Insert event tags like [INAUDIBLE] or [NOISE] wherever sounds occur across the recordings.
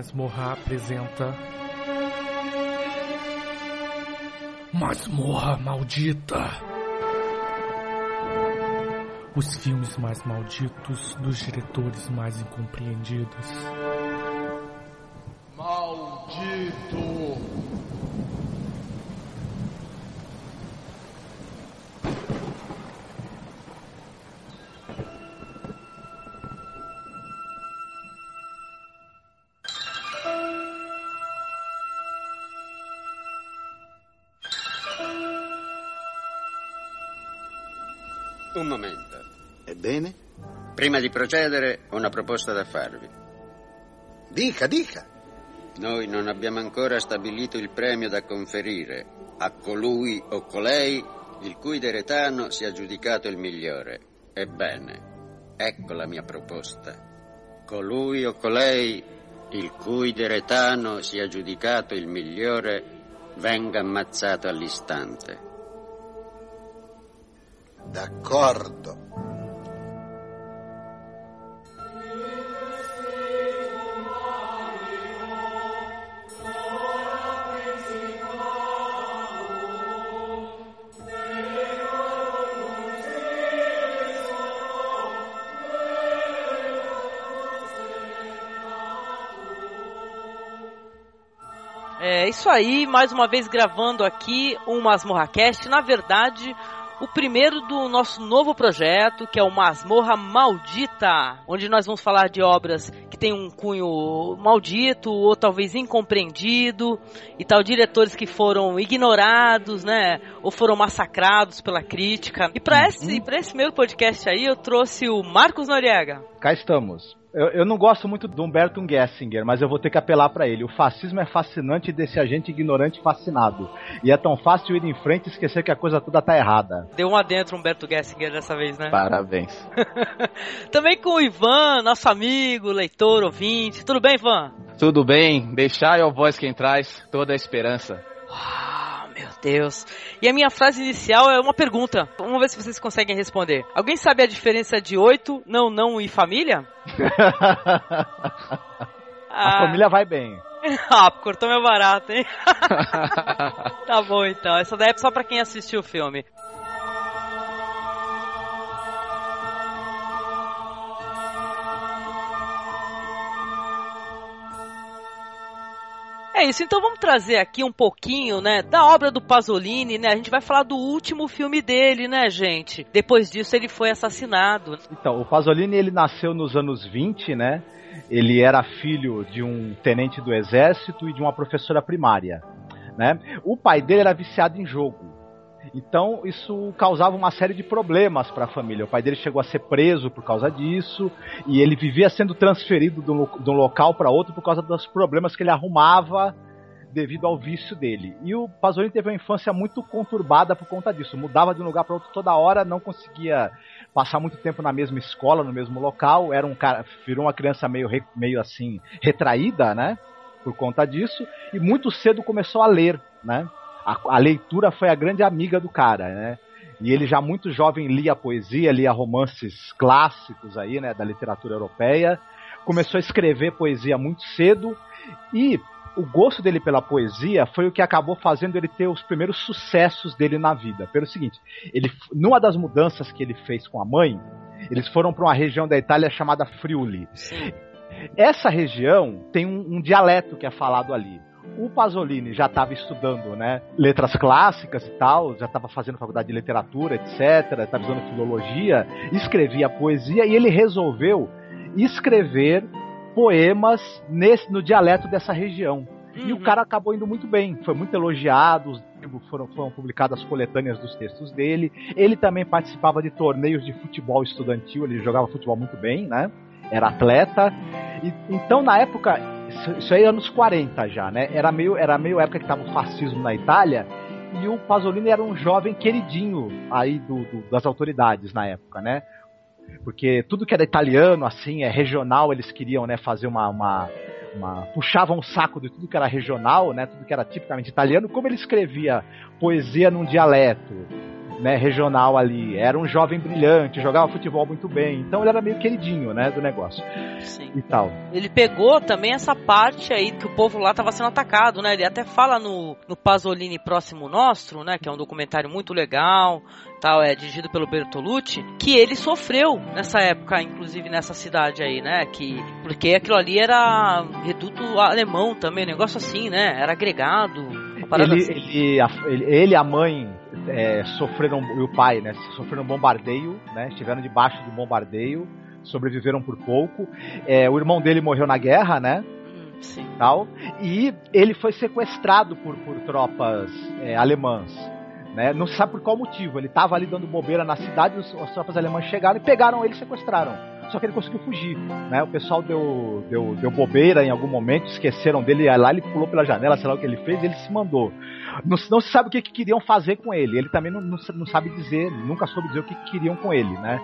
Masmorra apresenta. Masmorra Maldita! Os filmes mais malditos dos diretores mais incompreendidos. Prima di procedere, ho una proposta da farvi. Dica, dica. Noi non abbiamo ancora stabilito il premio da conferire a colui o colei il cui deretano sia giudicato il migliore. Ebbene, ecco la mia proposta. Colui o colei il cui deretano sia giudicato il migliore venga ammazzato all'istante. D'accordo. Isso aí, mais uma vez gravando aqui um Masmorracast. Na verdade, o primeiro do nosso novo projeto, que é o Masmorra Maldita, onde nós vamos falar de obras que têm um cunho maldito ou talvez incompreendido e tal, diretores que foram ignorados, né, ou foram massacrados pela crítica. E para esse, pra esse primeiro podcast aí, eu trouxe o Marcos Noriega. Cá estamos. Eu, eu não gosto muito do Humberto Gessinger, mas eu vou ter que apelar para ele. O fascismo é fascinante desse agente ignorante fascinado. E é tão fácil ir em frente e esquecer que a coisa toda tá errada. Deu um adentro Humberto Gessinger dessa vez, né? Parabéns. [LAUGHS] Também com o Ivan, nosso amigo, leitor, ouvinte. Tudo bem, Ivan? Tudo bem, deixar é a voz quem traz toda a esperança. Ah, meu Deus. E a minha frase inicial é uma pergunta. Vamos ver se vocês conseguem responder. Alguém sabe a diferença de oito, não, não e família? [LAUGHS] A família vai bem. [LAUGHS] Ah, cortou meu barato, hein? [LAUGHS] tá bom então. Essa daí é só pra quem assistiu o filme. É isso, então vamos trazer aqui um pouquinho, né, da obra do Pasolini, né? A gente vai falar do último filme dele, né, gente? Depois disso ele foi assassinado. Então, o Pasolini ele nasceu nos anos 20, né? Ele era filho de um tenente do exército e de uma professora primária, né? O pai dele era viciado em jogo. Então isso causava uma série de problemas para a família. O pai dele chegou a ser preso por causa disso e ele vivia sendo transferido de um, local para outro por causa dos problemas que ele arrumava devido ao vício dele. E o Pasolini teve uma infância muito conturbada por conta disso. Mudava de um lugar para outro toda hora, não conseguia passar muito tempo na mesma escola, no mesmo local. Era um cara, virou uma criança meio, meio assim retraída, né? Por conta disso. E muito cedo começou a ler, né? A, a leitura foi a grande amiga do cara, né? E ele já muito jovem lia poesia, lia romances clássicos aí, né, da literatura europeia. Começou a escrever poesia muito cedo e o gosto dele pela poesia foi o que acabou fazendo ele ter os primeiros sucessos dele na vida. Pelo seguinte, ele numa das mudanças que ele fez com a mãe, eles foram para uma região da Itália chamada Friuli. Essa região tem um, um dialeto que é falado ali. O Pasolini já estava estudando, né, letras clássicas e tal, já estava fazendo faculdade de literatura, etc, estava estudando filologia, escrevia poesia e ele resolveu escrever poemas nesse, no dialeto dessa região. E o cara acabou indo muito bem, foi muito elogiado, os foram, foram publicadas as coletâneas dos textos dele. Ele também participava de torneios de futebol estudantil, ele jogava futebol muito bem, né? Era atleta. E, então, na época, isso, aí é anos 40 já, né? Era meio, era meio época que estava o fascismo na Itália. E o Pasolini era um jovem queridinho aí do, do, das autoridades na época, né? Porque tudo que era italiano, assim, é regional, eles queriam, né, fazer uma, uma, uma, puxavam o saco de tudo que era regional, né, tudo que era tipicamente italiano, como ele escrevia poesia num dialeto né, regional ali. Era um jovem brilhante, jogava futebol muito bem. Então ele era meio queridinho, né, do negócio. Sim. E tal. Ele pegou também essa parte aí que o povo lá estava sendo atacado, né? Ele até fala no, no Pasolini Próximo Nostro, né? Que é um documentário muito legal, tal, é dirigido pelo Bertolucci, que ele sofreu nessa época, inclusive nessa cidade aí, né? Que porque aquilo ali era reduto alemão também, negócio assim, né? Era agregado. Ele, assim. ele, a, ele, ele a mãe é, sofreram, e o pai, né? Sofreram bombardeio, né? Estiveram debaixo do bombardeio, sobreviveram por pouco. É, o irmão dele morreu na guerra, né? Hum, sim. tal, e ele foi sequestrado por, por tropas é, alemãs. Né? Não se sabe por qual motivo. Ele estava ali dando bobeira na cidade, os, as tropas alemãs chegaram e pegaram ele e sequestraram. Só que ele conseguiu fugir. Né? O pessoal deu, deu, deu bobeira em algum momento, esqueceram dele, aí lá ele pulou pela janela, sei lá o que ele fez, e ele se mandou. Não, não se sabe o que, que queriam fazer com ele. Ele também não, não, não sabe dizer, nunca soube dizer o que, que queriam com ele, né?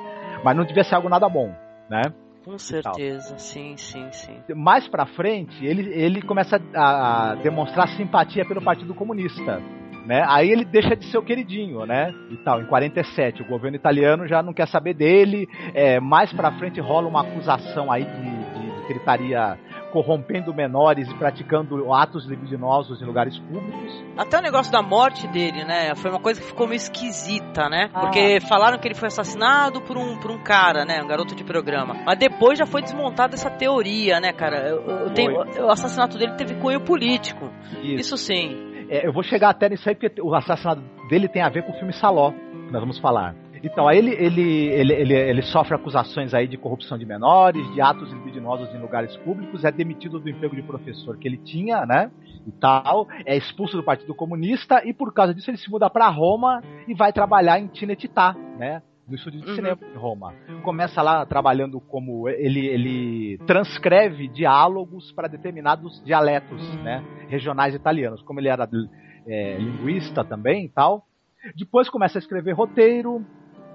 Mas não devia ser algo nada bom, né? Com certeza, sim, sim, sim. mais pra frente, ele, ele começa a, demonstrar simpatia pelo Partido Comunista. Né? Aí ele deixa de ser o queridinho, né? E tal, em 47, o governo italiano já não quer saber dele. É, mais pra frente rola uma acusação aí de, de, de que ele estaria corrompendo menores e praticando atos libidinosos em lugares públicos. Até o negócio da morte dele, né? Foi uma coisa que ficou meio esquisita, né? Porque falaram que ele foi assassinado por um, por um cara, né? Um garoto de programa. Mas depois já foi desmontada essa teoria, né, cara? Eu, eu tenho, o assassinato dele teve cunho político. Isso sim. É, eu vou chegar até nisso aí porque o assassinato dele tem a ver com o filme Saló, que nós vamos falar. Então, aí ele, ele, ele, ele, ele sofre acusações aí de corrupção de menores, de atos libidinosos em lugares públicos, é demitido do emprego de professor que ele tinha, né? E tal, é expulso do Partido Comunista e por causa disso ele se muda para Roma e vai trabalhar em Cinecittà, né? No estúdio de Uhum. cinema em Roma. Começa lá trabalhando como ele, ele transcreve diálogos para determinados dialetos, né? Regionais italianos. Como ele era é, linguista também e tal. Depois começa a escrever roteiro,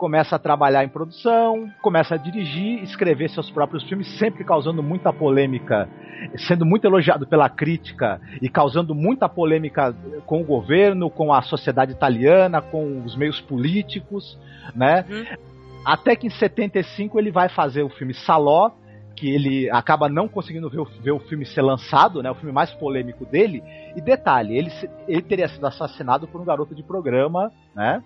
começa a trabalhar em produção, começa a dirigir, escrever seus próprios filmes, sempre causando muita polêmica, sendo muito elogiado pela crítica e causando muita polêmica com o governo, com a sociedade italiana, com os meios políticos, né? Uhum. Até que em 75 ele vai fazer o filme Saló, que ele acaba não conseguindo ver o, ver o filme ser lançado, né? O filme mais polêmico dele. E detalhe, ele, ele teria sido assassinado por um garoto de programa, né?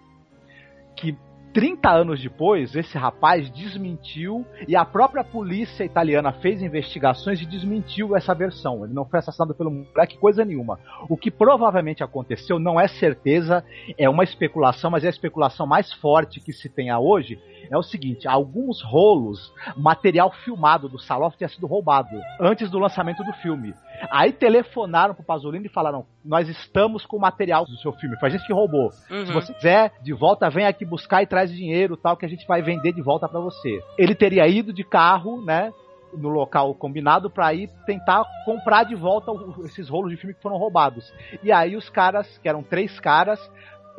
Que 30 anos depois, esse rapaz desmentiu e a própria polícia italiana fez investigações e desmentiu essa versão. Ele não foi assassinado pelo moleque, coisa nenhuma. O que provavelmente aconteceu não é certeza, é uma especulação, mas é a especulação mais forte que se tem a hoje. É o seguinte: alguns rolos, material filmado do Saloff tinha sido roubado antes do lançamento do filme. Aí telefonaram pro Pasolini e falaram: Nós estamos com o material do seu filme, foi a gente que roubou. Uhum. Se você quiser de volta, vem aqui buscar e traz dinheiro tal, que a gente vai vender de volta pra você. Ele teria ido de carro, né? No local combinado pra ir tentar comprar de volta esses rolos de filme que foram roubados. E aí os caras, que eram três caras,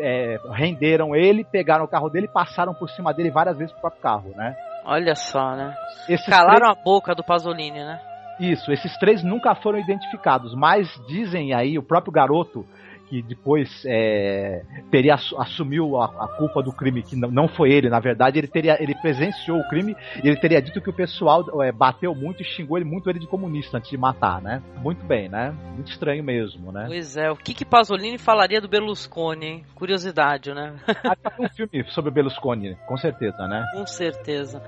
é, renderam ele, pegaram o carro dele e passaram por cima dele várias vezes pro próprio carro, né? Olha só, né? Esses Calaram a boca do Pasolini, né? Isso, esses três nunca foram identificados, mas dizem aí o próprio garoto que depois é, teria assu- assumiu a, a culpa do crime que não, não foi ele, na verdade ele teria ele presenciou o crime e ele teria dito que o pessoal é, bateu muito e xingou ele muito ele de comunista antes de matar, né? Muito bem, né? Muito estranho mesmo, né? Pois é, o que que Pasolini falaria do Berlusconi, hein? Curiosidade, né? Tem um filme sobre o Berlusconi, com certeza, né? Com certeza.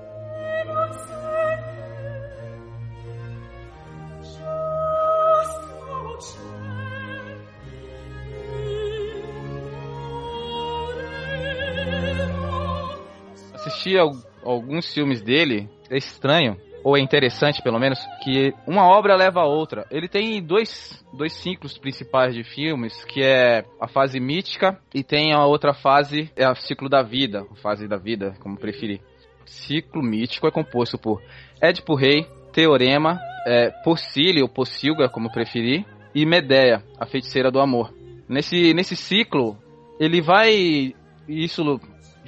Assisti al- alguns filmes dele, é estranho, ou é interessante pelo menos, que uma obra leva a outra. Ele tem dois, dois ciclos principais de filmes, que é a fase mítica e tem a outra fase, é o ciclo da vida, fase da vida, como preferir. Ciclo mítico é composto por Édipo Rei, Teorema, é, Porcílio, ou Pocilga, como preferir, e Medeia, a feiticeira do amor. Nesse, nesse ciclo, ele vai. Isso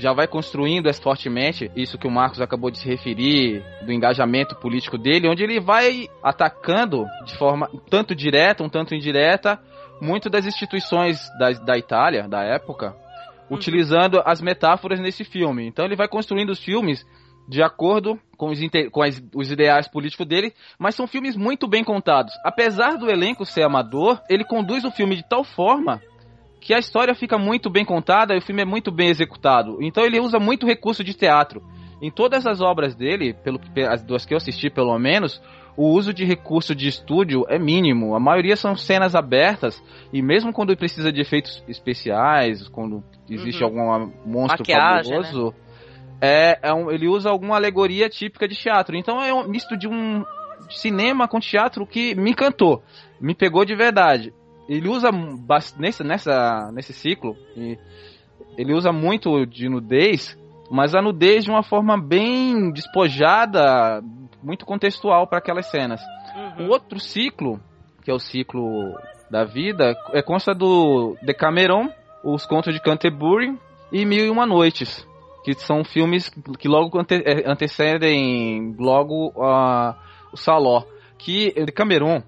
já vai construindo essa fortemente, isso que o Marcos acabou de se referir, do engajamento político dele, onde ele vai atacando de forma tanto direta, um tanto indireta, muito das instituições da, da Itália, da época, utilizando as metáforas nesse filme. Então ele vai construindo os filmes de acordo com, os, com as, os, ideais políticos dele, mas são filmes muito bem contados. Apesar do elenco ser amador, ele conduz o filme de tal forma que a história fica muito bem contada e o filme é muito bem executado. Então ele usa muito recurso de teatro. Em todas as obras dele, pelo, as duas que eu assisti pelo menos, o uso de recurso de estúdio é mínimo. A maioria são cenas abertas e mesmo quando precisa de efeitos especiais, quando existe uhum. algum monstro Maquiagem, fabuloso, né? é, é um, ele usa alguma alegoria típica de teatro. Então é um misto de um cinema com teatro que me encantou, me pegou de verdade. Ele usa nesse, nessa, nesse ciclo, ele usa muito de nudez, mas a nudez de uma forma bem despojada, muito contextual para aquelas cenas. Uhum. O outro ciclo, que é o ciclo da vida, é consta do Decameron, Os Contos de Canterbury e Mil e Uma Noites, que são filmes que logo ante é, antecedem logo uh, o Saló. Que Decameron,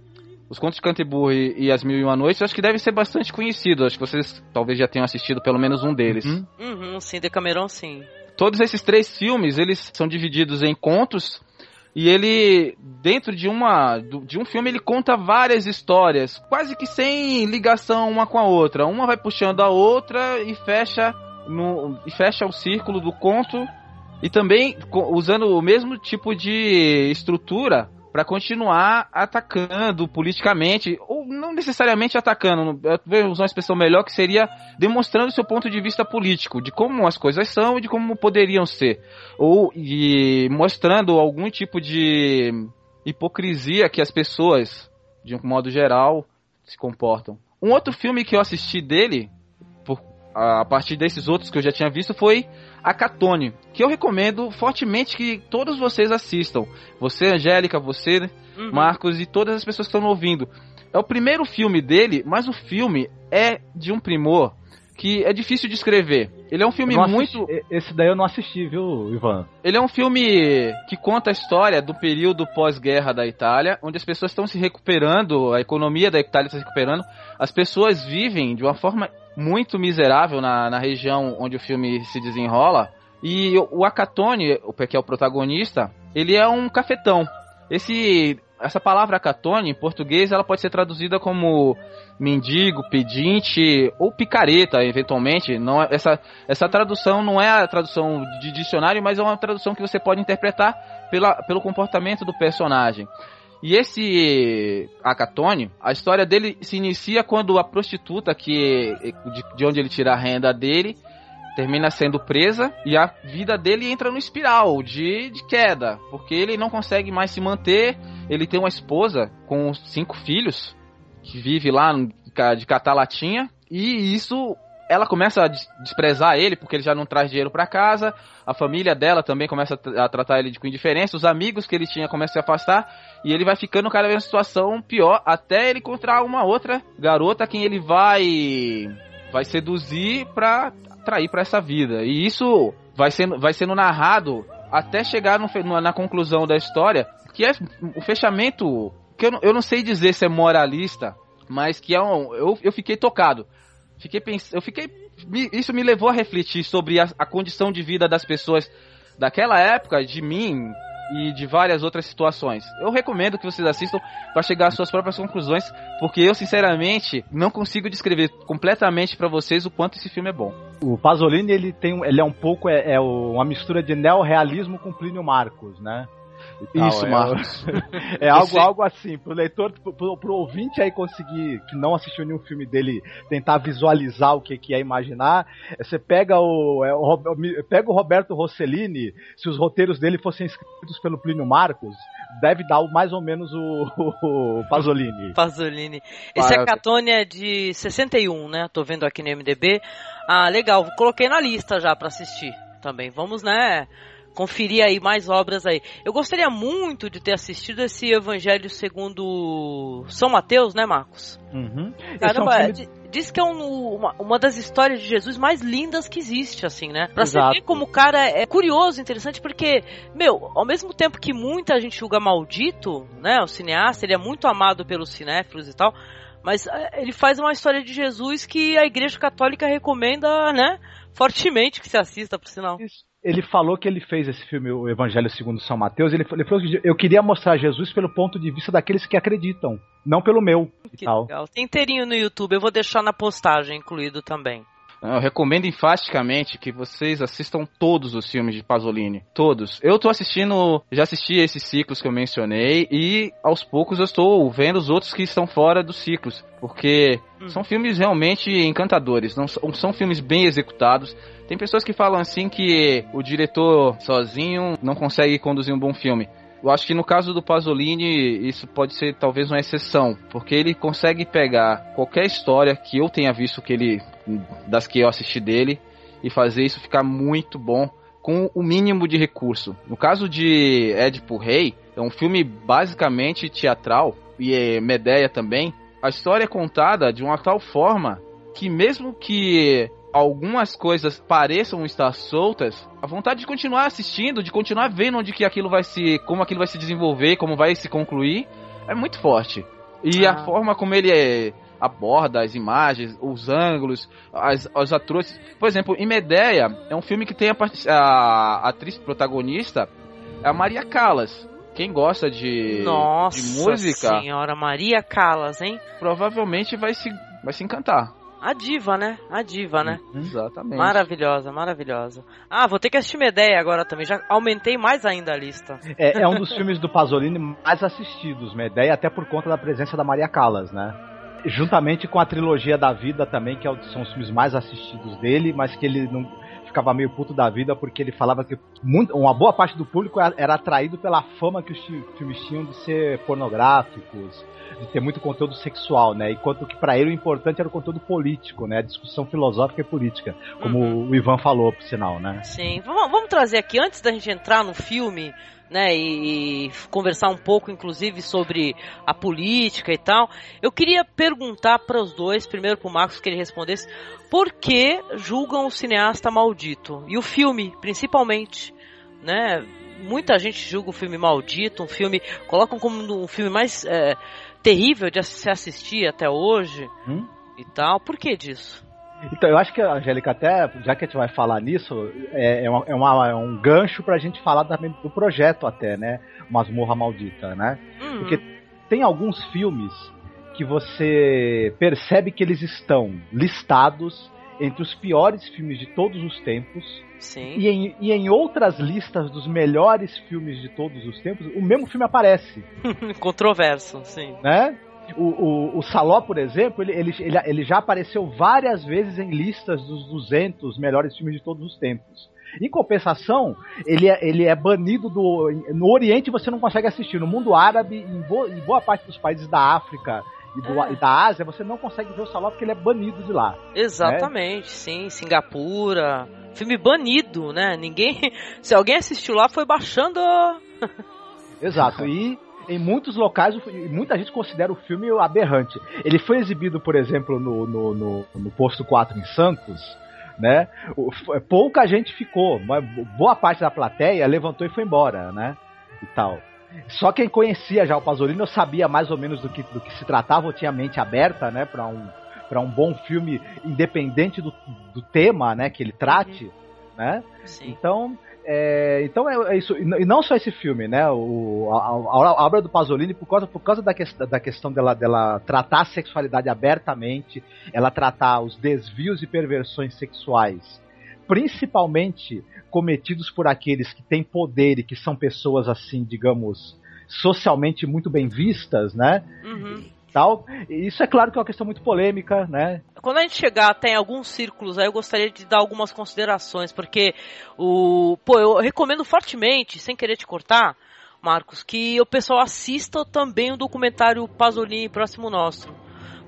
Os Contos de Canterbury e As Mil e Uma Noites, acho que deve ser bastante conhecido. Acho que vocês talvez já tenham assistido pelo menos um deles. Uhum, uhum sim, Decameron sim. Todos esses três filmes, eles são divididos em contos e ele, dentro de, uma, de um filme, ele conta várias histórias, quase que sem ligação uma com a outra. Uma vai puxando a outra e fecha, no, e fecha o círculo do conto. E também usando o mesmo tipo de estrutura para continuar atacando politicamente, ou não necessariamente atacando, eu usar uma expressão melhor que seria demonstrando seu ponto de vista político, de como as coisas são e de como poderiam ser, ou e mostrando algum tipo de hipocrisia que as pessoas, de um modo geral, se comportam. Um outro filme que eu assisti dele, a partir desses outros que eu já tinha visto, foi a Catone, que eu recomendo fortemente que todos vocês assistam. Você, Angélica, você, uhum. Marcos e todas as pessoas que estão ouvindo. É o primeiro filme dele, mas o filme é de um primor que é difícil de escrever. Ele é um filme muito. Esse daí eu não assisti, viu, Ivan? Ele é um filme que conta a história do período pós-guerra da Itália, onde as pessoas estão se recuperando, a economia da Itália está se recuperando. As pessoas vivem de uma forma muito miserável na, na região onde o filme se desenrola. E o Akatone, que é o protagonista, ele é um cafetão. Esse, essa palavra Akatone, em português, ela pode ser traduzida como mendigo, pedinte ou picareta, eventualmente. Não, é, essa, essa tradução não é a tradução de dicionário, mas é uma tradução que você pode interpretar pela, pelo comportamento do personagem. E esse Akatone, a história dele se inicia quando a prostituta que de, de onde ele tira a renda dele termina sendo presa e a vida dele entra no espiral de, de queda, porque ele não consegue mais se manter. Ele tem uma esposa com cinco filhos que vive lá de catar latinha e isso ela começa a desprezar ele porque ele já não traz dinheiro para casa. A família dela também começa a tratar ele com indiferença. Os amigos que ele tinha começam a se afastar. E ele vai ficando cada vez em situação pior até ele encontrar uma outra garota quem ele vai vai seduzir para atrair para essa vida. E isso vai sendo, vai sendo narrado até chegar no, na conclusão da história, que é o fechamento que eu eu não sei dizer se é moralista, mas que é um, eu, eu fiquei tocado. Fiquei pens... eu fiquei isso me levou a refletir sobre a, a condição de vida das pessoas daquela época, de mim e de várias outras situações. Eu recomendo que vocês assistam para chegar às suas próprias conclusões, porque eu sinceramente não consigo descrever completamente para vocês o quanto esse filme é bom. O Pasolini ele tem, ele é um pouco é, é uma mistura de neorrealismo com Plínio Marcos, né? Tal, Isso, é, Marcos. [LAUGHS] É, algo, algo assim, pro leitor, pro, pro, ouvinte aí conseguir, que não assistiu nenhum filme dele, tentar visualizar o que, que é imaginar, é, você pega o, é, o, pega o Roberto Rossellini, se os roteiros dele fossem escritos pelo Plínio Marcos, deve dar mais ou menos o, o, [LAUGHS] o Pasolini. Pasolini. Esse é Catônia de 61, né? Tô vendo aqui no MDB. Ah, legal, coloquei na lista já para assistir também. Vamos, né? Conferir aí mais obras aí. Eu gostaria muito de ter assistido esse Evangelho segundo São Mateus, né, Marcos? Uhum. Caramba, é um filme... diz que é um, uma, uma das histórias de Jesus mais lindas que existe, assim, né? Pra Exato. você ver como o cara é curioso, interessante, porque, meu, ao mesmo tempo que muita gente julga maldito, né, o cineasta, ele é muito amado pelos cinéfilos e tal, Mas é, ele faz uma história de Jesus que a Igreja Católica recomenda, né? Fortemente que se assista, por sinal. Ele falou que ele fez esse filme, o Evangelho segundo São Mateus. Ele, ele falou que eu queria mostrar Jesus pelo ponto de vista daqueles que acreditam, não pelo meu. Que legal. Tem inteirinho no YouTube, eu vou deixar na postagem incluído também. Eu recomendo enfaticamente que vocês assistam todos os filmes de Pasolini. Todos. Eu tô assistindo, já assisti esses ciclos que eu mencionei e aos poucos eu estou vendo os outros que estão fora dos ciclos. Porque hum. são filmes realmente encantadores. Não são, são filmes bem executados. Tem pessoas que falam assim que o diretor sozinho não consegue conduzir um bom filme. Eu acho que no caso do Pasolini, isso pode ser talvez uma exceção, porque ele consegue pegar qualquer história que eu tenha visto que ele das que eu assisti dele e fazer isso ficar muito bom com o mínimo de recurso. No caso de Édipo Rei, é um filme basicamente teatral e é Medeia também. A história é contada de uma tal forma que mesmo que algumas coisas pareçam estar soltas, a vontade de continuar assistindo, de continuar vendo onde que aquilo vai se, como aquilo vai se desenvolver, como vai se concluir, é muito forte. E ah. a forma como ele é, aborda as imagens, os ângulos, as, os atores. Por exemplo, em Medeia é um filme que tem a, a atriz protagonista, é a Maria Callas. Quem gosta de, Nossa de música. Senhora Maria Callas, hein? Provavelmente vai se, vai se encantar. A diva, né? A diva, né? Uhum. Exatamente. Maravilhosa, maravilhosa. Ah, vou ter que assistir Medeia agora também. Já aumentei mais ainda a lista. É, é um dos filmes do Pasolini mais assistidos, Medeia, até por conta da presença da Maria Callas, né? Juntamente com a trilogia da vida também, que é são os filmes mais assistidos dele, mas que ele não ficava meio puto da vida porque ele falava que muito, uma boa parte do público era atraído pela fama que os filmes tinham de ser pornográficos, de ter muito conteúdo sexual, né? Enquanto que para ele o importante era o conteúdo político, né? A discussão filosófica e política, como uhum. o Ivan falou, por sinal, né? Sim. Vamos, vamos trazer aqui, antes da gente entrar no filme, né, e, e, conversar um pouco, inclusive, sobre a política e tal. Eu queria perguntar para os dois, primeiro para o Marcos que ele respondesse, por que julgam o cineasta maldito e o filme, principalmente, né? Muita gente julga o filme maldito, um filme colocam como um filme mais é, terrível de se assistir até hoje hum? e tal. Por que disso? Então, eu acho que a Angélica, até, já que a gente vai falar nisso, é, é, uma, é, é um gancho pra gente falar também do projeto, até, né? Masmorra Maldita, né? Uhum. Porque tem alguns filmes que você percebe que eles estão listados entre os piores filmes de todos os tempos. Sim. E em, e em outras listas dos melhores filmes de todos os tempos, o mesmo filme aparece. [LAUGHS] Controverso, sim. Né? O, o, o Saló, por exemplo, ele, ele, ele, já apareceu várias vezes em listas dos 200 melhores filmes de todos os tempos. Em compensação, ele é, ele é banido do. No Oriente você não consegue assistir. No mundo árabe, em boa, em boa parte dos países da África e, do, é. e, da Ásia, você não consegue ver o Saló porque ele é banido de lá. Exatamente, né? sim. Singapura. Filme banido, né? Ninguém. [LAUGHS] Se alguém assistiu lá, foi baixando. [LAUGHS] Exato. E em muitos locais, muita gente considera o filme aberrante. Ele foi exibido, por exemplo, no, no, no, no posto 4 em Santos, né? Pouca gente ficou, mas boa parte da plateia levantou e foi embora, né? E tal. Só quem conhecia já o Pasolini, eu sabia mais ou menos do que, do que se tratava, eu tinha a mente aberta, né, para um, para um bom filme independente do, do tema, né, que ele trate, uhum. né? Sim. Então, é, então é, é, isso, e não só esse filme, né? O, a, a, obra do Pasolini, por causa, por causa da, que, da questão dela, dela tratar a sexualidade abertamente, ela tratar os desvios e perversões sexuais, principalmente cometidos por aqueles que têm poder e que são pessoas assim, digamos, socialmente muito bem vistas, né? Uhum tal. Isso é claro que é uma questão muito polêmica, né? Quando a gente chegar até em alguns círculos aí, eu gostaria de dar algumas considerações, porque o. Pô, eu recomendo fortemente, sem querer te cortar, Marcos, que o pessoal assista também o documentário Pasolini Próximo Nosso.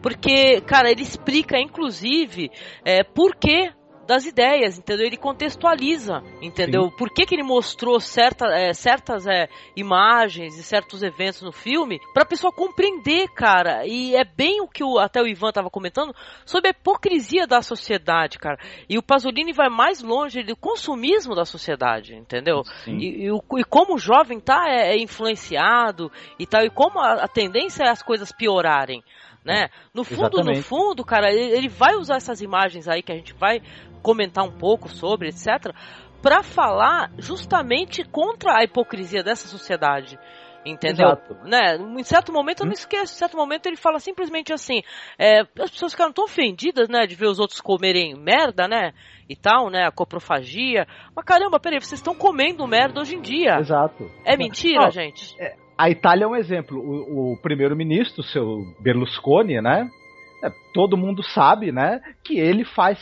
Porque, cara, ele explica, inclusive, é, por que das ideias, entendeu? Ele contextualiza, entendeu? Sim. Por que, que ele mostrou certa, é, certas é, imagens e certos eventos no filme pra pessoa compreender, cara. E é bem o que o, até o Ivan tava comentando sobre a hipocrisia da sociedade, cara. E o Pasolini vai mais longe do consumismo da sociedade, entendeu? E, e, e, como o jovem tá é, é influenciado e tal, e como a, a tendência é as coisas piorarem né? No fundo, Exatamente. no fundo, cara, ele, ele vai usar essas imagens aí que a gente vai comentar um pouco sobre, etc, pra falar justamente contra a hipocrisia dessa sociedade. Entendeu? Exato. Né? Em certo momento eu não esqueço, em certo momento ele fala simplesmente assim: é, as pessoas ficaram tão ofendidas, né, de ver os outros comerem merda, né? E tal, né? A coprofagia. Mas caramba, peraí, vocês estão comendo merda hoje em dia. Exato. É mentira, Não, gente? A Itália é um exemplo. O, o primeiro-ministro, seu Berlusconi, né? É, todo mundo sabe, né? Que ele faz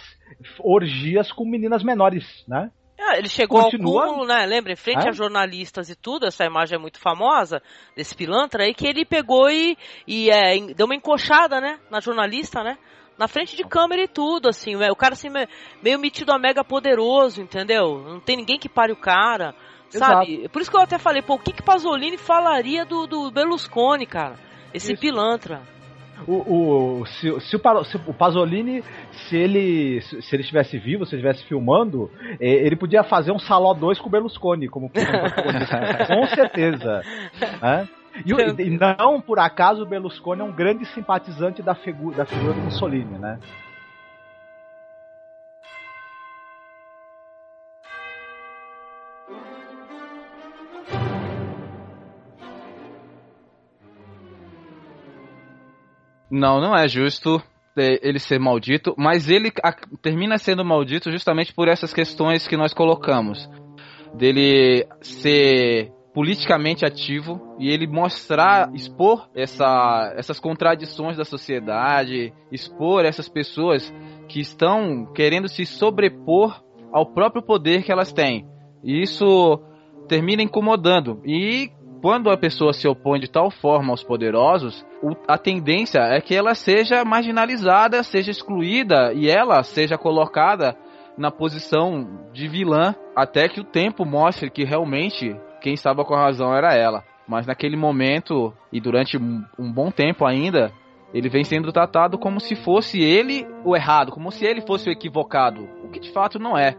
orgias com meninas menores, né? Ah, ele chegou Continua- ao cúmulo, né? Lembra, em frente É? a jornalistas e tudo, essa imagem é muito famosa desse pilantra aí, que ele pegou e, e é, deu uma encoxada, né? Na jornalista, né? Na frente de câmera e tudo, assim. O cara assim, me- meio metido a mega poderoso, entendeu? Não tem ninguém que pare o cara. Sabe? Por isso que eu até falei, pô, o que que Pasolini falaria do, do Berlusconi, cara? Esse Isso. pilantra. O, o, se, se o, se o Pasolini, se ele, se ele estivesse vivo, se ele estivesse filmando, eh, ele podia fazer um Saló 2 com o Berlusconi, como, como [LAUGHS] com certeza. né? E, o- e não por acaso o Berlusconi é um grande simpatizante da, figu da figura do Mussolini, né? Não, não é justo ele ser maldito, mas ele termina sendo maldito justamente por essas questões que nós colocamos. Dele ser politicamente ativo e ele mostrar, expor essa, essas contradições da sociedade, expor essas pessoas que estão querendo se sobrepor ao próprio poder que elas têm. E isso termina incomodando. E quando a pessoa se opõe de tal forma aos poderosos, a tendência é que ela seja marginalizada, seja excluída e ela seja colocada na posição de vilã até que o tempo mostre que realmente quem estava com a razão era ela. Mas naquele momento e durante um bom tempo ainda, ele vem sendo tratado como se fosse ele o errado, como se ele fosse o equivocado, o que de fato não é.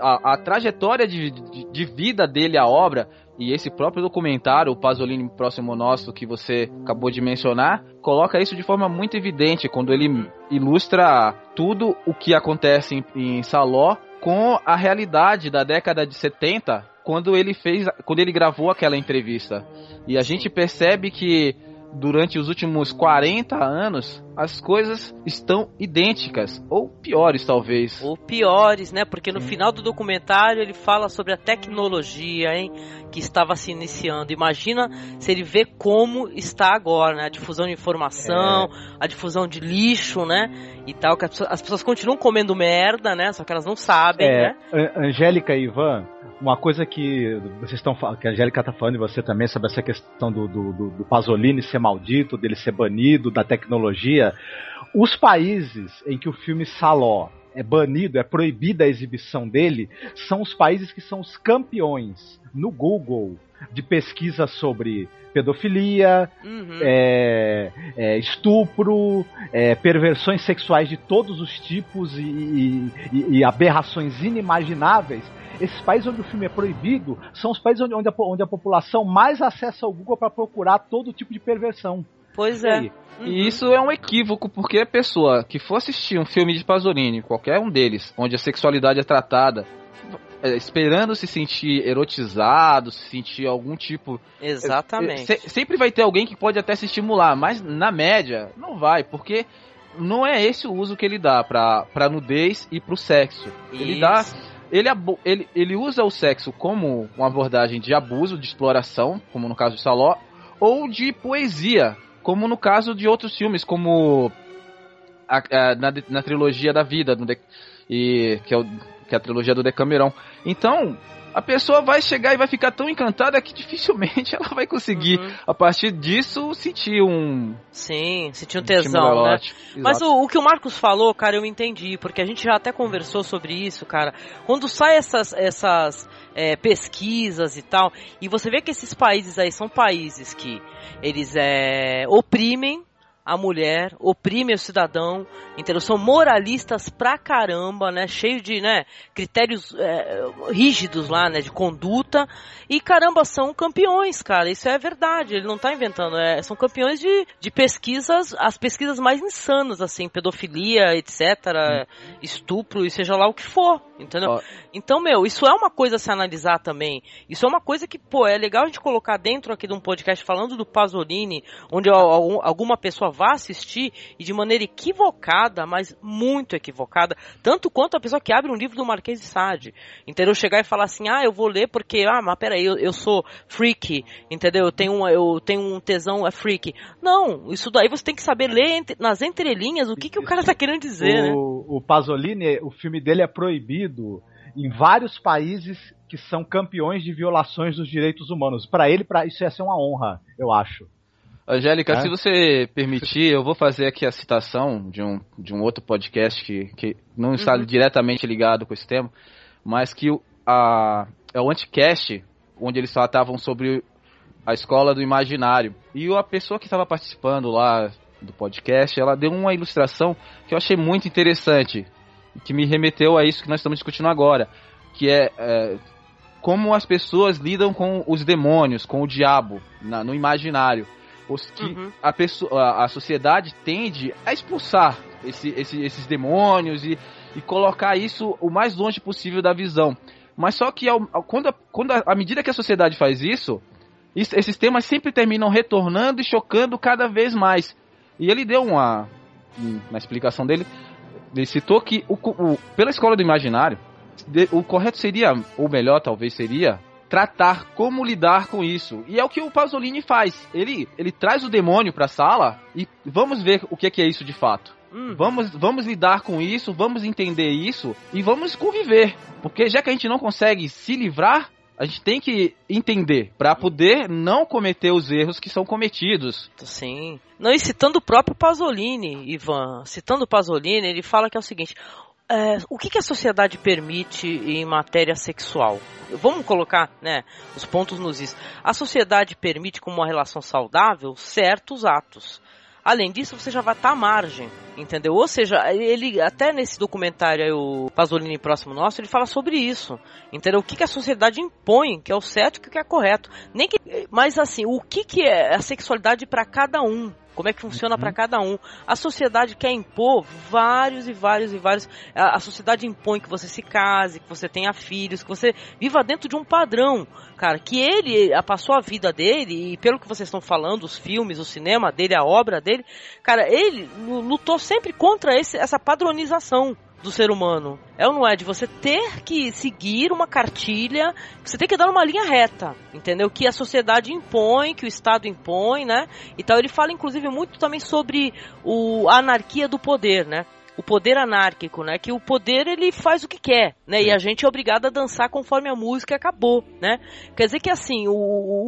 A, a- trajetória de, de- de vida dele, a obra, e esse próprio documentário, o Pasolini Próximo Nosso, que você acabou de mencionar, coloca isso de forma muito evidente, quando ele ilustra tudo o que acontece em, em Saló com a realidade da década de 70, quando ele fez, quando ele gravou aquela entrevista. E a gente percebe que durante os últimos 40 anos as coisas estão idênticas, ou piores talvez. Ou piores, né? Porque no final do documentário ele fala sobre a tecnologia, hein? Que estava se iniciando. Imagina se ele vê como está agora, né? A difusão de informação, a difusão de lixo, né? E tal, que as pessoas, as pessoas continuam comendo merda, né? Só que elas não sabem, É, né? An- Angélica e Ivan, uma coisa que vocês estão falando, que a Angélica tá falando e você também sobre essa questão do, do, do, do Pasolini ser maldito, dele ser banido, da tecnologia. Os países em que o filme Saló é banido, é proibida a exibição dele, são os países que são os campeões no Google de pesquisa sobre pedofilia, Uhum. é, é, estupro, é, perversões sexuais de todos os tipos e, e- e- aberrações inimagináveis. Esses países onde o filme é proibido são os países onde, onde a, onde a população mais acessa o Google para procurar todo tipo de perversão. Pois E é. aí? Uhum. E isso é um equívoco, porque a pessoa que for assistir um filme de Pasolini, qualquer um deles, onde a sexualidade é tratada, é, esperando se sentir erotizado, se sentir algum tipo. Exatamente. Se- sempre vai ter alguém que pode até se estimular, mas na média não vai, porque não é esse o uso que ele dá pra, pra nudez e pro sexo. Ele dá. Isso. Ele, ele, ele usa o sexo como uma abordagem de abuso, de exploração, como no caso de Saló, ou de poesia, como no caso de outros filmes, como a- a- na, na trilogia da vida, De- e, que, é o- que é a trilogia do Decameron. Então, a pessoa vai chegar e vai ficar tão encantada que dificilmente [LAUGHS] ela vai conseguir, Uhum. a partir disso, sentir um, Sim, sentiu um um tesão, né? erótico. Mas Exato. o, o que o Marcos falou, cara, eu entendi, porque a gente já até conversou sobre isso, cara. Quando sai essas, essas é, pesquisas e tal, e você vê que esses países aí são países que eles é, oprimem a mulher, oprime o cidadão, entendeu? São moralistas pra caramba, né? Cheio de, né, critérios é, rígidos lá, né, de conduta. E caramba, são campeões, cara. Isso é verdade. Ele não tá inventando. É, são campeões de, de pesquisas, as pesquisas mais insanas, assim, pedofilia, etc., estupro e seja lá o que for, entendeu? Ó. Então, meu, isso é uma coisa a se analisar também. Isso é uma coisa que, pô, é legal a gente colocar dentro aqui de um podcast falando do Pasolini, onde al- al- alguma pessoa vá assistir e de maneira equivocada, mas muito equivocada, tanto quanto a pessoa que abre um livro do Marquês de Sade, entendeu? Chegar e falar assim, ah, eu vou ler porque, ah, mas peraí, eu, eu sou freak, entendeu? Eu tenho, um, eu tenho um tesão, é freak. Não, isso daí você tem que saber ler entre- nas entrelinhas o que, que o cara tá querendo dizer, né? o, o Pasolini, o filme dele é proibido em vários países que são campeões de violações dos direitos humanos. Pra ele, pra, isso ia ser uma honra, eu acho. Angélica, É? se você permitir, eu vou fazer aqui a citação de um, de um outro podcast que, que não está Uhum. diretamente ligado com esse tema, mas que a, é o Anticast, onde eles tratavam sobre a escola do imaginário. E a pessoa que estava participando lá do podcast, ela deu uma ilustração que eu achei muito interessante, que me remeteu a isso que nós estamos discutindo agora, que é, é, como as pessoas lidam com os demônios, com o diabo na- no imaginário. Os que Uhum. a, pessoa, a, sociedade tende a expulsar esse- esse- esses demônios e, e colocar isso o mais longe possível da visão. Mas só que ao- ao- quando, a, quando a, à medida que a sociedade faz isso, is- esses temas sempre terminam retornando e chocando cada vez mais. E ele deu uma, um- na explicação dele, ele citou que o, o- pela escola do imaginário, de- o correto seria, ou melhor talvez seria, tratar como lidar com isso. E é o que o Pasolini faz. Ele, ele traz o demônio pra sala e vamos ver o que que é isso de fato. Hum. Vamos, vamos lidar com isso, vamos entender isso e vamos conviver. Porque já que a gente não consegue se livrar, a gente tem que entender pra poder não cometer os erros que são cometidos. Sim. Não, e citando o próprio Pasolini, Ivan, citando o Pasolini, ele fala que é o seguinte: é, o que, que a sociedade permite em matéria sexual? Vamos colocar né, os pontos nos is. A sociedade permite, como uma relação saudável, certos atos. Além disso, você já vai estar à margem, entendeu? Ou seja, ele até nesse documentário aí, o Pasolini Próximo Nosso, ele fala sobre isso, entendeu? O que, que a sociedade impõe, que é o certo o que é correto. Nem que, mas assim, o que, que é a sexualidade para cada um? Como é que funciona para cada um? A sociedade quer impor vários e vários e vários. A, a sociedade impõe que você se case, que você tenha filhos, que você viva dentro de um padrão, cara. Que ele a- passou a vida dele, e pelo que vocês estão falando, os filmes, o cinema dele, a obra dele, cara, ele lu- lutou sempre contra esse, essa padronização do ser humano. É ou não é? De você ter que seguir uma cartilha, você tem que dar uma linha reta, entendeu? Que a sociedade impõe, que o Estado impõe, né? E tal. Ele fala, inclusive, muito também sobre o, a anarquia do poder, né? O poder anárquico, né? Que o poder ele faz o que quer, né? E a gente é obrigado a dançar conforme a música acabou, né? Quer dizer que assim, o,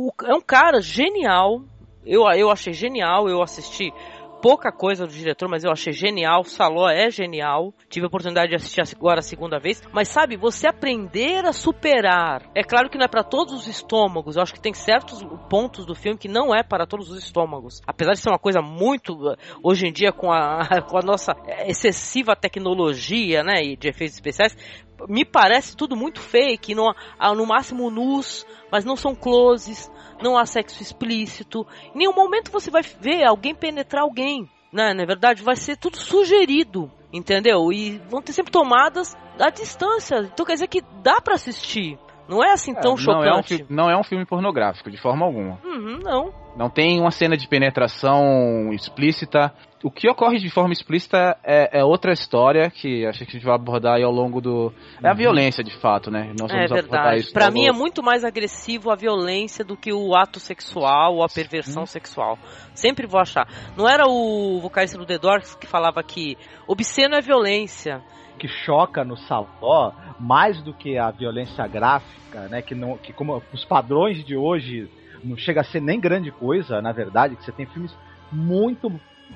o- é um cara genial. Eu, eu achei genial, eu assisti pouca coisa do diretor, mas eu achei genial. Saló é genial. Tive a oportunidade de assistir agora a segunda vez. Mas sabe, você aprender a superar. É claro que não é para todos os estômagos. Eu acho que tem certos pontos do filme que não é para todos os estômagos. Apesar de ser uma coisa muito. Hoje em dia, com a, [LAUGHS] com a nossa excessiva tecnologia, né? E de efeitos especiais. Me parece tudo muito fake, no, ah, no máximo nus, mas não são closes, não há sexo explícito. Em nenhum momento você vai ver alguém penetrar alguém, né? Na verdade, vai ser tudo sugerido, entendeu? E vão ter sempre tomadas à distância. Então quer dizer que dá pra assistir. Não é assim tão não, é um chocante. fi- não é um filme pornográfico, de forma alguma. Uhum, não. Não tem uma cena de penetração explícita. O que ocorre de forma explícita é, é outra história que acho que a gente vai abordar aí ao longo do. É a violência, de fato, né? Nós É vamos abordar verdade. isso Pra mim é muito mais agressivo a violência do que o ato sexual ou a perversão sexual. Sempre vou achar. Não era o vocalista do The Doors que falava que obsceno é violência. que choca no Saló mais do que a violência gráfica, né? Que não, que como os padrões de hoje não chega a ser nem grande coisa, na verdade, que você tem filmes muito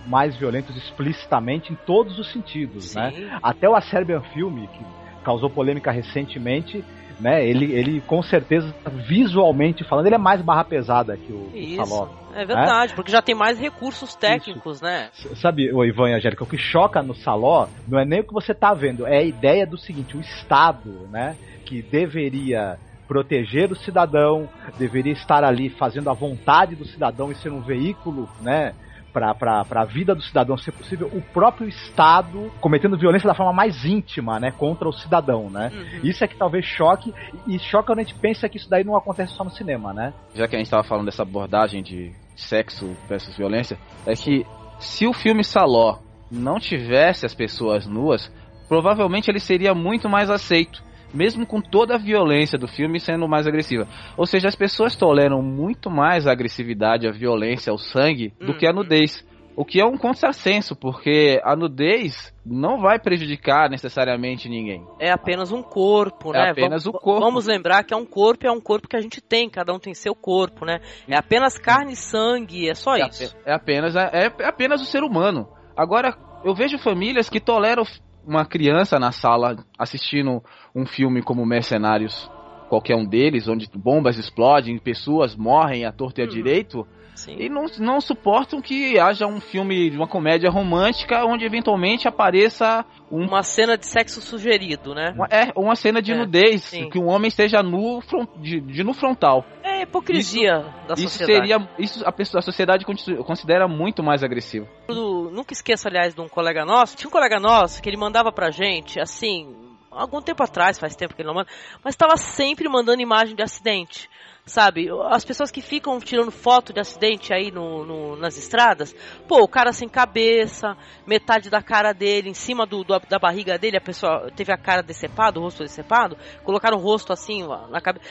mais violentos explicitamente em todos os sentidos, né? Sim. Até o A Serbian Film, que causou polêmica recentemente, né? Ele, ele com certeza, visualmente falando, ele é mais barra pesada que o, Isso. o Saló. É verdade, porque já tem mais recursos técnicos, né? S- Sabe, o Ivan e Angélica, o que choca no Saló não é nem o que você tá vendo, é a ideia do seguinte, o Estado, né, que deveria proteger o cidadão, deveria estar ali fazendo a vontade do cidadão e ser um veículo, né, para a vida do cidadão ser possível, o próprio Estado cometendo violência da forma mais íntima, né, contra o cidadão, né? Uhum. Isso é que talvez choque, e choca quando a gente pensa que isso daí não acontece só no cinema, né? já que a gente estava falando dessa abordagem de sexo versus violência, é que se o filme Saló não tivesse as pessoas nuas, provavelmente ele seria muito mais aceito, mesmo com toda a violência do filme sendo mais agressiva. Ou seja, as pessoas toleram muito mais a agressividade, a violência, o sangue, do que a Uhum. nudez. O que é um contrassenso, porque a nudez não vai prejudicar necessariamente ninguém. É apenas um corpo, É né? apenas Vamos- o corpo. Vamos lembrar que é um corpo, é um corpo que a gente tem, cada um tem seu corpo, né? É apenas carne e sangue, é só É, isso. ape- é apenas é, é apenas o ser humano. Agora, eu vejo famílias que toleram uma criança na sala assistindo um filme como Mercenários, qualquer um deles, onde bombas explodem, pessoas morrem à torta e à Uhum. direito, Sim. e não, não suportam que haja um filme de uma comédia romântica onde eventualmente apareça um- Uma cena de sexo sugerido, né? uma, é, uma cena de É, nudez, sim. que um homem esteja nu fron- de, de nu frontal. É hipocrisia da Isso sociedade. seria. Isso a, pessoa, a sociedade con- considera muito mais agressivo. Eu nunca esqueço, aliás, de um colega nosso. Tinha um colega nosso que ele mandava pra gente, assim, algum tempo atrás, faz tempo que ele não manda, mas estava sempre mandando imagem de acidente. Sabe, as pessoas que ficam tirando foto de acidente aí no, no- nas estradas, pô, o cara sem cabeça, metade da cara dele em cima do, do- da barriga dele, a pessoa teve a cara decepada, o rosto decepado, colocaram o rosto assim ó, na cabeça.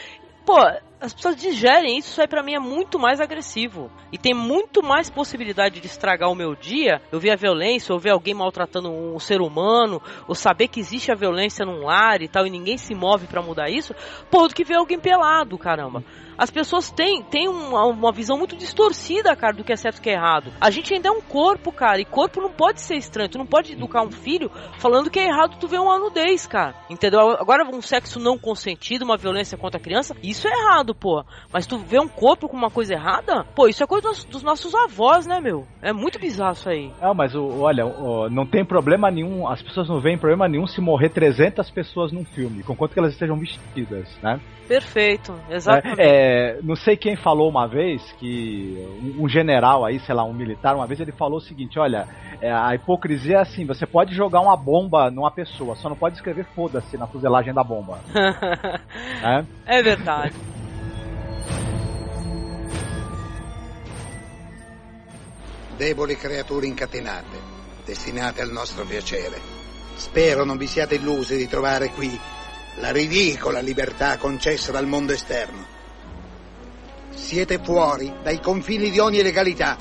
Pô, as pessoas digerem isso, isso aí pra mim é muito mais agressivo. E tem muito mais possibilidade de estragar o meu dia. Eu ver a violência, ou ver alguém maltratando um ser humano, ou saber que existe a violência num lar e tal, e ninguém se move pra mudar isso, pô, do que ver alguém pelado, caramba. As pessoas têm, têm uma, uma visão muito distorcida, cara, do que é certo e que é errado. A gente ainda é um corpo, cara, e corpo não pode ser estranho. Tu não pode educar um filho falando que é errado tu ver uma nudez, cara. Entendeu? Agora, um sexo não consentido, uma violência contra a criança, isso é errado, pô. Mas tu vê um corpo com uma coisa errada, pô, isso é coisa dos, dos nossos avós, né, meu? É muito bizarro isso aí. Não, mas olha, não tem problema nenhum, as pessoas não veem problema nenhum se morrer 300 pessoas num filme, conquanto que elas estejam vestidas, né? Perfeito, exatamente. É, não sei quem falou uma vez que um, general aí, sei lá, um militar, uma vez ele falou o seguinte: olha, é, a hipocrisia é assim, você pode jogar uma bomba numa pessoa, só não pode escrever foda-se na fuselagem da bomba. né? [LAUGHS] é verdade. Deboli creature incatenate, destinate al nostro piacere. Spero non vi siate illusi di trovare qui la ridicola libertà concessa dal mondo esterno. Siete fuori dai confini di ogni legalità.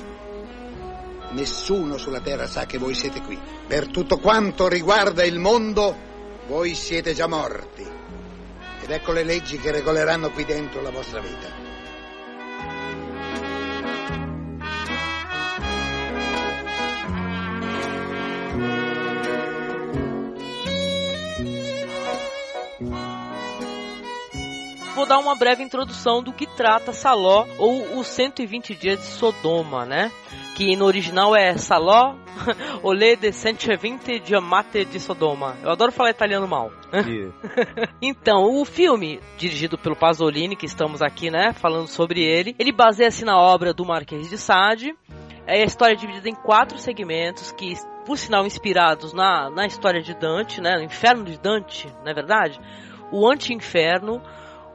Nessuno sulla terra sa che voi siete qui. Per tutto quanto riguarda il mondo, voi siete già morti. Ed ecco le leggi che regoleranno qui dentro la vostra vita. Vou dar uma breve introdução do que trata Saló ou os 120 dias de Sodoma, né? Que no original é Saló, [LAUGHS] Olê de 120 Giamate de Sodoma. Eu adoro falar italiano mal. E- [LAUGHS] Então, o filme, dirigido pelo Pasolini, que estamos aqui, né, falando sobre ele, ele baseia-se na obra do Marquês de Sade. É a história dividida em quatro segmentos que, por sinal, inspirados na, na história de Dante, né, no Inferno de Dante, não é verdade? O Anti-Inferno,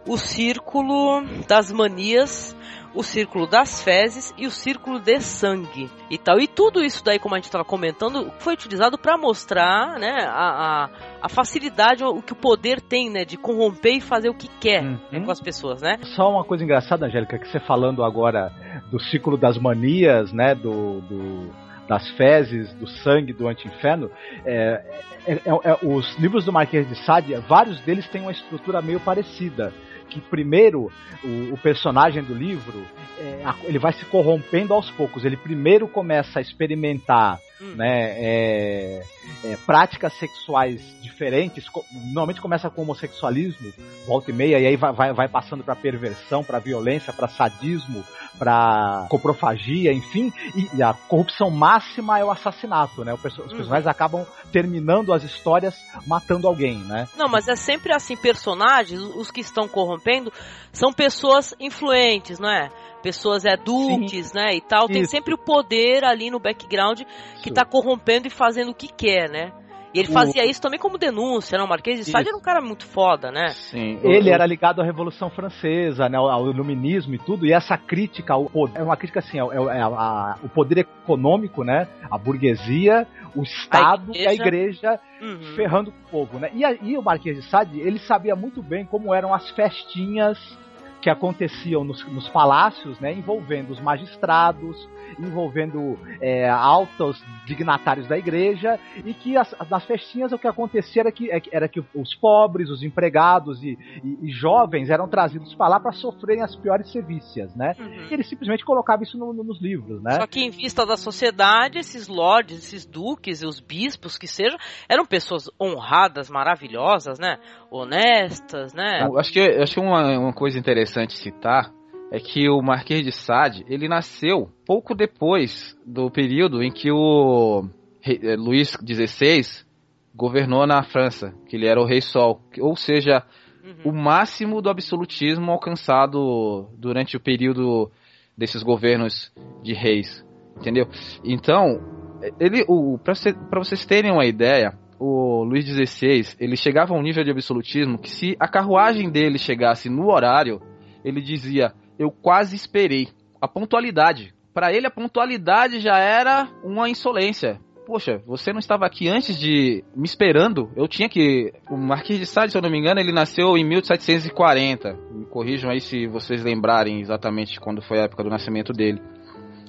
o Círculo das Manias, o Círculo das Fezes e o Círculo de Sangue e tal. E tudo isso daí, como a gente estava comentando, foi utilizado para mostrar, né, a, a, a facilidade, o que o poder tem, né, de corromper e fazer o que quer Uhum. né, com as pessoas, né? Só uma coisa engraçada, Angélica, que você falando agora do ciclo das manias, né, do, do- das fezes, do sangue, do anti-inferno, é, é- é- é- os livros do Marquês de Sade, vários deles têm uma estrutura meio parecida. Que primeiro o, o personagem do livro é, ele vai se corrompendo aos poucos. Ele primeiro começa a experimentar hum. né? É, é, práticas sexuais diferentes. Normalmente começa com homossexualismo, volta e meia, e aí vai, vai, vai passando para perversão, para violência, para sadismo, para coprofagia, enfim, e, a corrupção máxima é o assassinato, né? Os personagens uhum. acabam terminando as histórias matando alguém, né? Não, mas é sempre assim, personagens, os que estão corrompendo, são pessoas influentes, não é? Pessoas é duques, né, e tal, Isso. tem sempre o poder ali no background que está corrompendo e fazendo o que quer, né? E ele fazia isso também como denúncia, né? O Marquês de Sade era um cara muito foda, né? Sim. Ele era ligado à Revolução Francesa, né? Ao iluminismo e tudo. E essa crítica ao poder, é uma crítica assim, é, é a, a, o poder econômico, né? A burguesia, o Estado a e a igreja uhum. ferrando o povo, né? E, a, e o Marquês de Sade, ele sabia muito bem como eram as festinhas que aconteciam nos, nos palácios, né, envolvendo os magistrados, envolvendo é, altos dignatários da igreja, e que as, nas festinhas o que acontecia era que, é era que os pobres, os empregados e, e, e jovens eram trazidos para lá para sofrerem as piores sevícias, né? Uhum. E ele simplesmente colocava isso no, no, nos livros, né? Só que em vista da sociedade, esses lords, esses duques, os bispos que sejam, eram pessoas honradas, maravilhosas, né? Honestas, né? Eu acho que, acho que uma, uma coisa interessante citar é que o Marquês de Sade, ele nasceu pouco depois do período em que o rei, Luís XVI governou na França, que ele era o Rei Sol, ou seja, uhum. o máximo do absolutismo alcançado durante o período desses governos de reis, entendeu? Então, ele, para você, vocês terem uma ideia, o Luís XVI, ele chegava a um nível de absolutismo que se a carruagem dele chegasse no horário, ele dizia eu quase esperei. A pontualidade. Para ele, a pontualidade já era uma insolência. Poxa, você não estava aqui antes de me esperando? Eu tinha que. O Marquês de Sade, se eu não me engano, ele nasceu em 1740. Me corrijam aí se vocês lembrarem exatamente quando foi a época do nascimento dele.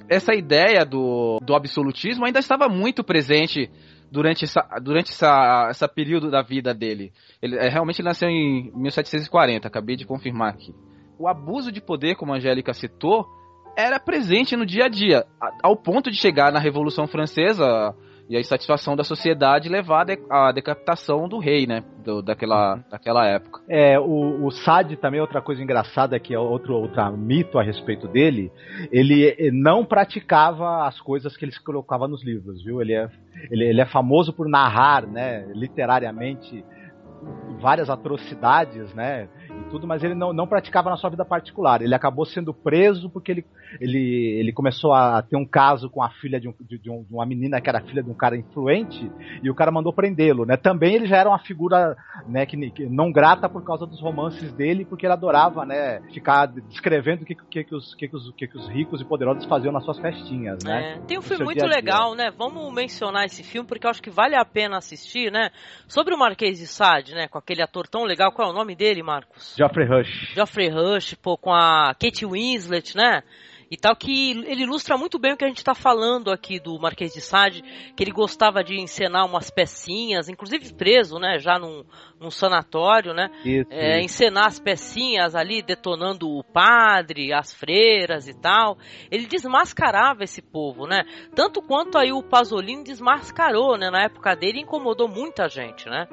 Essa ideia do, do absolutismo ainda estava muito presente durante essa, durante essa, essa período da vida dele. Ele é, realmente nasceu em 1740, acabei de confirmar aqui o abuso de poder, como a Angélica citou, era presente no dia a dia, ao ponto de chegar na Revolução Francesa e a insatisfação da sociedade levar à decapitação do rei, né, do, daquela, daquela época. É, o, o Sade também, outra coisa engraçada, que é outro, outro mito a respeito dele, ele não praticava as coisas que ele colocava nos livros, viu? Ele é, ele, ele é famoso por narrar, né, literariamente, várias atrocidades, né? Tudo, mas ele não, não praticava na sua vida particular. Ele acabou sendo preso porque ele, ele, ele começou a ter um caso com a filha de, um, de, de, uma menina que era filha de um cara influente e o cara mandou prendê-lo, né? Também ele já era uma figura, né, que, que, não grata por causa dos romances dele, porque ele adorava, né, ficar descrevendo o que, que, que, os, que, que, os, que, que os ricos e poderosos faziam nas suas festinhas, né? É, tem um filme muito legal, né? Vamos mencionar esse filme porque eu acho que vale a pena assistir, né? Sobre o Marquês de Sade, né? Com aquele ator tão legal. Qual é o nome dele, Marcos? Geoffrey Rush. Geoffrey Rush, pô, com a Kate Winslet, né? E tal, que ele ilustra muito bem o que a gente está falando aqui do Marquês de Sade, que ele gostava de encenar umas pecinhas, inclusive preso, né, já num, num sanatório, né, isso, é, encenar as pecinhas ali, detonando o padre, as freiras e tal. Ele desmascarava esse povo, né, tanto quanto aí o Pasolini desmascarou, né, na época dele, incomodou muita gente, né.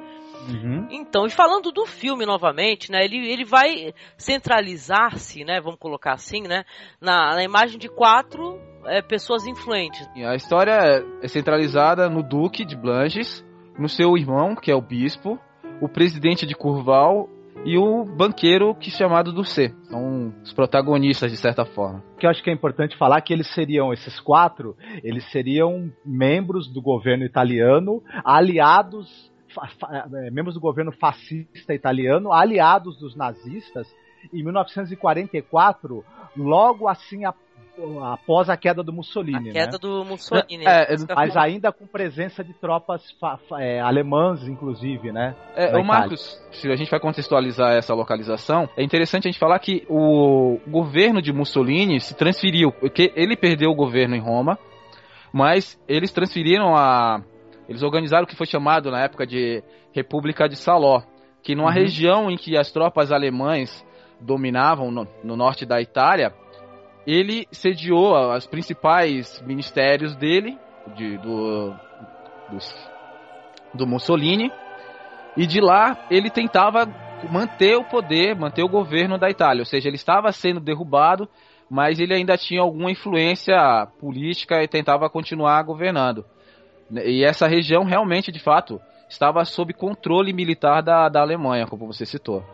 Uhum. Então, e falando do filme novamente, né, ele, ele vai centralizar-se, né, vamos colocar assim, né, na, na imagem de quatro é, pessoas influentes. A história é centralizada no Duque de Blanches, no seu irmão, que é o bispo, o presidente de Curval e o banqueiro que é chamado do C. São os protagonistas de certa forma. O que eu acho que é importante falar é que eles seriam esses quatro, eles seriam membros do governo italiano, aliados é, membros do governo fascista italiano, aliados dos nazistas, em 1944, logo assim a, após a queda do Mussolini. A queda né? do Mussolini. É, é, mas ainda com presença de tropas é, alemãs, inclusive, né? É, o Marcos, se a gente vai contextualizar essa localização, é interessante a gente falar que o governo de Mussolini se transferiu, porque ele perdeu o governo em Roma, mas eles transferiram a eles organizaram o que foi chamado na época de República de Saló, que numa uhum. região em que as tropas alemães dominavam no, no norte da Itália, ele sediou os principais ministérios dele de, do, dos, do Mussolini. E de lá ele tentava manter o poder, manter o governo da Itália. Ou seja, ele estava sendo derrubado, mas ele ainda tinha alguma influência política e tentava continuar governando. E essa região realmente, de fato, estava sob controle militar da, da Alemanha, como você citou.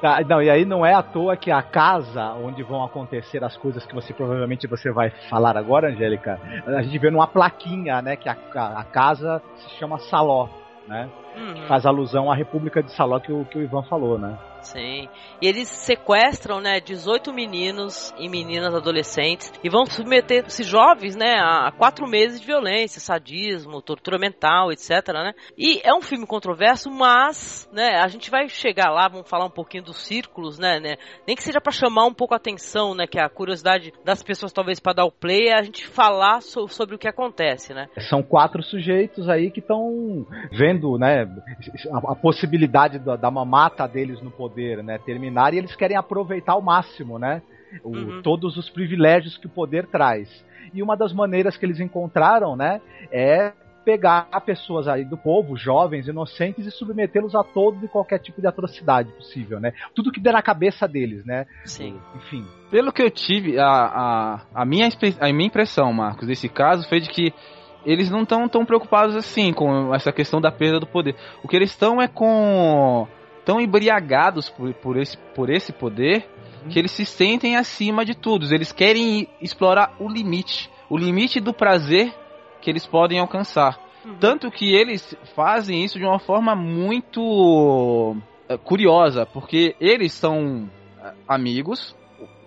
Tá, não, e aí não é à toa que a casa onde vão acontecer as coisas que você provavelmente você vai falar agora, Angélica, a gente vê numa plaquinha, né, que a, a casa se chama Saló, né? Uhum. Que faz alusão à República de Saló que o, que o Ivan falou, né? Sim. E eles sequestram, né, 18 meninos e meninas adolescentes e vão submeter esses jovens, né, a quatro meses de violência, sadismo, tortura mental, etc, né? E é um filme controverso, mas, né, a gente vai chegar lá, vamos falar um pouquinho dos círculos, né, né? Nem que seja para chamar um pouco a atenção, né, que a curiosidade das pessoas talvez para dar o play é a gente falar so sobre o que acontece, né? São quatro sujeitos aí que estão vendo, né, a, a possibilidade da, da mamata deles no poder poder, né, terminar e eles querem aproveitar ao máximo, né, o, uhum. todos os privilégios que o poder traz. E uma das maneiras que eles encontraram, né, é pegar pessoas aí do povo, jovens, inocentes, e submetê-los a todo e qualquer tipo de atrocidade possível, né? Tudo que der na cabeça deles, né? Sim. Enfim. Pelo que eu tive, a, a, a, minha, a minha impressão, Marcos, desse caso foi de que eles não estão tão preocupados assim com essa questão da perda do poder. O que eles estão é com tão embriagados por, por, esse, por esse poder uhum. que eles se sentem acima de tudo. Eles querem explorar o limite, o limite do prazer que eles podem alcançar. Uhum. Tanto que eles fazem isso de uma forma muito uh, curiosa, porque eles são uh, amigos,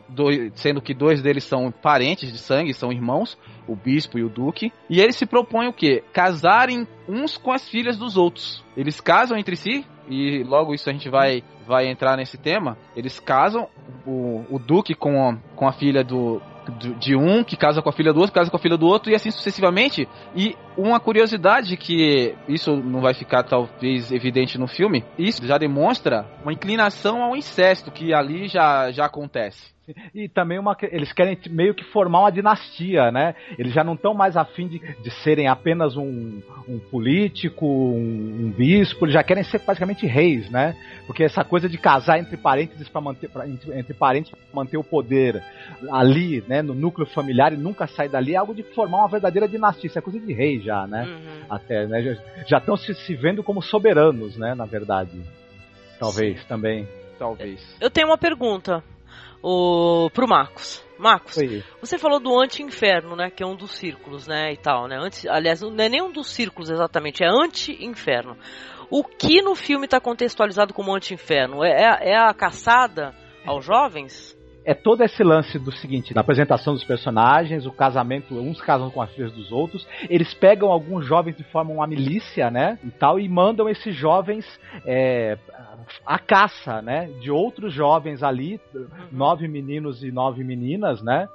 dois, sendo que dois deles são parentes de sangue, são irmãos, o bispo e o duque, e eles se propõem o quê? Casarem uns com as filhas dos outros. Eles casam entre si, e logo isso a gente vai, vai entrar nesse tema. Eles casam, o, o duque com a, com a filha do, de um, que casa com a filha do outro, casa com a filha do outro, e assim sucessivamente. E uma curiosidade que isso não vai ficar talvez evidente no filme, isso já demonstra uma inclinação ao incesto que ali já, já acontece. E também uma, eles querem meio que formar uma dinastia, né? Eles já não estão mais afim de, de serem apenas um, um político, um, um, bispo, eles já querem ser praticamente reis, né? Porque essa coisa de casar entre parênteses para manter pra, entre, entre parentes pra manter o poder ali, né, no núcleo familiar e nunca sair dali é algo de formar uma verdadeira dinastia, isso é coisa de rei já, né? Uhum. Até, né? Já estão se, se vendo como soberanos, né, na verdade. Talvez Sim. também. Talvez. Eu tenho uma pergunta o, pro Marcos. Marcos, Oi. você falou do anti-inferno, né? Que é um dos círculos, né? E tal, né? Anti, aliás, não é nem um dos círculos exatamente, é anti-inferno. O que no filme está contextualizado como anti-inferno? É, é, é a caçada aos jovens? é todo esse lance do seguinte, na apresentação dos personagens, o casamento, uns casam com as filhas dos outros, eles pegam alguns jovens e formam uma milícia, né, e tal, e mandam esses jovens é, a caça, né, de outros jovens ali, nove meninos e nove meninas, né,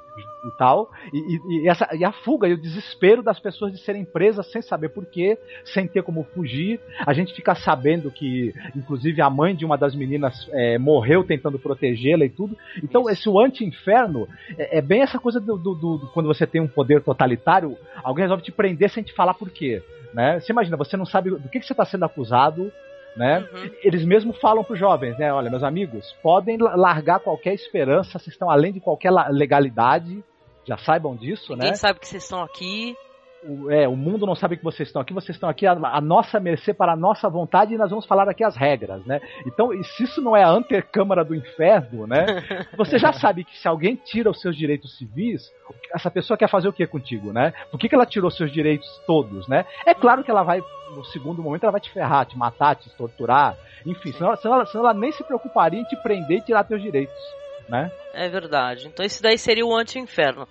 e tal, e, e, essa, e a fuga e o desespero das pessoas de serem presas sem saber porquê, sem ter como fugir. A gente fica sabendo que, inclusive, a mãe de uma das meninas é, morreu tentando protegê-la e tudo. Então, esse anti-inferno é, é, bem essa coisa do, do, do, quando você tem um poder totalitário, alguém resolve te prender sem te falar porquê. Né? Você imagina, você não sabe do que, que você está sendo acusado, né? Uhum. Eles mesmo falam para os jovens, né? Olha, meus amigos, podem largar qualquer esperança, vocês estão além de qualquer legalidade, já saibam disso, Ninguém né? sabe que vocês estão aqui o, é, o mundo não sabe que vocês estão aqui, vocês estão aqui a, a, nossa mercê para a nossa vontade e nós vamos falar aqui as regras, né? Então, se isso não é a antecâmara do inferno, né? [LAUGHS] Você já sabe que se alguém tira os seus direitos civis, essa pessoa quer fazer o que contigo, né? Por que, que ela tirou seus direitos todos, né? É claro que ela vai, no segundo momento, ela vai te ferrar, te matar, te torturar, enfim, senão, senão, ela, senão ela nem se preocuparia em te prender e tirar teus direitos, né? É verdade. Então, isso daí seria o anti-inferno.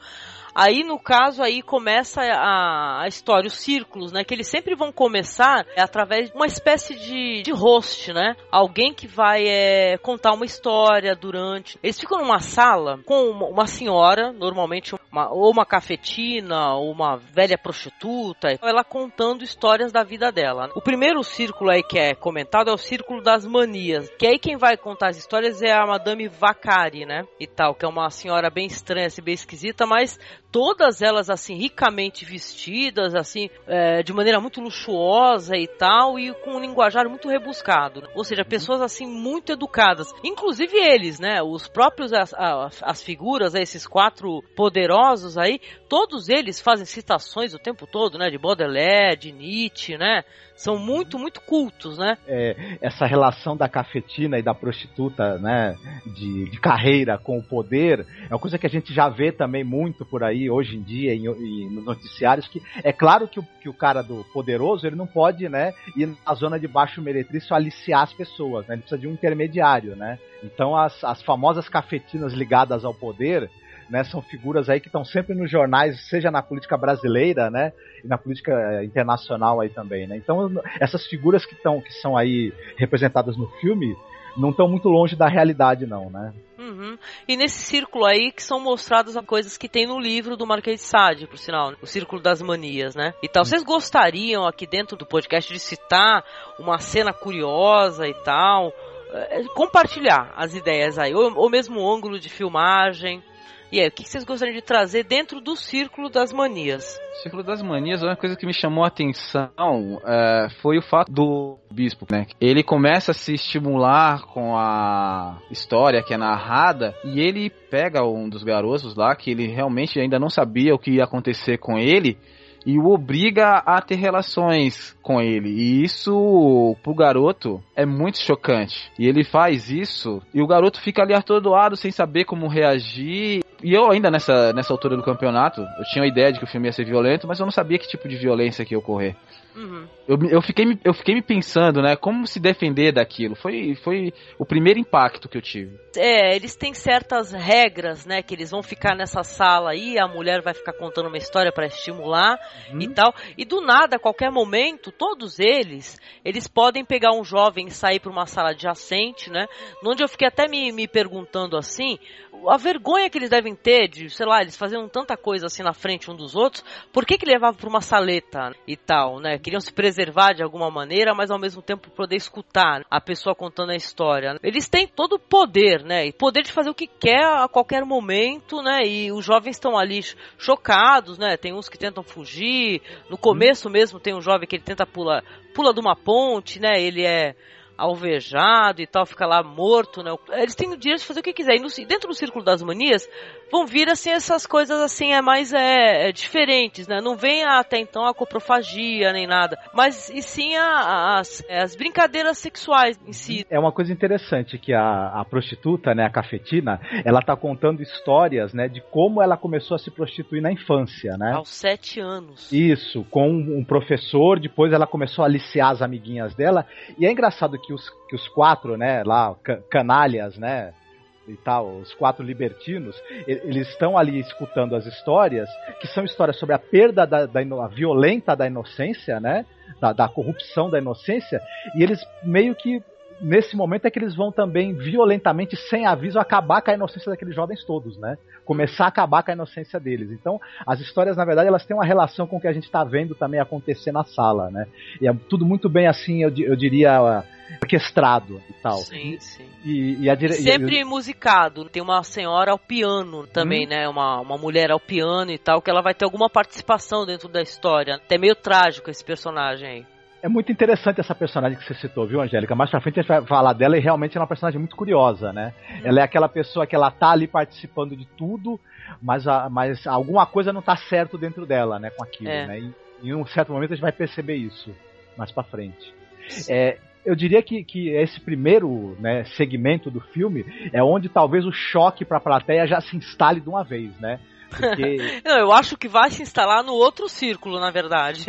Aí, no caso, aí começa a, a história, os círculos, né? Que eles sempre vão começar através de uma espécie de, de host, né? Alguém que vai é, contar uma história durante. Eles ficam numa sala com uma, uma senhora, normalmente uma, ou uma cafetina, ou uma velha prostituta, ela contando histórias da vida dela. O primeiro círculo aí que é comentado é o círculo das manias, que aí quem vai contar as histórias é a Madame Vacari, né? E tal, que é uma senhora bem estranha, assim, bem esquisita, mas todas elas assim ricamente vestidas, assim é, de maneira muito luxuosa e tal, e com um linguajar muito rebuscado. Ou seja, pessoas assim muito educadas, inclusive eles, né? Os próprios as, as, as figuras, esses quatro poderosos aí, todos eles fazem citações o tempo todo, né? De Baudelaire, de Nietzsche, né? São muito, muito cultos, né? É, essa relação da cafetina e da prostituta, né? De, de carreira com o poder, é uma coisa que a gente já vê também muito por aí hoje em dia em, em, nos noticiários, que é claro que o, que o cara do poderoso, ele não pode, né? Ir na zona de baixo meretrício aliciar as pessoas, né? Ele precisa de um intermediário, né? Então as, as famosas cafetinas ligadas ao poder, né, são figuras aí que estão sempre nos jornais, seja na política brasileira, né, e na política eh, internacional aí também, né. Então essas figuras que estão que são aí representadas no filme não estão muito longe da realidade não, né. Uhum. E nesse círculo aí que são mostradas as coisas que tem no livro do Marquês de Sade, por sinal, o Círculo das Manias, né? E tal. Vocês gostariam aqui dentro do podcast de citar uma cena curiosa e tal? É, compartilhar as ideias aí, ou, ou mesmo o ângulo de filmagem, e aí, o que vocês gostariam de trazer dentro do Círculo das Manias? Círculo das Manias, uma coisa que me chamou a atenção é, foi o fato do bispo, né? Ele começa a se estimular com a história que é narrada e ele pega um dos garotos lá que ele realmente ainda não sabia o que ia acontecer com ele e o obriga a ter relações com ele. E isso, pro garoto, é muito chocante. E ele faz isso, e o garoto fica ali atordoado, sem saber como reagir. E eu ainda nessa, nessa altura do campeonato, eu tinha a ideia de que o filme ia ser violento, mas eu não sabia que tipo de violência que ia ocorrer. Uhum. Eu, eu, fiquei, eu fiquei me pensando, né? Como se defender daquilo. Foi, foi o primeiro impacto que eu tive. É, eles têm certas regras, né? Que eles vão ficar nessa sala aí, a mulher vai ficar contando uma história para estimular uhum. e tal. E do nada, a qualquer momento, todos eles, eles podem pegar um jovem e sair para uma sala adjacente, né? Onde eu fiquei até me, me perguntando assim, a vergonha que eles devem ter de, sei lá, eles faziam tanta coisa assim na frente um dos outros, por que que levavam para uma saleta e tal, né? Queriam se preservar de alguma maneira, mas ao mesmo tempo poder escutar a pessoa contando a história. Eles têm todo o poder, né? E poder de fazer o que quer a qualquer momento, né? E os jovens estão ali chocados, né? Tem uns que tentam fugir. No começo mesmo tem um jovem que ele tenta pular, pula de uma ponte, né? Ele é alvejado e tal, fica lá morto, né? Eles têm o direito de fazer o que quiser. E no, dentro do círculo das manias, vão vir assim essas coisas assim, é mais é, é diferentes, né? Não vem até então a coprofagia nem nada, mas e sim a, as, é, as brincadeiras sexuais em si. É uma coisa interessante que a, a prostituta, né, a cafetina, ela tá contando histórias, né, de como ela começou a se prostituir na infância, né? Aos sete anos. Isso, com um professor, depois ela começou a aliciar as amiguinhas dela, e é engraçado que os, que os quatro, né, lá, canalhas, né, e tal, os quatro libertinos, eles estão ali escutando as histórias, que são histórias sobre a perda da, da a violenta da inocência, né, da, da corrupção da inocência, e eles meio que nesse momento é que eles vão também violentamente, sem aviso, acabar com a inocência daqueles jovens todos, né? Começar a acabar com a inocência deles. Então, as histórias, na verdade, elas têm uma relação com o que a gente está vendo também acontecer na sala, né? E é tudo muito bem assim, eu, eu diria orquestrado e tal. Sim, sim. E, e a dire... Sempre e, musicado. Tem uma senhora ao piano também, hum. né? Uma, uma mulher ao piano e tal, que ela vai ter alguma participação dentro da história. Até meio trágico esse personagem aí. É muito interessante essa personagem que você citou, viu, Angélica? Mais pra frente a gente vai falar dela e realmente é uma personagem muito curiosa, né? Hum. Ela é aquela pessoa que ela tá ali participando de tudo, mas, a, mas alguma coisa não tá certo dentro dela, né? Com aquilo, é. né? E em um certo momento a gente vai perceber isso mais pra frente. É, eu diria que, que esse primeiro né, segmento do filme é onde talvez o choque para a plateia já se instale de uma vez, né? Porque... [LAUGHS] Não, eu acho que vai se instalar no outro círculo, na verdade.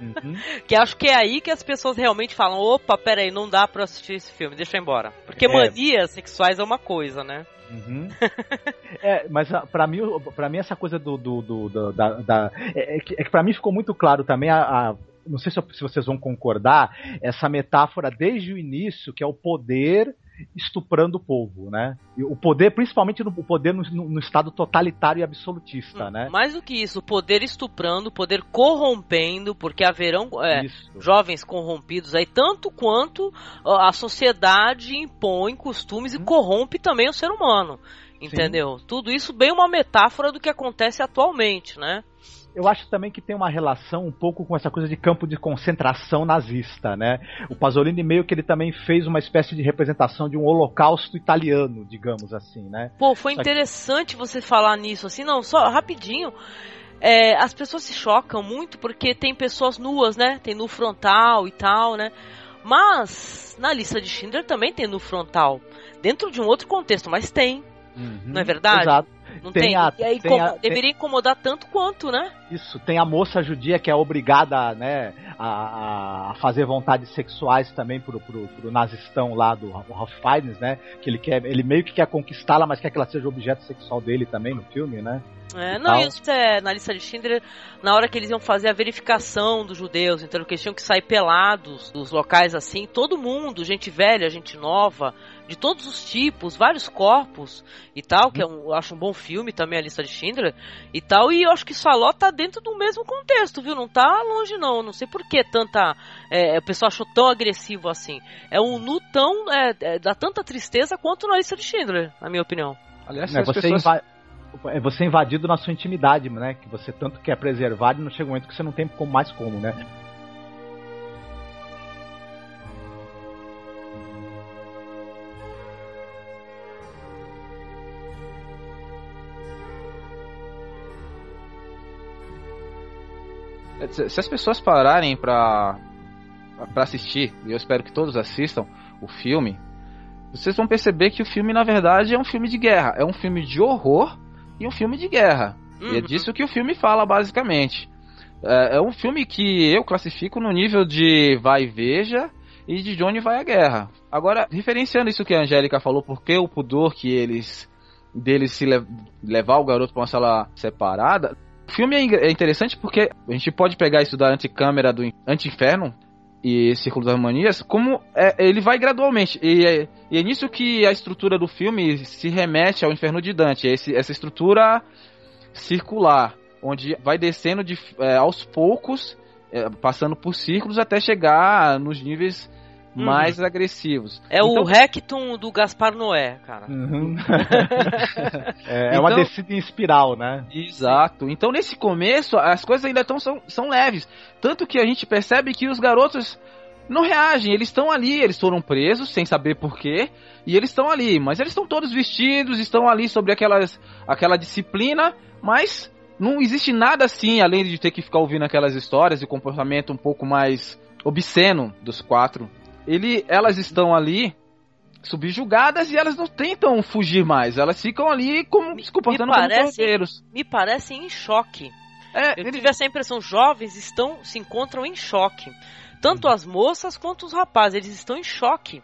Uhum. [LAUGHS] que acho que é aí que as pessoas realmente falam: opa, peraí, não dá pra assistir esse filme, deixa eu ir embora. Porque é. manias sexuais é uma coisa, né? Uhum. [LAUGHS] é, mas ah, para mim, para mim essa coisa do, do, do, do da, da, é, é que, é que para mim ficou muito claro também a, a não sei se, se vocês vão concordar, essa metáfora desde o início, que é o poder estuprando o povo, né? E o poder, principalmente no, o poder no, no, estado totalitário e absolutista, hum, né? Mais do que isso, o poder estuprando, o poder corrompendo, porque haverão é, jovens corrompidos aí, tanto quanto a sociedade impõe costumes hum. e corrompe também o ser humano. Entendeu? Sim. Tudo isso bem uma metáfora do que acontece atualmente, né? Eu acho também que tem uma relação um pouco com essa coisa de campo de concentração nazista, né? O Pasolini meio que ele também fez uma espécie de representação de um holocausto italiano, digamos assim, né? Pô, foi Só interessante que... você falar nisso, assim, não, só rapidinho. É, as pessoas se chocam muito porque tem pessoas nuas, né? Tem nu frontal e tal, né? Mas na lista de Schindler também tem nu frontal. Dentro de um outro contexto, mas tem. Uhum, não é verdade? Exato. Não tem. tem. A, e aí, tem a, deveria incomodar tanto quanto, né? Isso, tem a moça judia que é obrigada, né, a, a fazer vontades sexuais também pro, pro, pro nazistão lá do Ralph Fiennes, né? Que ele quer, ele meio que quer conquistá-la, mas quer que ela seja objeto sexual dele também no filme, né? É, não, isso é na lista de Schindler, na hora que eles iam fazer a verificação dos judeus, então eles tinham que sair pelados dos locais assim, todo mundo, gente velha, gente nova, de todos os tipos, vários corpos e tal, que é um, eu acho um bom filme também a lista de Schindler e tal, e eu acho que Saló tá dentro do mesmo contexto, viu? Não tá longe não, não sei por que tanta, é, o pessoal achou tão agressivo assim. É um nu tão, é, é, dá tanta tristeza quanto na lista de Schindler, na minha opinião. Aliás, é, você pessoas... inva... é você invadido na sua intimidade, né? Que você tanto quer preservar e não chega um momento que você não tem como mais como, né? Se as pessoas pararem pra, pra assistir, e eu espero que todos assistam o filme, vocês vão perceber que o filme, na verdade, é um filme de guerra. É um filme de horror e um filme de guerra. Uhum. E é uhum. disso que o filme fala, basicamente. É, é, um filme que eu classifico no nível de vai e veja e de Johnny vai à guerra. Agora, referenciando isso que a Angélica falou, porque o pudor que eles deles se le levar o garoto para uma sala separada, o filme é, é interessante porque a gente pode pegar isso da anticâmera do Anti-Inferno e Círculo das Harmonias, como é, ele vai gradualmente. E é, e é, nisso que a estrutura do filme se remete ao Inferno de Dante. É esse, essa estrutura circular, onde vai descendo de, é, aos poucos, é, passando por círculos até chegar nos níveis uhum. mais agressivos. É então, o Rectum do Gaspar Noé, cara. Uhum. [LAUGHS] é, então, uma descida em espiral, né? Exato. Então nesse começo as coisas ainda tão, são, são leves. Tanto que a gente percebe que os garotos não reagem, eles estão ali, eles foram presos sem saber porquê, e eles estão ali, mas eles estão todos vestidos, estão ali sobre aquelas, aquela disciplina, mas não existe nada assim, além de ter que ficar ouvindo aquelas histórias e comportamento um pouco mais obsceno dos quatro ele, elas estão ali subjugadas e elas não tentam fugir mais. Elas ficam ali como se comportando me parece, como Me parecem em choque. É, Eu ele... tive essa impressão, jovens estão se encontram em choque. Tanto as moças quanto os rapazes, eles estão em choque.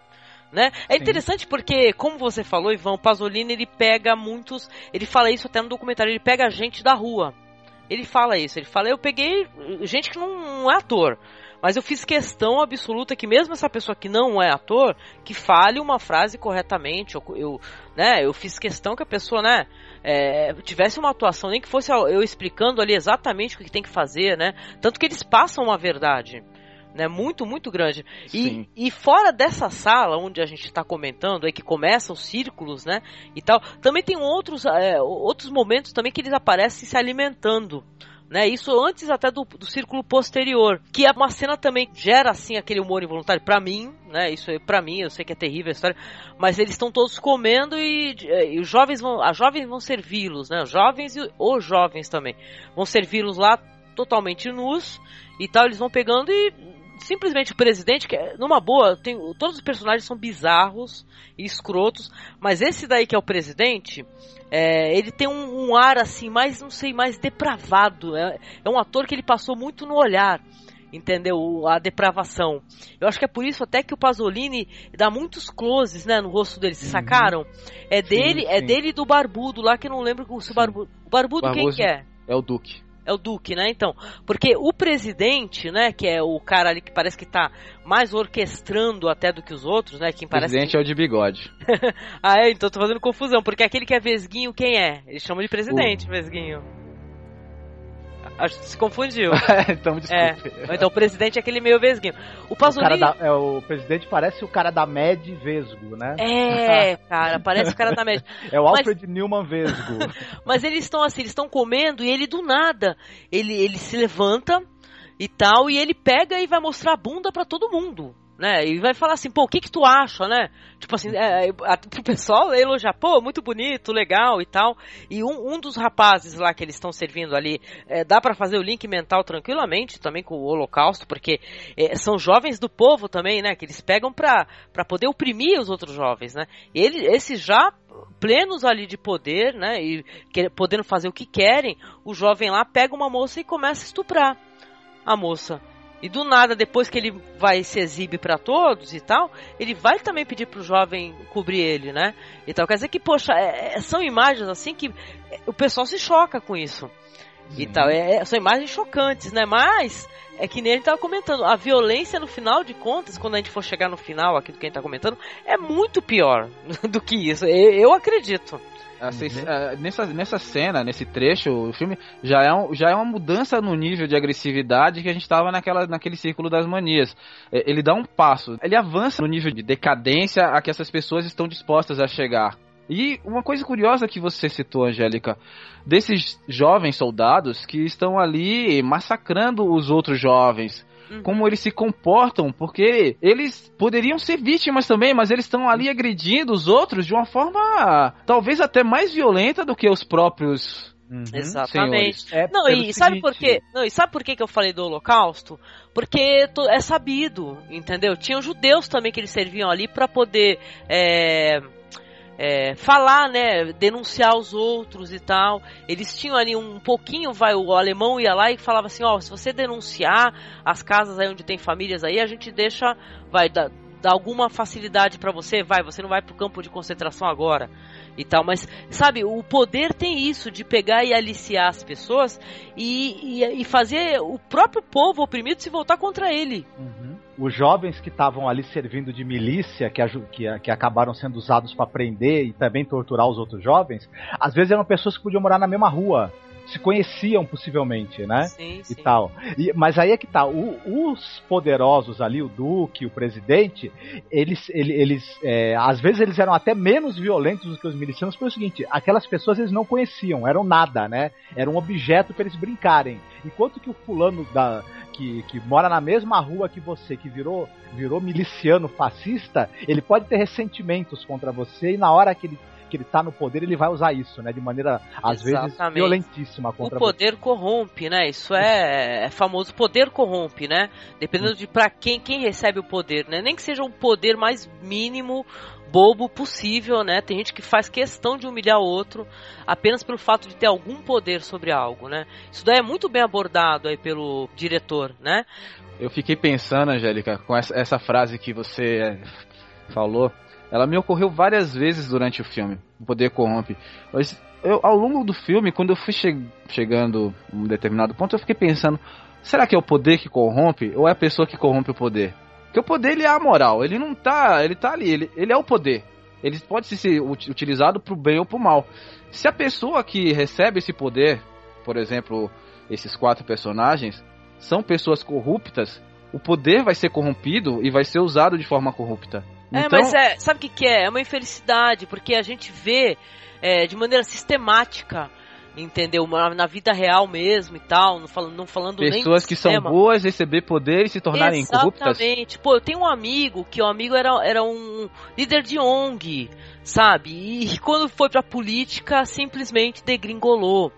Né? É interessante porque, como você falou, Ivan, o Pasolini ele pega muitos. Ele fala isso até no documentário, ele pega gente da rua. Ele fala isso, ele fala, eu peguei gente que não, não é ator. Mas eu fiz questão absoluta que mesmo essa pessoa que não é ator, que fale uma frase corretamente, eu, eu né, eu fiz questão que a pessoa, né, é, tivesse uma atuação, nem que fosse eu explicando ali exatamente o que tem que fazer, né, tanto que eles passam uma verdade, né, muito, muito grande. E, e, fora dessa sala onde a gente está comentando, aí que começam os círculos, né, e tal, também tem outros, é, outros momentos também que eles aparecem se alimentando né? Isso antes até do, do círculo posterior, que é uma cena também gera assim aquele humor involuntário para mim, né? Isso é para mim, eu sei que é terrível a história, mas eles estão todos comendo e, e, os jovens vão, as jovens vão servi-los, né? Os jovens e os jovens também vão servi-los lá totalmente nus e tal, eles vão pegando e simplesmente o presidente, que é, numa boa, tem, todos os personagens são bizarros e escrotos, mas esse daí que é o presidente, é, ele tem um, um, ar assim, mais, não sei, mais depravado. É, é um ator que ele passou muito no olhar entendeu? A depravação. Eu acho que é por isso até que o Pasolini dá muitos closes, né, no rosto dele. Vocês uhum. sacaram? É dele, sim, é sim. é dele e do barbudo lá que eu não lembro o barbudo. O barbudo quem que é? É o Duque. É o Duque, né? Então, porque o presidente, né, que é o cara ali que parece que tá mais orquestrando até do que os outros, né? Quem parece presidente que... é o de bigode. [LAUGHS] ah, é? Então tô fazendo confusão, porque aquele que é Vesguinho, quem é? Eles chamam de presidente, o... Vesguinho. Acho que se confundiu. [LAUGHS] então, É, desculpe. ou então o presidente é aquele meio vesguinho. O O, Pasolini. da- é, o presidente parece o cara da MED Vesgo, né? É, [LAUGHS] cara, parece o cara da média. É o Mas- Alfred Newman Vesgo. [LAUGHS] Mas eles estão assim, eles estão comendo e ele do nada, ele, ele se levanta e tal, e ele pega e vai mostrar a bunda pra todo mundo. Né? E vai falar assim, pô, o que que tu acha, né? Tipo assim, é, é, a- [LAUGHS] pro pessoal elogiar, pô, muito bonito, legal e tal. E um, um dos rapazes lá que eles estão servindo ali, é, dá pra fazer o link mental tranquilamente também com o holocausto, porque é, são jovens do povo também, né? Que eles pegam pra, pra poder oprimir os outros jovens, né? E ele, esses já plenos ali de poder, né? E que- podendo fazer o que querem, o jovem lá pega uma moça e começa a estuprar a moça. E do nada, depois que ele vai se exibe pra todos e tal, ele vai também pedir pro jovem cobrir ele, né? E tal. Quer dizer que, poxa, é- é- são imagens assim que é, o pessoal se choca com isso. E tal. É- é- são imagens chocantes, né? Mas é que nem ele tava comentando, a violência no final de contas, quando a gente for chegar no final aqui do que a gente tá comentando, é muito pior [LAUGHS] do que isso. Eu, eu acredito. Assim, ah, nessa, nessa cena, nesse trecho, o filme já é, um, já é uma mudança no nível de agressividade que a gente estava naquela, naquele círculo das manias. É, Ele dá um passo, ele avança no nível de decadência a que essas pessoas estão dispostas a chegar. E uma coisa curiosa que você citou, Angélica, desses jovens soldados que estão ali massacrando os outros jovens. Uhum. Como eles se comportam, porque eles poderiam ser vítimas também, mas eles estão ali agredindo os outros de uma forma talvez até mais violenta do que os próprios Uhum. Exatamente. É Não, e sabe por seguinte, quê? Não, e sabe por quê que eu falei do Holocausto? Porque é sabido, entendeu? Tinham judeus também que eles serviam ali para poder é, é, falar, né? Denunciar os outros e tal. Eles tinham ali um pouquinho, vai, o alemão ia lá e falava assim, ó, se você denunciar as casas aí onde tem famílias aí, a gente deixa, vai, dar dá alguma facilidade para você, vai, você não vai pro campo de concentração agora e tal, mas sabe, o poder tem isso de pegar e aliciar as pessoas e, e, e fazer o próprio povo oprimido se voltar contra ele. Uhum. Os jovens que estavam ali servindo de milícia, que, que, que acabaram sendo usados para prender e também torturar os outros jovens, às vezes eram pessoas que podiam morar na mesma rua, se conheciam possivelmente, né? Sim, e sim. tal. E- mas aí é que tá, o- os poderosos ali, o Duque, o presidente, eles, ele- eles é, às vezes eles eram até menos violentos do que os milicianos, pelo seguinte, aquelas pessoas eles não conheciam, eram nada, né? Era um objeto para eles brincarem. Enquanto que o fulano da, que, que mora na mesma rua que você, que virou, virou miliciano fascista, ele pode ter ressentimentos contra você e na hora que ele que ele tá no poder, ele vai usar isso, né? De maneira, às vezes, Exatamente. violentíssima O contra poder corrompe, né? Isso é, é famoso. Poder corrompe, né? Dependendo de para quem quem recebe o poder, né? Nem que seja o poder mais mínimo, bobo possível, né? Tem gente que faz questão de humilhar o outro apenas pelo fato de ter algum poder sobre algo, né? Isso daí é muito bem abordado aí pelo diretor, né? Eu fiquei pensando, Angélica, com essa, essa frase que você é, falou. Ela me ocorreu várias vezes durante o filme. O poder corrompe. Mas eu, ao longo do filme, quando eu fui che chegando a um determinado ponto, eu fiquei pensando: será que é o poder que corrompe ou é a pessoa que corrompe o poder? Porque o poder ele é a moral. Ele não tá. Ele tá ali. Ele, ele é o poder. Ele pode ser ut- utilizado pro bem ou pro mal. Se a pessoa que recebe esse poder, por exemplo, esses quatro personagens, são pessoas corruptas, o poder vai ser corrompido e vai ser usado de forma corrupta. É, Então, mas é, sabe o que, que é? É uma infelicidade, porque a gente vê é, de maneira sistemática, entendeu? Na, na vida real mesmo e tal, não falando, não falando nem pessoas que são sistema. boas receber poder e se tornarem corruptas. Exatamente. Pô, eu tenho um amigo que o amigo era, era um líder de ONG, sabe? E quando foi pra política, simplesmente degringolou.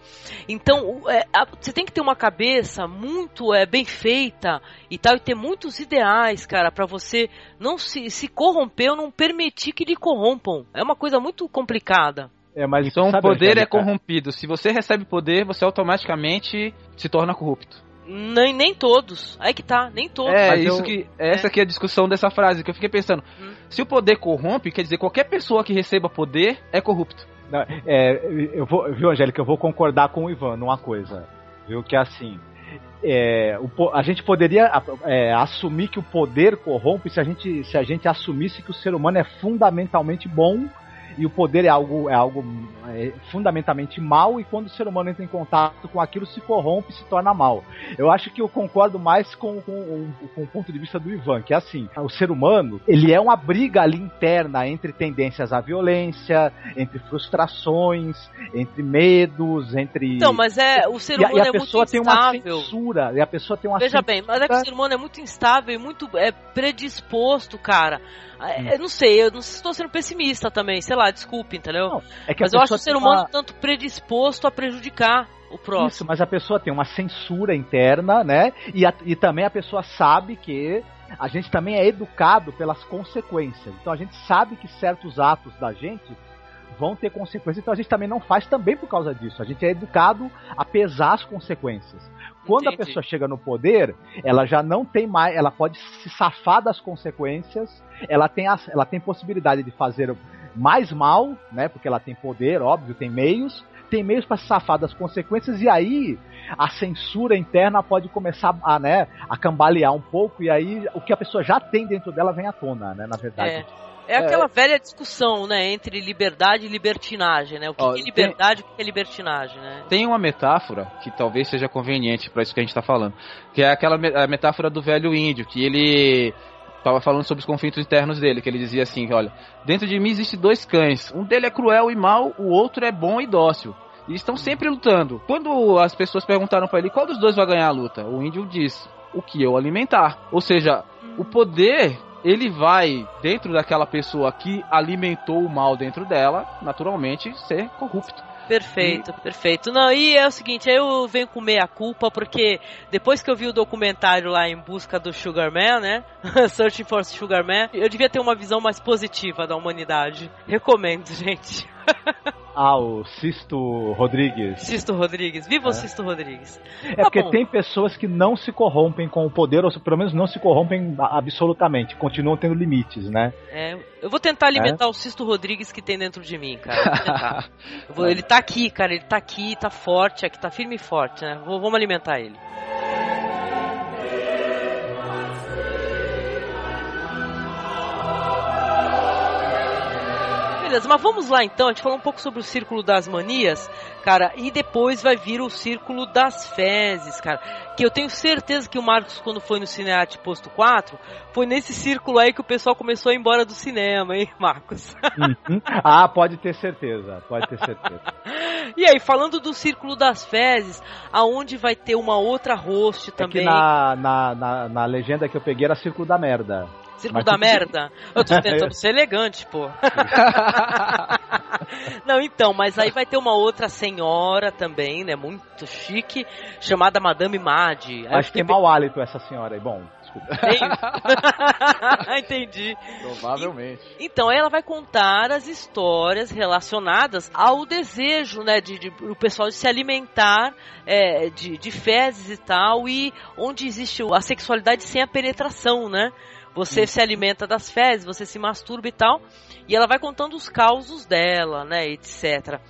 Então, é, a- você tem que ter uma cabeça muito é, bem feita e tal, e ter muitos ideais, cara, pra você não se, se corromper ou não permitir que lhe corrompam. É uma coisa muito complicada. É, mas Então o poder é Angélica, corrompido. Se você recebe poder, você automaticamente se torna corrupto. Nem, nem todos. Aí que tá, nem todos. É Mas isso eu- que é essa aqui é a discussão dessa frase que eu fiquei pensando. Hum. Se o poder corrompe, quer dizer qualquer pessoa que receba poder é corrupto. Não, é, eu vou, viu, Angélica, eu vou concordar com o Ivan numa coisa. Viu que é assim. é, o a gente poderia é, assumir que o poder corrompe se a, gente, se a gente assumisse que o ser humano é fundamentalmente bom e o poder é algo, é algo é, fundamentalmente mal, e quando o ser humano entra em contato com aquilo, se corrompe e se torna mal. Eu acho que eu concordo mais com, com, com, o ponto de vista do Ivan, que é assim, o ser humano, ele é uma briga ali interna entre tendências à violência, entre frustrações, entre medos, entre... Então, mas é, o ser humano e e a é pessoa tem instável. uma censura, e a pessoa tem uma Veja censura... bem, mas é que o ser humano é muito instável e muito é, predisposto, cara. É, Eu não sei, eu não estou sendo pessimista também, sei lá, desculpe, entendeu? Não, é que mas eu acho o ser humano uma- tanto predisposto a prejudicar o próximo. Isso, mas a pessoa tem uma censura interna, né? E, a- e também a pessoa sabe que a gente também é educado pelas consequências. Então a gente sabe que certos atos da gente vão ter consequências, então a gente também não faz também por causa disso. A gente é educado a pesar as consequências. Quando Entendi. a pessoa chega no poder, ela já não tem mais, ela pode se safar das consequências, ela tem, a, ela tem possibilidade de fazer mais mal, né? Porque ela tem poder, óbvio, tem meios, tem meios para se safar das consequências e aí a censura interna pode começar a, né, a cambalear um pouco e aí o que a pessoa já tem dentro dela vem à tona, né? Na verdade. É. É aquela velha discussão, né, entre liberdade e libertinagem, né? O que, Ó, que é tem- liberdade e o que é libertinagem, né? Tem uma metáfora que talvez seja conveniente para isso que a gente está falando, que é aquela a metáfora do velho índio, que ele estava falando sobre os conflitos internos dele, que ele dizia assim, olha, dentro de mim existem dois cães, um dele é cruel e mau, o outro é bom e dócil. E estão sempre lutando. Quando as pessoas perguntaram para ele qual dos dois vai ganhar a luta, o índio diz: o que eu alimentar. Ou seja, o poder ele vai dentro daquela pessoa que alimentou o mal dentro dela, naturalmente ser corrupto. Perfeito, perfeito. Não, e é o seguinte, eu venho comer a culpa, porque depois que eu vi o documentário lá em busca do Sugarman, né? [LAUGHS] Searching for Sugarman, eu devia ter uma visão mais positiva da humanidade. Recomendo, gente. [LAUGHS] Ah, o Sisto Rodrigues. Sisto Rodrigues. Viva o É. Sisto Rodrigues. É Tá porque bom. tem pessoas que não se corrompem com o poder, ou pelo menos não se corrompem absolutamente, continuam tendo limites, né? É, eu vou tentar alimentar o Sisto Rodrigues que tem dentro de mim, cara. Vou [LAUGHS] vou- ele tá aqui, cara. Ele tá aqui, tá forte, aqui tá firme e forte, né? Vou- vamos alimentar ele. Beleza, mas vamos lá então. A gente falou um pouco sobre o círculo das manias, cara, e depois vai vir o círculo das fezes, cara. Que eu tenho certeza que o Marcos, quando foi no Cinearte Posto 4, foi nesse círculo aí que o pessoal começou a ir embora do cinema, hein, [LAUGHS] Marcos? Uhum. ah, pode ter certeza, pode ter certeza. [LAUGHS] E aí, falando do círculo das fezes, aonde vai ter uma outra host É que também. na, na, na, na legenda que eu peguei era Círculo da Merda. Círculo mas da merda? Eu tô tentando ser elegante, pô. [LAUGHS] Não, então, mas aí vai ter uma outra senhora também, né? Muito chique, chamada Madame Mad. Aí eu Acho que tem mau hálito essa senhora aí. Bom, desculpa. [LAUGHS] Entendi. Provavelmente. Então, ela vai contar as histórias relacionadas ao desejo, né, de, de o pessoal de se alimentar é, de, de fezes e tal, e onde existe a sexualidade sem a penetração, né? Você se alimenta das fezes, você se masturba e tal, e ela vai contando os causos dela, né, etc.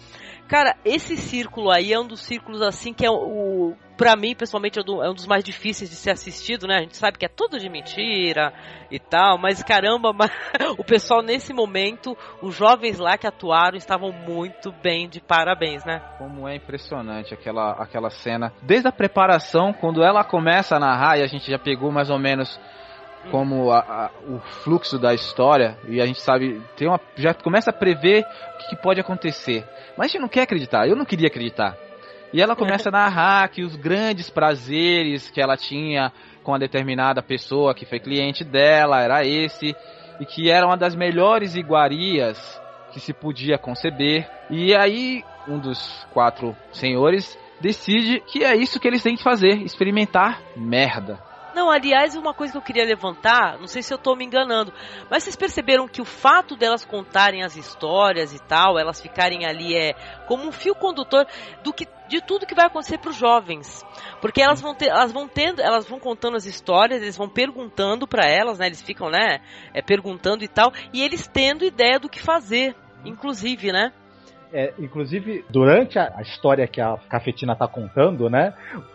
Cara, esse círculo aí é um dos círculos assim que é o, pra mim pessoalmente é um é um dos mais difíceis de ser assistido, né? A gente sabe que é tudo de mentira e tal, mas caramba, [LAUGHS] o pessoal nesse momento, os jovens lá que atuaram estavam muito bem de parabéns, né? Como é impressionante aquela, aquela cena. Desde a preparação, quando ela começa a narrar, e a gente já pegou mais ou menos como a- a- o fluxo da história, e a gente sabe, tem uma, já começa a prever o que, que pode acontecer. Mas a gente não quer acreditar, eu não queria acreditar. E ela começa a narrar que os grandes prazeres que ela tinha com a determinada pessoa que foi cliente dela era esse, e que era uma das melhores iguarias que se podia conceber. E aí, um dos quatro senhores decide que é isso que eles têm que fazer: experimentar merda. Não, aliás, uma coisa que eu queria levantar, não sei se eu tô me enganando, mas vocês perceberam que o fato delas contarem as histórias e tal, elas ficarem ali é como um fio condutor do que de tudo que vai acontecer para os jovens, porque elas vão ter, elas vão tendo, elas vão contando as histórias, eles vão perguntando para elas, né? Eles ficam, né, é, perguntando e tal, e eles tendo ideia do que fazer, inclusive, né? É, inclusive, durante a, história que a cafetina tá contando, né?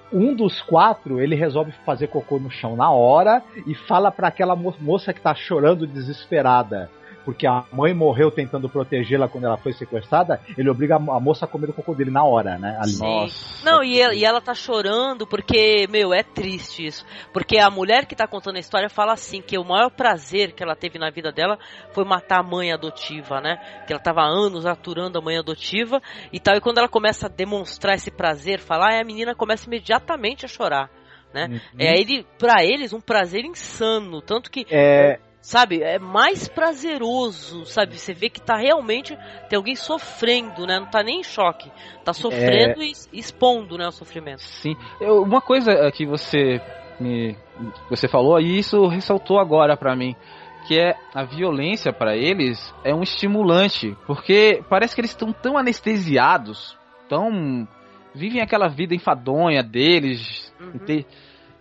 Um dos quatro, ele resolve fazer cocô no chão na hora e fala para aquela mo moça que tá chorando desesperada. Porque a mãe morreu tentando protegê-la quando ela foi sequestrada, ele obriga a moça a comer o cocô dele na hora, né? Ali. Nossa. Não, e ela, e ela tá chorando porque, meu, é triste isso. Porque a mulher que tá contando a história fala assim, que o maior prazer que ela teve na vida dela foi matar a mãe adotiva, né? Que ela tava há anos aturando a mãe adotiva e tal. E quando ela começa a demonstrar esse prazer, falar, a menina começa imediatamente a chorar né? Uhum. É ele, para eles um prazer insano, tanto que é... sabe, é mais prazeroso, sabe? Você vê que tá realmente tem alguém sofrendo, né? Não tá nem em choque, tá sofrendo é... e expondo, né, o sofrimento. Sim. Eu, uma coisa que você me você falou e isso ressaltou agora para mim, que é a violência para eles é um estimulante, porque parece que eles estão tão anestesiados, tão vivem aquela vida enfadonha deles. Uhum.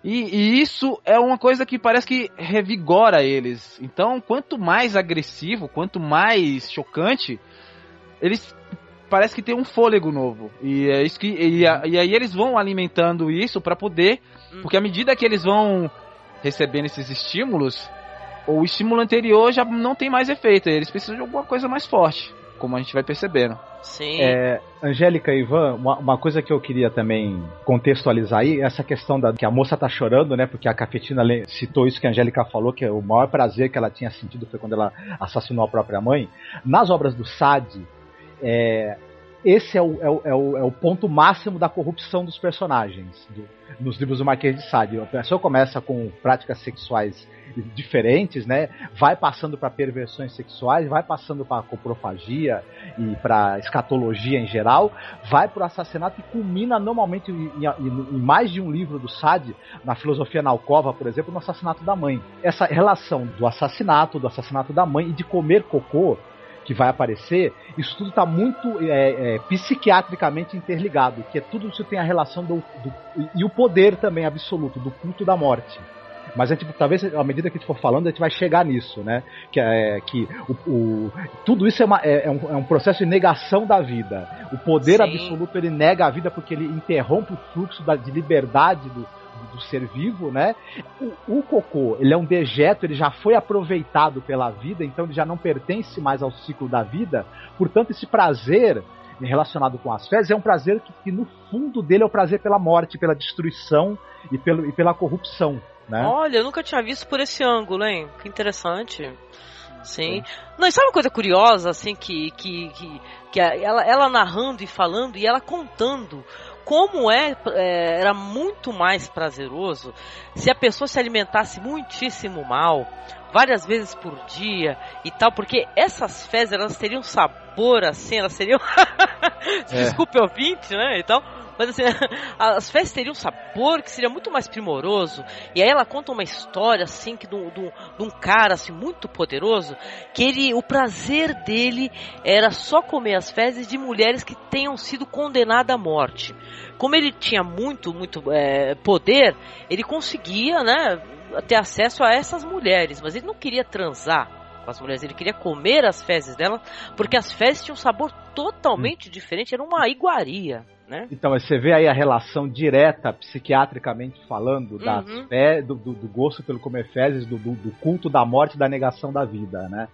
E, e, isso é uma coisa que parece que revigora eles. Então, quanto mais agressivo, quanto mais chocante, eles parece que tem um fôlego novo. E é isso que e, e aí eles vão alimentando isso para poder, uhum. porque à medida que eles vão recebendo esses estímulos, o estímulo anterior já não tem mais efeito. Eles precisam de alguma coisa mais forte, como a gente vai percebendo. Sim. É, Angélica e Ivan, uma, uma, coisa que eu queria também contextualizar aí, essa questão da que a moça tá chorando, né? Porque a Cafetina citou isso que a Angélica falou, que o maior prazer que ela tinha sentido foi quando ela assassinou a própria mãe. Nas obras do Sade, é, esse é o, é, o, é, o, é o, ponto máximo da corrupção dos personagens do, nos livros do Marquês de Sade. A pessoa começa com práticas sexuais diferentes, né? Vai passando para perversões sexuais, vai passando para coprofagia e para escatologia em geral, vai para o assassinato e culmina normalmente em, em, em, mais de um livro do Sade, na filosofia na alcova, por exemplo, no assassinato da mãe. Essa relação do assassinato, do assassinato da mãe e de comer cocô que vai aparecer, isso tudo está muito é, é, psiquiatricamente interligado, que é tudo isso tem a relação do, do, e o poder também absoluto do culto da morte. Mas a gente, talvez à medida que a gente for falando, a gente vai chegar nisso, né? Que, é, que o, o tudo isso é, uma, é, é, um, é, um, processo de negação da vida. O poder Sim. absoluto ele nega a vida porque ele interrompe o fluxo da, de liberdade do, do ser vivo, né? O, o, cocô, ele é um dejeto, ele já foi aproveitado pela vida, então ele já não pertence mais ao ciclo da vida. Portanto, esse prazer relacionado com as fezes é um prazer que, que, no fundo dele é o prazer pela morte, pela destruição e, pelo, e pela corrupção. Né? Olha, eu nunca tinha visto por esse ângulo, hein? Que interessante. Sim. Não, e sabe uma coisa curiosa, assim, que, que, que, que ela, ela narrando e falando e ela contando como é, é, era muito mais prazeroso se a pessoa se alimentasse muitíssimo mal, várias vezes por dia e tal, porque essas fezes elas teriam sabor assim, elas seriam. [LAUGHS] é. Desculpe ouvinte, né? E tal mas assim, [LAUGHS] as festas teriam um sabor que seria muito mais primoroso. E aí ela conta uma história assim que de um, de um cara assim muito poderoso, que ele, o prazer dele era só comer as fezes de mulheres que tenham sido condenadas à morte. Como ele tinha muito, muito é, poder, ele conseguia, né, ter acesso a essas mulheres, mas ele não queria transar com as mulheres, ele queria comer as fezes dela, porque as fezes tinham um sabor totalmente hum. diferente, era uma iguaria né? Então, você vê aí a relação direta, psiquiatricamente falando, uhum. fé, do, do, do, gosto pelo comer fezes, do, do, culto da morte e da negação da vida, né?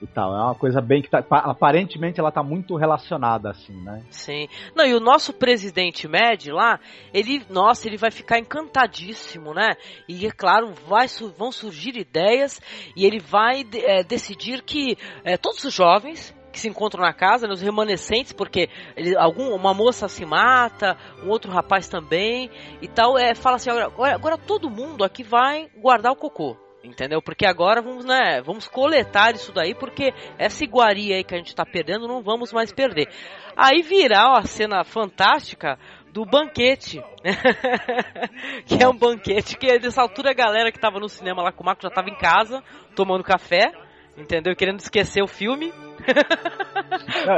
E tal. É uma coisa bem que tá, aparentemente ela tá muito relacionada assim, né? Sim. Não, e o nosso presidente Med lá, ele, nossa, ele vai ficar encantadíssimo, né? E é claro, vai, vão surgir ideias e ele vai é, decidir que é, todos os jovens que se encontram na casa, né, os remanescentes, porque ele, algum, uma moça se mata, um outro rapaz também, e tal, é, fala assim, agora, agora todo mundo aqui vai guardar o cocô. Entendeu? Porque agora vamos, né, vamos coletar isso daí, porque essa iguaria aí que a gente tá perdendo, não vamos mais perder. Aí virá a cena fantástica do banquete. [LAUGHS] que é um banquete que nessa altura a galera que tava no cinema lá com o Marco já tava em casa, tomando café entendeu? Querendo esquecer o filme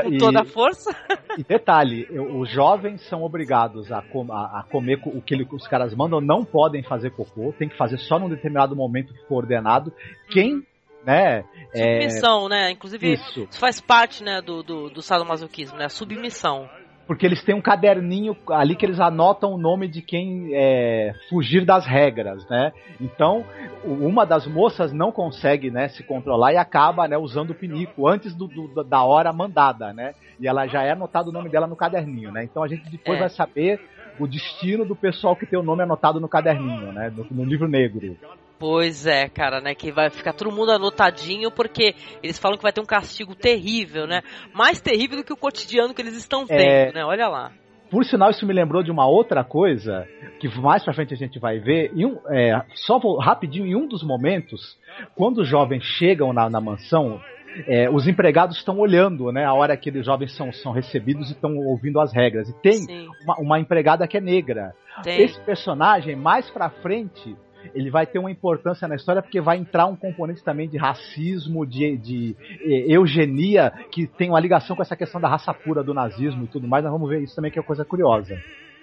com toda a força. [LAUGHS] E detalhe, os jovens são obrigados a, com, a, a comer o que ele, os caras mandam, não podem fazer cocô, tem que fazer só num determinado momento que for ordenado. Quem uhum. né? Submissão, é... né? Inclusive, isso. isso. faz parte, né, do, do, do sadomasoquismo, né? Submissão. Porque eles têm um caderninho ali que eles anotam o nome de quem é, fugir das regras, né? Então, uma das moças não consegue né, se controlar e acaba né, usando o pinico antes do, do, da hora mandada, né? E ela já é anotado o nome dela no caderninho, né? Então a gente depois é. vai saber o destino do pessoal que tem o nome anotado no caderninho, né? No, no livro negro. Pois é, cara, né? Que vai ficar todo mundo anotadinho porque eles falam que vai ter um castigo terrível, né? Mais terrível do que o cotidiano que eles estão tendo, é... né? Olha lá. Por sinal, isso me lembrou de uma outra coisa que mais pra frente a gente vai ver. Em um, é, só vou, rapidinho, em um dos momentos, quando os jovens chegam na, na mansão, é, os empregados estão olhando, né, a hora que os jovens são, são recebidos e estão ouvindo as regras. E tem uma, uma, empregada que é negra. Tem. Esse personagem, mais pra frente, ele vai ter uma importância na história porque vai entrar um componente também de racismo, de, de, de eugenia, que tem uma ligação com essa questão da raça pura do nazismo e tudo mais. Nós vamos ver isso também, que é uma coisa curiosa.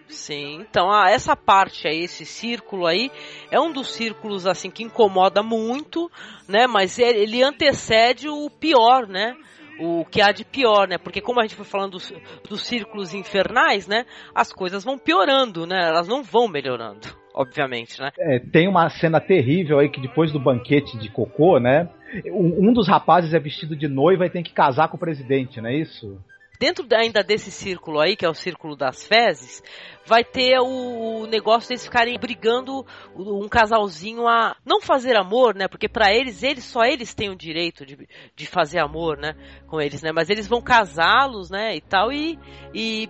Sim, então ah, essa parte aí, esse círculo aí, é um dos círculos assim que incomoda muito, né? Mas ele, ele antecede o pior, né? o que há de pior, né? Porque como a gente foi falando dos, dos círculos infernais, né? As coisas vão piorando, né? Elas não vão melhorando, obviamente, né? É, tem uma cena terrível aí que depois do banquete de cocô, né? Um, dos rapazes é vestido de noiva e tem que casar com o presidente, não é isso? dentro ainda desse círculo aí, que é o círculo das fezes, vai ter o negócio deles ficarem brigando um casalzinho a não fazer amor, né? Porque para eles, eles só eles têm o direito de, de fazer amor, né? Com eles, né? Mas eles vão casá-los, né? E tal, e, e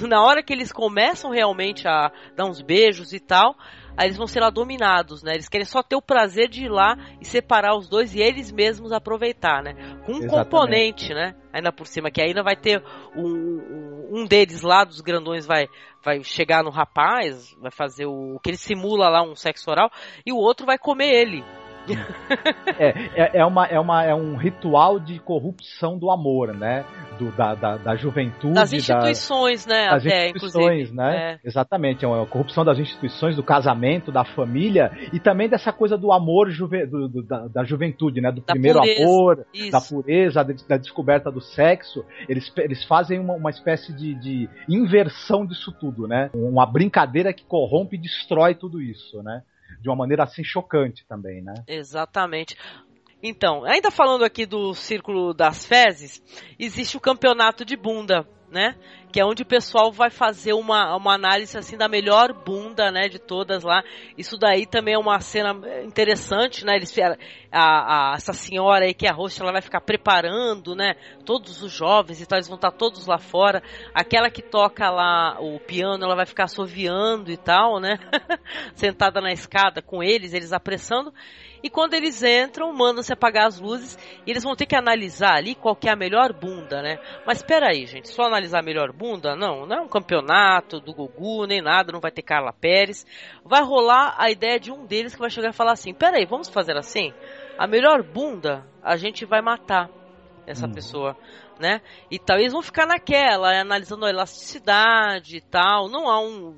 na hora que eles começam realmente a dar uns beijos e tal, aí eles vão ser lá dominados, né? Eles querem só ter o prazer de ir lá e separar os dois e eles mesmos aproveitar, né? Com um Exatamente. componente, né? Ainda por cima, que ainda vai ter um, um deles lá, dos grandões, vai, vai chegar no rapaz, vai fazer o, o que ele simula lá, um sexo oral, e o outro vai comer ele. É, é, é, uma, é, uma, é um ritual de corrupção do amor, né? Do, da, da, da juventude. Das instituições, da, né? Das até, instituições, né? É. Exatamente. É uma corrupção das instituições, do casamento, da família e também dessa coisa do amor juve, do, do, da, da, juventude, né? Do da primeiro pureza. amor, Isso. da pureza, da, da, descoberta do sexo. Eles, eles fazem uma, uma espécie de, de inversão disso tudo, né? Uma brincadeira que corrompe e destrói tudo isso, né? De uma maneira assim chocante também, né? Exatamente. Então, ainda falando aqui do Círculo das Fezes, existe o campeonato de bunda, né? Que é onde o pessoal vai fazer uma, uma análise assim da melhor bunda, né, de todas lá. Isso daí também é uma cena interessante, né? Eles a, a essa senhora aí que é a host, ela vai ficar preparando, né, todos os jovens e tal, eles vão estar todos lá fora. Aquela que toca lá o piano, ela vai ficar assoviando e tal, né? [LAUGHS] Sentada na escada com eles, eles apressando. E quando eles entram, mandam-se apagar as luzes e eles vão ter que analisar ali qual que é a melhor bunda, né? Mas espera aí, gente, só analisar a melhor bunda? Não, não é um campeonato do Gugu, nem nada, não vai ter Carla Pérez. Vai rolar a ideia de um deles que vai chegar e falar assim: "Pera aí, vamos fazer assim? A melhor bunda, a gente vai matar essa hum. pessoa, né? E tal, eles vão ficar naquela, analisando a elasticidade e tal. Não há um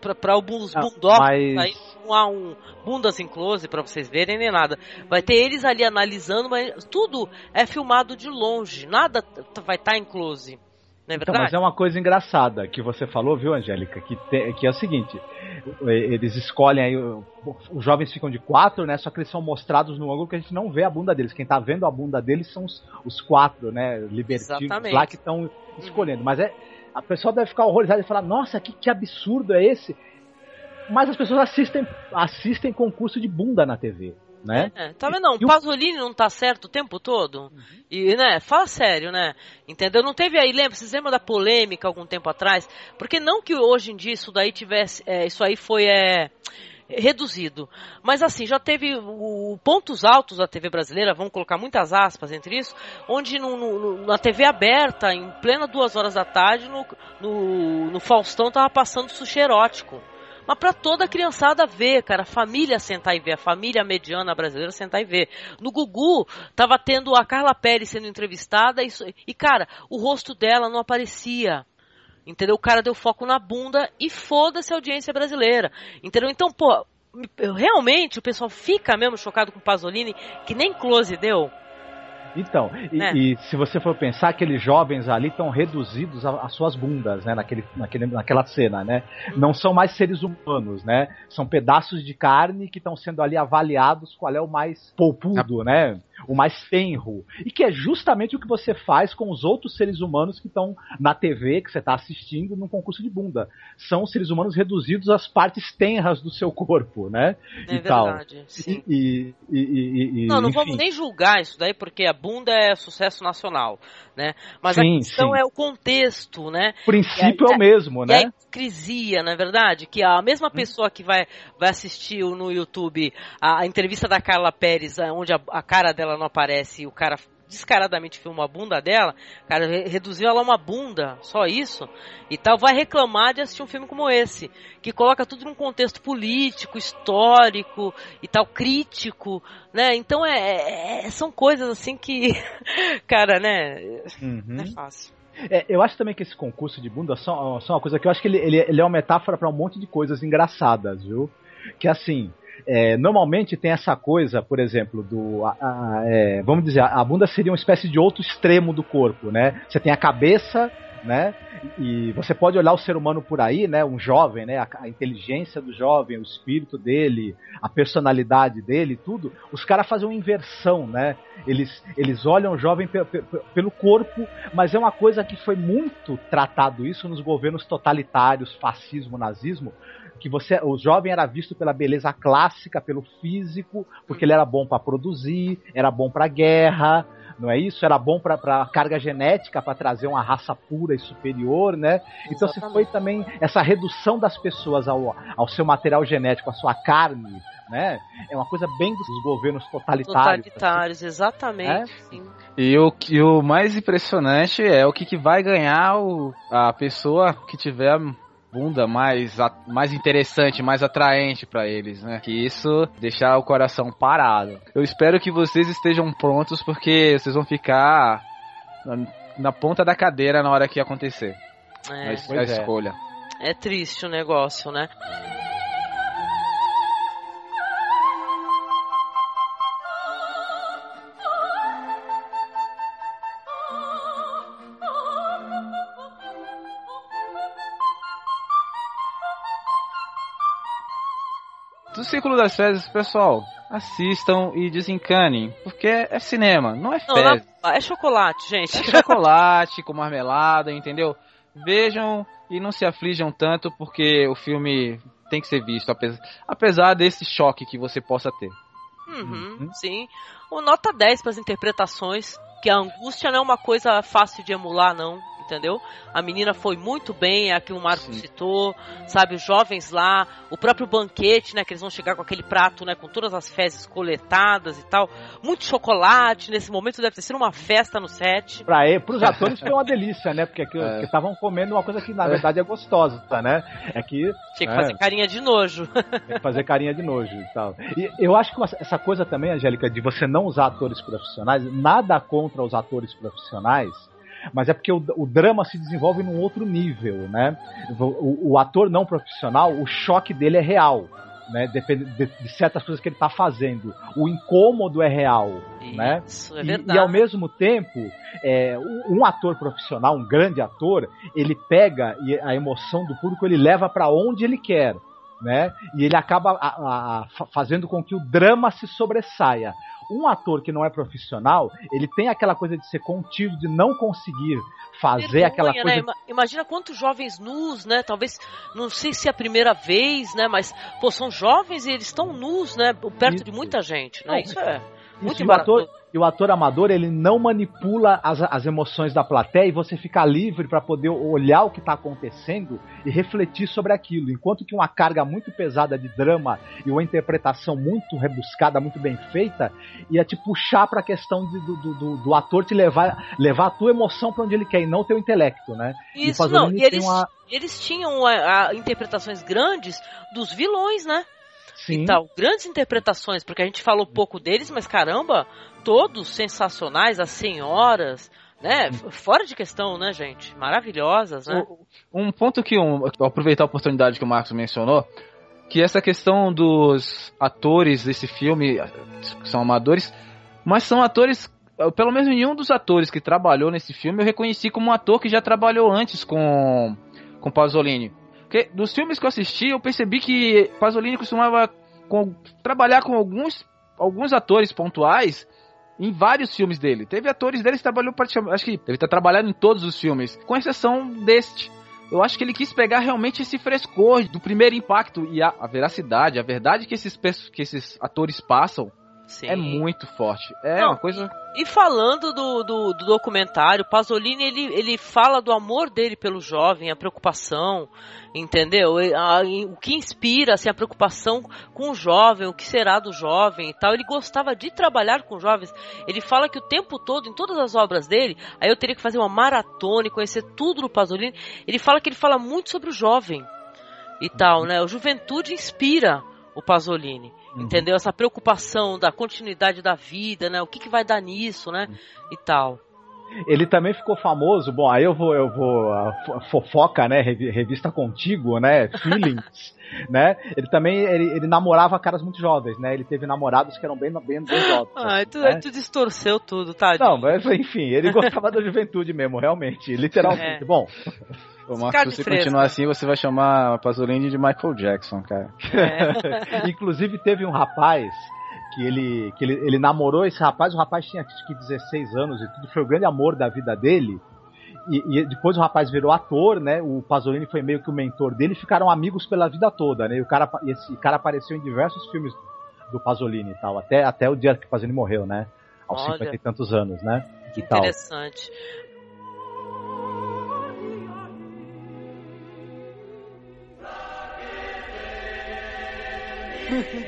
para bundocks mas... aí não há um bundas em close para vocês verem nem nada. Vai ter eles ali analisando, mas tudo é filmado de longe, nada vai estar tá em close. Não é então, mas é uma coisa engraçada que você falou, viu, Angélica? Que, te, que é o seguinte: eles escolhem aí, os jovens ficam de quatro, né? Só que eles são mostrados no ângulo que a gente não vê a bunda deles. Quem tá vendo a bunda deles são os, os quatro, né? Libertinos lá que estão escolhendo. Mas é, a pessoa deve ficar horrorizada e falar: Nossa, que, que absurdo é esse? Mas as pessoas assistem, assistem concurso de bunda na TV. Né? É, tá vendo? Não, o Pasolini não tá certo o tempo todo. Uhum. E, né, fala sério, né? Entendeu? Não teve aí, lembra? Vocês lembram da polêmica algum tempo atrás? Porque não que hoje em dia isso daí tivesse. É, isso aí foi. É, reduzido. Mas assim, já teve o, pontos altos da TV brasileira, vamos colocar muitas aspas entre isso, onde no, no, na TV aberta, em plena duas horas da tarde, no, no, no Faustão tava passando sushi erótico. Mas para toda a criançada ver, cara, a família sentar e ver, a família mediana brasileira sentar e ver. No Gugu, tava tendo a Carla Pérez sendo entrevistada e, e cara, o rosto dela não aparecia. Entendeu? O cara deu foco na bunda e foda-se a audiência brasileira. Entendeu? Então, pô, realmente o pessoal fica mesmo chocado com o Pasolini, que nem close deu. Então, e, Né? e se você for pensar, aqueles jovens ali estão reduzidos a- às suas bundas, né? Naquele, naquele, naquela cena, né? Não são mais seres humanos, né? São pedaços de carne que estão sendo ali avaliados qual é o mais polpudo, né? O mais tenro. E que é justamente o que você faz com os outros seres humanos que estão na TV, que você está assistindo num concurso de bunda. São seres humanos reduzidos às partes tenras do seu corpo, né? É e tal. verdade. Sim. E, e, e, Não, não enfim. vamos nem julgar isso daí, porque a bunda é sucesso nacional, né? Mas a Sim, questão sim. é o contexto, né? O princípio a- é o mesmo, E a né? hipocrisia, não é verdade? Que a mesma pessoa que vai, vai assistir no YouTube a, a entrevista da Carla Pérez, onde a, a cara dela não aparece e o cara descaradamente filma a bunda dela, cara, re- reduziu ela a uma bunda, só isso, e tal, vai reclamar de assistir um filme como esse, que coloca tudo num contexto político, histórico e tal, crítico, né? Então é, é- é- são coisas assim que, [LAUGHS] cara, né, Uhum. não é fácil. É, eu acho também que esse concurso de bunda só, só uma coisa que eu acho que ele, ele, ele é uma metáfora para um monte de coisas engraçadas, viu? Que assim, é, normalmente tem essa coisa, por exemplo, do. a- a- é, vamos dizer, a bunda seria uma espécie de outro extremo do corpo, né? Você tem a cabeça, né? E você pode olhar o ser humano por aí, né? Um jovem, né? A, a inteligência do jovem, o espírito dele, a personalidade dele, tudo. Os caras fazem uma inversão, né? Eles, eles olham o jovem pe- pe- pelo corpo, mas é uma coisa que foi muito tratado isso nos governos totalitários, fascismo, nazismo, que você, o jovem era visto pela beleza clássica, pelo físico, porque ele era bom para produzir, era bom para guerra, não é isso? Era bom para carga genética, para trazer uma raça pura e superior, né? Então se foi também essa redução das pessoas ao, ao seu material genético, à sua carne, né? É uma coisa bem dos governos totalitários. Totalitários, exatamente. sim. E o, e o mais impressionante é o que, que vai ganhar o, a pessoa que tiver a bunda mais, a- mais interessante, mais atraente pra eles, né? Que isso deixar o coração parado. Eu espero que vocês estejam prontos porque vocês vão ficar na, na ponta da cadeira na hora que acontecer É, a, a é. escolha. é triste o negócio, né? Círculo das Fezes, pessoal, assistam e desencanem, porque é cinema, não é Não, fezes. na- é chocolate, gente. É chocolate com marmelada, entendeu? Vejam e não se aflijam tanto porque o filme tem que ser visto, apesar, apesar desse choque que você possa ter. Uhum, sim. O nota 10 para as interpretações, que a angústia não é uma coisa fácil de emular, não. Entendeu? A menina foi muito bem, é a que o Marco Sim. citou, sabe? Os jovens lá, o próprio banquete, né? Que eles vão chegar com aquele prato, né? Com todas as fezes coletadas e tal. Muito chocolate, nesse momento deve ter sido uma festa no set. Para os atores foi uma delícia, né? Porque É. estavam comendo uma coisa que na verdade é gostosa, né? É que Tinha que É. fazer carinha de nojo. tem que fazer carinha de nojo e tal. E eu acho que essa coisa também, Angélica, de você não usar atores profissionais, nada contra os atores profissionais, mas é porque o, o drama se desenvolve num outro nível, né? O, o ator não profissional, o choque dele é real. Né, depende de, de certas coisas que ele está fazendo. O incômodo é real. né? Isso, é E- verdade. E, ao mesmo tempo, é, um ator profissional, um grande ator, ele pega e a emoção do público, ele leva para onde ele quer. Né? E ele acaba a- a- a- fa- fazendo com que o drama se sobressaia. Um ator que não é profissional, ele tem aquela coisa de ser contido, de não conseguir fazer Vergonha, aquela né? coisa. Ima- Imagina quantos jovens nus, né? Talvez, não sei se é a primeira vez, né? Mas, pô, são jovens e eles estão nus, né? Perto Isso. de muita gente, né? Não, Isso é muito e o ator, embaraçoso. E o ator amador, ele não manipula as, as emoções da plateia e você fica livre para poder olhar o que está acontecendo e refletir sobre aquilo. Enquanto que uma carga muito pesada de drama e uma interpretação muito rebuscada, muito bem feita, ia te puxar para a questão de- do, do, do- ator te levar, levar a tua emoção para onde ele quer e não o teu intelecto, né? E Isso, Pasolini não. E eles, uma- eles tinham a, a, interpretações grandes dos vilões, né? Sim, E tal. Grandes interpretações, porque a gente falou pouco deles, mas caramba, todos sensacionais, as senhoras, né? Fora de questão, né, gente? Maravilhosas, né? Um ponto que um, eu vou aproveitar a oportunidade que o Marcos mencionou, que essa questão dos atores desse filme que são amadores, mas são atores pelo menos nenhum dos atores que trabalhou nesse filme eu reconheci como um ator que já trabalhou antes com, com Pasolini. Porque dos filmes que eu assisti, eu percebi que Pasolini costumava com, trabalhar com alguns, alguns atores pontuais em vários filmes dele. Teve atores dele que trabalhou praticamente. Acho que deve estar trabalhando em todos os filmes, com exceção deste. Eu acho que ele quis pegar realmente esse frescor do primeiro impacto e a, a veracidade, a verdade que esses, que esses atores passam Sim. é muito forte. É Não, uma coisa. E, e falando do, do, do, documentário, Pasolini ele, ele fala do amor dele pelo jovem, a preocupação, entendeu? A, o que inspira assim, a preocupação com o jovem, o que será do jovem e tal. Ele gostava de trabalhar com jovens. Ele fala que o tempo todo, em todas as obras dele, aí eu teria que fazer uma maratona e conhecer tudo do Pasolini. Ele fala que ele fala muito sobre o jovem e tal, né? A juventude inspira o Pasolini. Uhum. Entendeu? Essa preocupação da continuidade da vida, né? O que, que vai dar nisso, né? E tal. Ele também ficou famoso, bom, aí eu vou, eu vou, fofoca, né, revista Contigo, né, Feelings, [LAUGHS] né, ele também, ele, ele, namorava caras muito jovens, né, ele teve namorados que eram bem, bem, bem jovens. Ah, tu, né? tu distorceu tudo, tá? Não, mas enfim, ele [LAUGHS] gostava da juventude mesmo, realmente, literalmente, é. bom... Ô, Marcos, se você continuar assim, você vai chamar a Pasolini de Michael Jackson, cara. É. [LAUGHS] Inclusive, teve um rapaz que ele, que ele, ele namorou esse rapaz, o rapaz tinha acho que 16 anos e tudo, foi o grande amor da vida dele. E, e, depois o rapaz virou ator, né? O Pasolini foi meio que o mentor dele, ficaram amigos pela vida toda, né? E o cara, esse cara apareceu em diversos filmes do Pasolini e tal, até, até o dia que o Pasolini morreu, né? Aos Olha, 50 e tantos anos, né? Que interessante.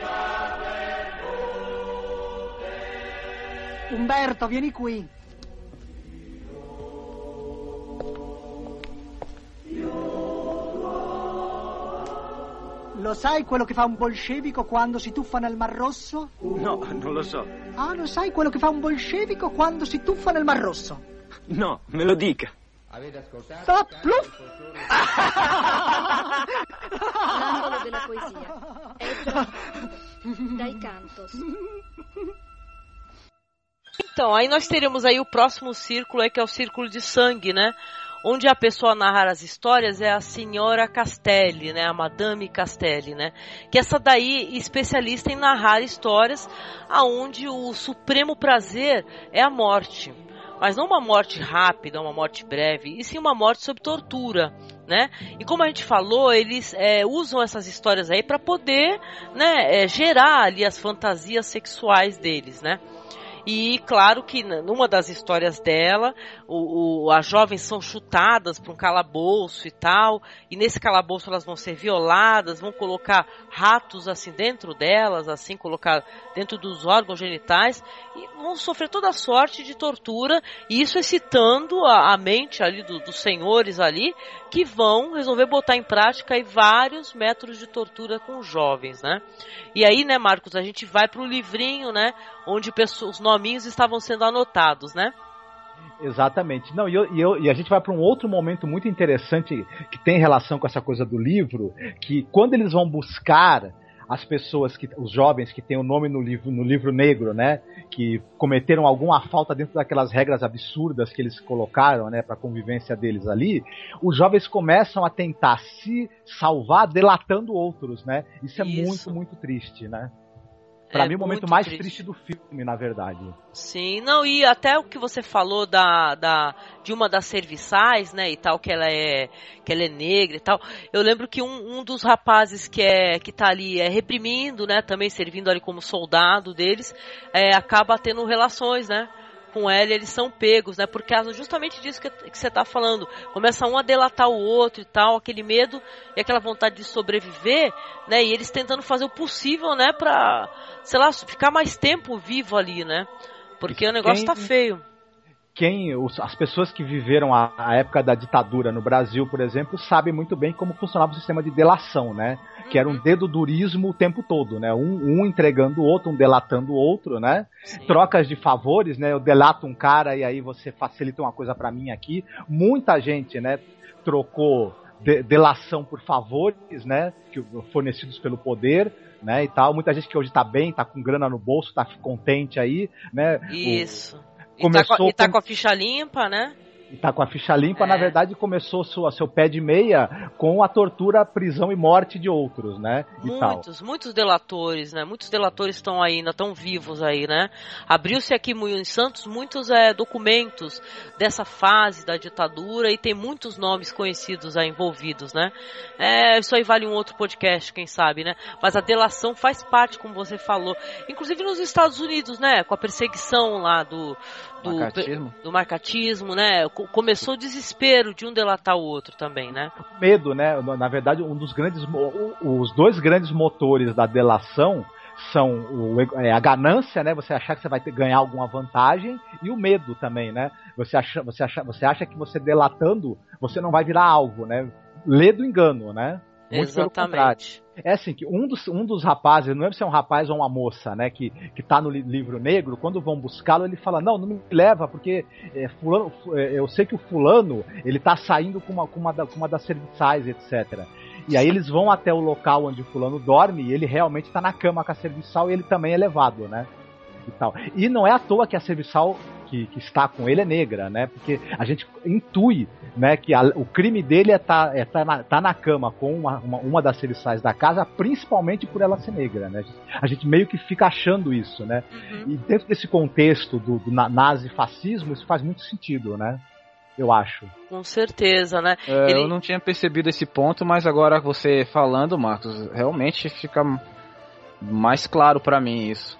Tal. [LAUGHS] Umberto, vieni qui. Lo sai quello che fa un bolscevico quando si tuffa nel Mar Rosso? No, non lo so. Ah, lo sai quello che fa un bolscevico quando si tuffa nel Mar Rosso? No, me lo dica. Avete ascoltato? Fa pluff! L'angolo della poesia. Ecco, dai cantos. [LAUGHS] Então, aí nós teremos aí o próximo círculo que é o círculo de sangue, né? Onde a pessoa narrar as histórias é a senhora Castelli, né? A Madame Castelli, né? Que essa daí especialista em narrar histórias aonde o supremo prazer é a morte. Mas não uma morte rápida, uma morte breve, e sim uma morte sob tortura, né? E como a gente falou, eles é, usam essas histórias aí para poder, né, é, gerar ali as fantasias sexuais deles, né? E claro que numa das histórias dela, o, o as jovens são chutadas para um calabouço e tal, e nesse calabouço elas vão ser violadas, vão colocar ratos assim dentro delas, assim, colocar dentro dos órgãos genitais, e vão sofrer toda sorte de tortura, e isso excitando a, a mente ali do, dos senhores ali, que vão resolver botar em prática aí vários métodos de tortura com jovens, né? E aí, né, Marcos, a gente vai para o livrinho, né, onde os nominhos estavam sendo anotados, né? Exatamente. Não, e, eu, e, eu, e a gente vai para um outro momento muito interessante que tem relação com essa coisa do livro, que quando eles vão buscar as pessoas que os jovens que têm o nome no livro no livro negro, né, que cometeram alguma falta dentro daquelas regras absurdas que eles colocaram, né, para convivência deles ali, os jovens começam a tentar se salvar delatando outros, né? Isso é Isso. muito muito triste, né? Para é mim, o momento mais triste. triste. do filme, na verdade. Sim, não, e até o que você falou da, da de uma das serviçais, né, e tal, que ela é que ela é negra e tal. Eu lembro que um, um dos rapazes que é que tá ali é reprimindo, né, também servindo ali como soldado deles, é, acaba tendo relações, né, com ela, eles são pegos, né? Por causa justamente disso que, que você está falando. Começa um a delatar o outro e tal, aquele medo e aquela vontade de sobreviver, né? E eles tentando fazer o possível, né? Pra, sei lá, ficar mais tempo vivo ali, né? Porque o negócio Quem... tá feio quem os, as pessoas que viveram a, a, época da ditadura no Brasil, por exemplo, sabem muito bem como funcionava o sistema de delação, né? Que era um uhum. dedo durismo o tempo todo, né? Um, um entregando o outro, um delatando o outro, né? Sim. Trocas de favores, né? Eu delato um cara e aí você facilita uma coisa para mim aqui. Muita gente, né? Trocou de, delação por favores, né? Que, fornecidos pelo poder, né? E tal. Muita gente que hoje tá bem, tá com grana no bolso, tá contente aí, né? Isso. O, começou e, tá com, e tá com a ficha limpa, né? E tá com a ficha limpa, É. na verdade começou sua, seu pé de meia com a tortura, prisão e morte de outros, né? Muitos, muitos delatores, né? Muitos delatores estão ainda estão vivos aí, né? Abriu-se aqui em Santos muitos é, documentos dessa fase da ditadura e tem muitos nomes conhecidos aí envolvidos, né? É, isso aí vale um outro podcast, quem sabe, né? Mas a delação faz parte, como você falou, inclusive nos Estados Unidos, né? Com a perseguição lá do do, Macartismo. do marcatismo, né? Co- Começou o desespero de um delatar o outro também, né? medo, né? Na verdade, um dos grandes, os dois grandes motores da delação são o é, a ganância, né? Você achar que você vai ter, ganhar alguma vantagem e o medo também, né? Você acha, você acha, você acha que você delatando você não vai virar alvo, né? Lê do engano, né? Muito pelo contrário. Exatamente. É assim, que um dos, um dos rapazes, não lembro se é um rapaz ou uma moça, né, que, que tá no li- livro negro, quando vão buscá-lo, ele fala, não, não me leva, porque é, fulano, fu- é, eu sei que o fulano, ele tá saindo com uma, com uma, da- com uma das serviçais, etc. E aí eles vão até o local onde o fulano dorme e ele realmente tá na cama com a serviçal e ele também é levado, né? E, tal. e não é à toa que a serviçal que, que está com ele é negra, né? Porque a gente intui né, que a- o crime dele é tá, é tá, na, tá na cama com uma, uma, uma das serviçais da casa, principalmente por ela ser negra, né? A gente meio que fica achando isso, né? Uhum. E dentro desse contexto do, do na- nazifascismo, isso faz muito sentido, né? Eu acho. Com certeza, né? É, Ele- Eu não tinha percebido esse ponto, mas agora você falando, Marcos, realmente fica mais claro pra mim isso.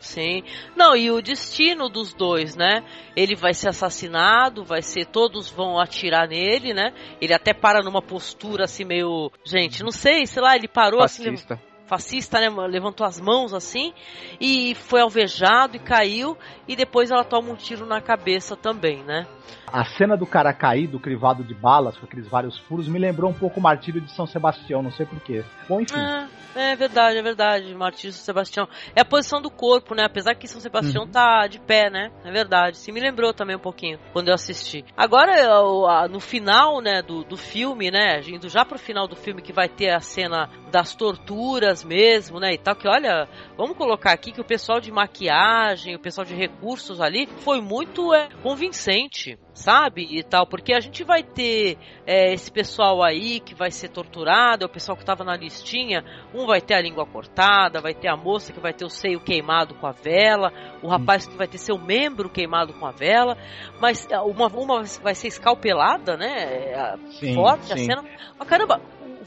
Sim. Não, e o destino dos dois, né? Ele vai ser assassinado, vai ser. Todos vão atirar nele, né? Ele até para numa postura assim, meio. Gente, não sei, sei lá, ele parou assim. Fascista. Fascista, né? Levantou as mãos assim e foi alvejado e caiu. E depois ela toma um tiro na cabeça também, né? A cena do cara caído, crivado de balas, com aqueles vários furos, me lembrou um pouco o martírio de São Sebastião, não sei porquê. Bom, enfim. É, é verdade, é verdade. Martírio São Sebastião. É a posição do corpo, né? Apesar que São Sebastião tá de pé, né? É verdade. Se me lembrou também um pouquinho quando eu assisti. Agora, eu, a- no final, né, do, do filme, né? Indo já pro final do filme que vai ter a cena das torturas mesmo, né? E tal, que olha, vamos colocar aqui que o pessoal de maquiagem, o pessoal de recursos ali foi muito é, convincente. Sabe? E tal, porque a gente vai ter é, esse pessoal aí que vai ser torturado, é o pessoal que tava na listinha, um vai ter a língua cortada, vai ter a moça que vai ter o seio queimado com a vela, o rapaz que vai ter seu membro queimado com a vela, mas é, uma, uma vai ser escalpelada, né? É, Sim, forte a sim. cena. Mas caramba,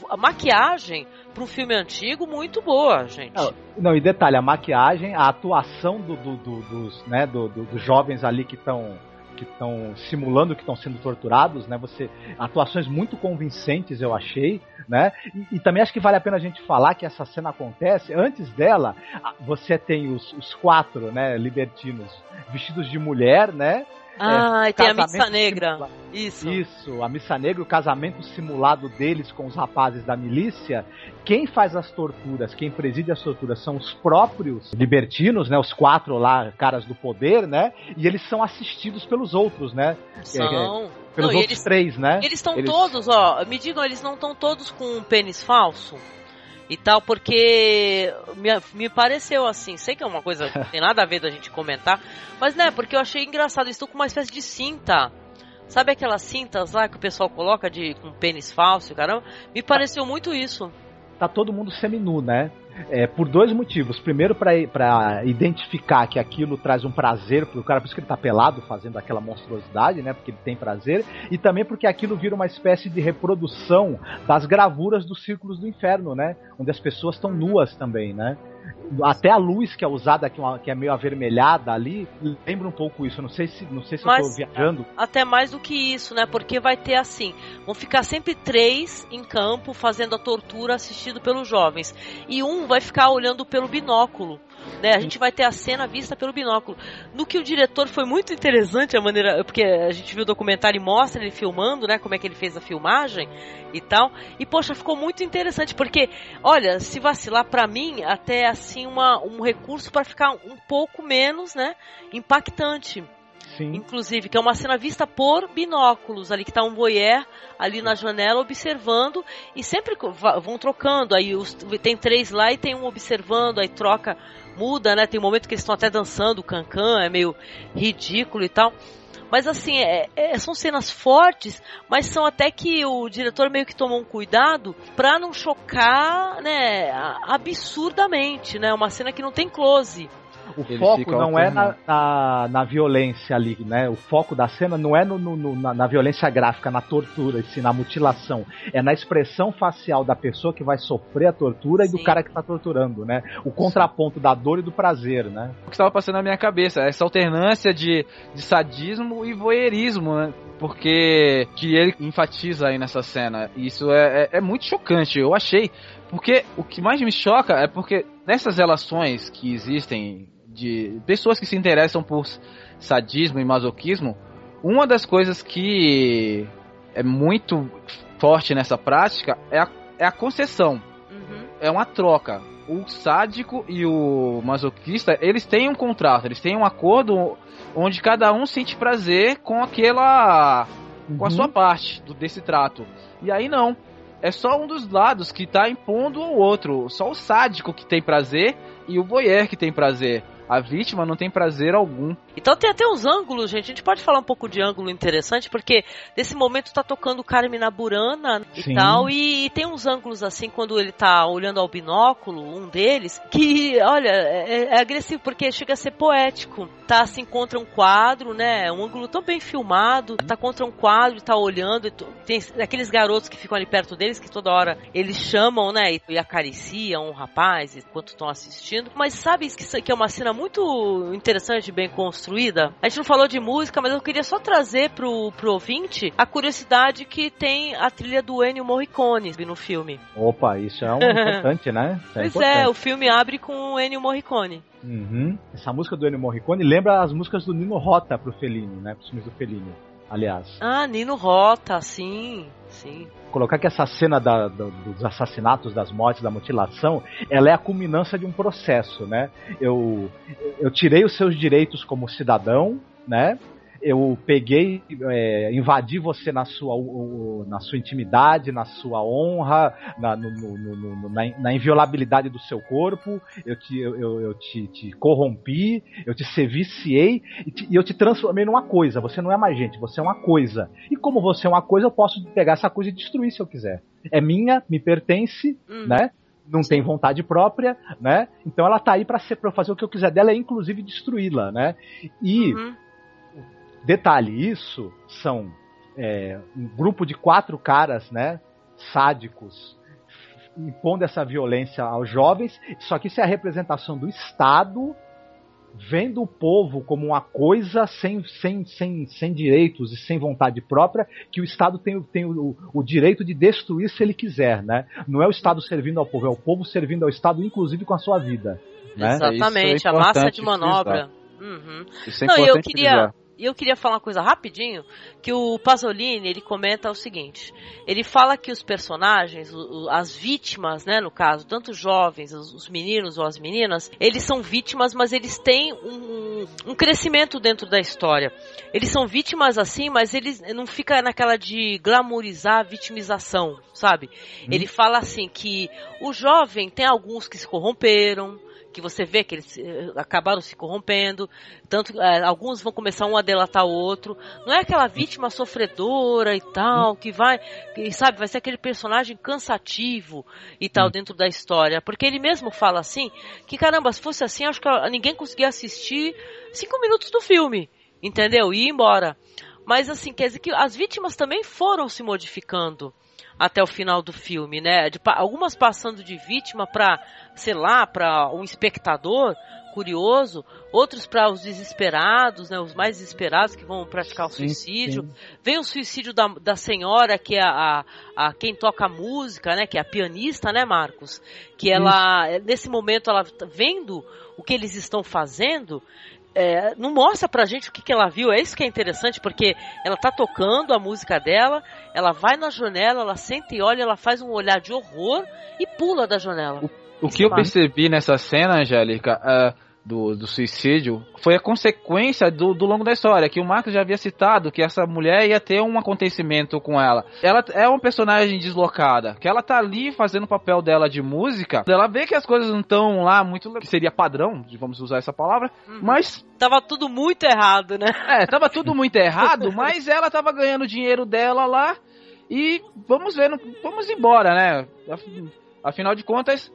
a maquiagem para um filme antigo muito boa, gente. Não, não, e detalhe, a maquiagem, a atuação do, do- do- dos, né, do- dos jovens ali que estão que estão simulando que estão sendo torturados, né? Você atuações muito convincentes eu achei, né? E, e também acho que vale a pena a gente falar que essa cena acontece antes dela. a- Você tem os, os quatro, né, libertinos vestidos de mulher, né? Ah, e tem a missa negra. Isso. Isso, a missa negra, o casamento simulado deles com os rapazes da milícia. Quem faz as torturas, quem preside as torturas são os próprios libertinos, né? Os quatro lá, caras do poder, né? E eles são assistidos pelos outros, né? São. Pelos Não, outros eles- três, né? Eles estão Eles- todos, ó, me digam, eles não estão todos com um pênis falso? E tal, porque me, me pareceu assim, sei que é uma coisa que tem nada a ver da gente comentar, mas né, porque eu achei engraçado, estão com uma espécie de cinta. Sabe aquelas cintas lá que o pessoal coloca de com pênis falso, caramba? Me pareceu muito isso. tá todo mundo seminu, né? É, por dois motivos. Primeiro, para identificar que aquilo traz um prazer pro cara, por isso que ele tá pelado fazendo aquela monstruosidade, né? Porque ele tem prazer. E também porque aquilo vira uma espécie de reprodução das gravuras dos círculos do inferno, né? Onde as pessoas estão nuas também, né? Até a luz que é usada, que é que é meio avermelhada ali, lembra um pouco isso. Não sei se, não sei se eu Mas- tô viajando. Até mais do que isso, né? Porque vai ter assim, vão ficar sempre três em campo fazendo a tortura assistido pelos jovens. E um vai ficar olhando pelo binóculo. Né? A gente vai ter a cena vista pelo binóculo. No que o diretor foi muito interessante a maneira. Porque a gente viu o documentário e mostra ele filmando, né? Como é que ele fez a filmagem e tal. E, poxa, ficou muito interessante. Porque, olha, se vacilar, pra mim, até assim, uma, um recurso para ficar um pouco menos, né? Impactante. Sim. Inclusive, que é uma cena vista por binóculos, ali que tá um voyeur ali na janela observando e sempre vão trocando. Aí os- tem três lá e tem um observando, aí troca muda, né? Tem um momento que eles estão até dançando o cancan, é meio ridículo e tal. Mas assim, é, é, são cenas fortes, mas são até que o diretor meio que tomou um cuidado pra não chocar, né, absurdamente, né? Uma cena que não tem close. O Ele foco não é na, na, na, violência ali, né? O foco da cena não é no, no na, na, violência gráfica, na tortura, assim, na mutilação. É na expressão facial da pessoa que vai sofrer a tortura Sim. e do cara que está torturando, né? O contraponto da dor e do prazer, né? O que estava passando na minha cabeça, essa alternância de, de sadismo e voyeurismo, né? Porque que ele enfatiza aí nessa cena. Isso é, é, é muito chocante, eu achei. Porque o que mais me choca é porque nessas relações que existem de pessoas que se interessam por sadismo e masoquismo, uma das coisas que é muito forte nessa prática é a, é a concessão. Uhum. É uma troca. O sádico e o masoquista, eles têm um contrato, eles têm um acordo onde cada um sente prazer com aquela. Uhum. com a uhum. sua parte do, desse trato. E aí não. É só um dos lados que está impondo o outro. Só o sádico que tem prazer e o voyeur que tem prazer. A vítima não tem prazer algum. Então tem até uns ângulos, gente. A gente pode falar um pouco de ângulo interessante, porque nesse momento tá tocando Carmina Burana e Sim. tal. E, e, tem uns ângulos assim, quando ele tá olhando ao binóculo, um deles, que, olha, é, é agressivo, porque chega a ser poético. Tá assim contra um quadro, né? Um ângulo tão bem filmado, tá contra um quadro, tá olhando. Tem aqueles garotos que ficam ali perto deles, que toda hora eles chamam, né? E acariciam o rapaz enquanto estão assistindo. Mas sabe que é uma cena muito interessante, bem construída. A gente não falou de música, mas eu queria só trazer pro, pro ouvinte a curiosidade que tem a trilha do Ennio Morricone no filme. Opa, isso é um [LAUGHS] importante, né? Isso é pois é, importante. é, o filme abre com o Ennio Morricone. Uhum. Essa música do Ennio Morricone lembra as músicas do Nino Rota pro Fellini, né? Pros filmes do Fellini, aliás. Ah, Nino Rota, sim, sim colocar que essa cena da, da, dos assassinatos, das mortes, da mutilação, ela é a culminância de um processo, né? Eu, eu tirei os seus direitos como cidadão, né? Eu peguei, é, invadi você na sua, na sua intimidade, na sua honra, na, no, no, no, na, na, inviolabilidade do seu corpo, eu te, eu, eu te, te corrompi, eu te serviciei e, te, e, eu te transformei numa coisa. Você não é mais gente, você é uma coisa. E como você é uma coisa, eu posso pegar essa coisa e destruir se eu quiser. É minha, me pertence, hum. né? não tem vontade própria, né? Então ela tá aí para fazer o que eu quiser dela, inclusive destruí-la, né? E uhum. Detalhe, isso são é, um grupo de quatro caras, né, sádicos, impondo essa violência aos jovens, só que isso é a representação do Estado vendo o povo como uma coisa sem, sem, sem, sem direitos e sem vontade própria, que o Estado tem, tem o, o direito de destruir se ele quiser, né? Não é o Estado servindo ao povo, é o povo servindo ao Estado, inclusive com a sua vida. Né? Exatamente, é a massa de manobra. Uhum. Isso é Não, eu queria, e eu queria falar uma coisa rapidinho, que o Pasolini, ele comenta o seguinte, ele fala que os personagens, as vítimas, né, no caso, tanto os jovens, os meninos ou as meninas, eles são vítimas, mas eles têm um, um crescimento dentro da história. Eles são vítimas assim, mas eles não fica naquela de glamourizar a vitimização, sabe? Hum. Ele fala assim que o jovem tem alguns que se corromperam, que você vê que eles eh, acabaram se corrompendo, tanto é, alguns vão começar um a delatar o outro. Não é aquela vítima sofredora e tal, que vai, que, sabe, vai ser aquele personagem cansativo e tal dentro da história. Porque ele mesmo fala assim, que caramba, se fosse assim, acho que ninguém conseguia assistir cinco minutos do filme, entendeu? E ir embora. Mas assim, quer dizer que as vítimas também foram se modificando até o final do filme, né? De, algumas passando de vítima para, sei lá, para um espectador curioso, outros para os desesperados, né? Os mais desesperados que vão praticar o suicídio. Sim, sim. Vem o suicídio da, da senhora que é a, a, a, quem toca música, né? Que é a pianista, né, Marcos? Que ela, Isso. nesse momento, ela tá vendo o que eles estão fazendo, é, não mostra pra gente o que, que ela viu. É isso que é interessante, porque ela tá tocando a música dela, ela vai na janela, ela senta e olha, ela faz um olhar de horror e pula da janela. O, o que eu percebi nessa cena, Angélica, uh, do, do suicídio foi a consequência do, do longo da história, que o Marcos já havia citado que essa mulher ia ter um acontecimento com ela. Ela é uma personagem deslocada, que ela tá ali fazendo o papel dela de música, ela vê que as coisas não estão lá muito, que seria padrão, vamos usar essa palavra, Uhum. mas Tava tudo muito errado, né? é, tava tudo muito errado, [LAUGHS] mas ela tava ganhando o dinheiro dela lá e vamos ver, vamos embora, né? Af- Afinal de contas,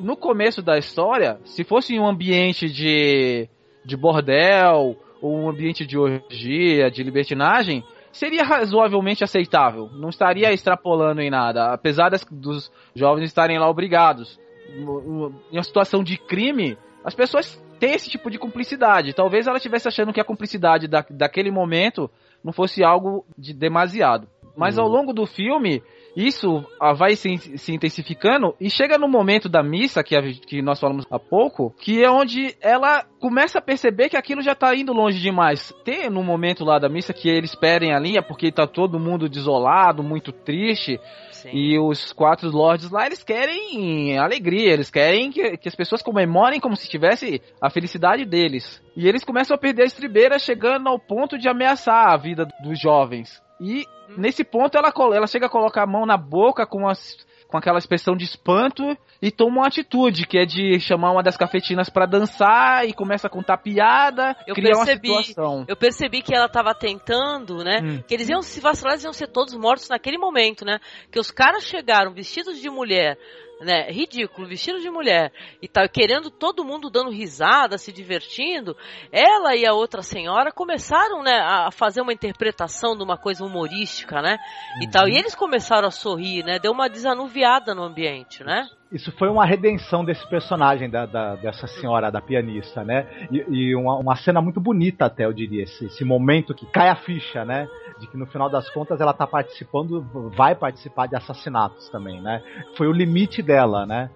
no começo da história, se fosse em um ambiente de, de bordel ou um ambiente de orgia, de libertinagem, seria razoavelmente aceitável. Não estaria extrapolando em nada, apesar das- dos jovens estarem lá obrigados. Em uma situação de crime, as pessoas têm esse tipo de cumplicidade. Talvez ela estivesse achando que a cumplicidade da, daquele momento não fosse algo de demasiado. Mas ao longo do filme, isso vai se, se intensificando e chega no momento da missa, que, a- que nós falamos há pouco, que é onde ela começa a perceber que aquilo já tá indo longe demais. Tem no momento lá da missa que eles perdem a linha porque tá todo mundo desolado, muito triste. Sim. E os quatro lords lá, eles querem alegria, eles querem que, que as pessoas comemorem como se tivesse a felicidade deles. E eles começam a perder a estribeira, chegando ao ponto de ameaçar a vida dos jovens. E nesse ponto ela, ela chega a colocar a mão na boca com, as, com aquela expressão de espanto e toma uma atitude, que é de chamar uma das cafetinas pra dançar e começa a contar piada, Eu criar percebi. uma situação. Eu percebi que ela tava tentando, né? Hum. Que eles iam se vacilar, eles iam ser todos mortos naquele momento, né? Que os caras chegaram vestidos de mulher, né? Ridículo, vestido de mulher. E tá querendo todo mundo dando risada, se divertindo. Ela e a outra senhora começaram, né, a fazer uma interpretação de uma coisa humorística, né? E tal. E eles começaram a sorrir, né? Deu uma desanuviada no ambiente, né? Isso foi uma redenção desse personagem, da, da- dessa senhora, da pianista, né? E, e uma, uma cena muito bonita, até, eu diria, esse, esse momento que cai a ficha, né? De que no final das contas ela tá participando, vai participar de assassinatos também, né? Foi o limite dela, né?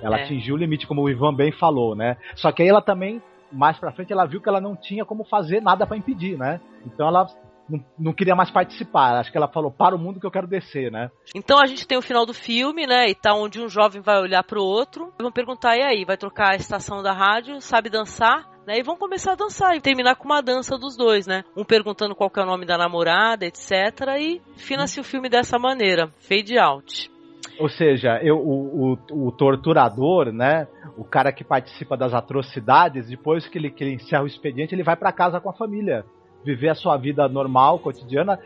Ela É. atingiu o limite, como o Ivan bem falou, né? Só que aí ela também, mais pra frente, ela viu que ela não tinha como fazer nada pra impedir, né? Então ela não, não queria mais participar. Acho que ela falou, para o mundo que eu quero descer, né? Então a gente tem o final do filme, né? E tá onde um jovem vai olhar pro outro. Vão perguntar, e aí, vai trocar a estação da rádio, sabe dançar? Né? E vão começar a dançar e terminar com uma dança dos dois, né? Um perguntando qual que é o nome da namorada, etc. E fina-se o filme dessa maneira. Fade out. Ou seja, eu, o, o, o torturador, né? O cara que participa das atrocidades, depois que ele, que ele encerra o expediente, ele vai pra casa com a família. Viver a sua vida normal, cotidiana.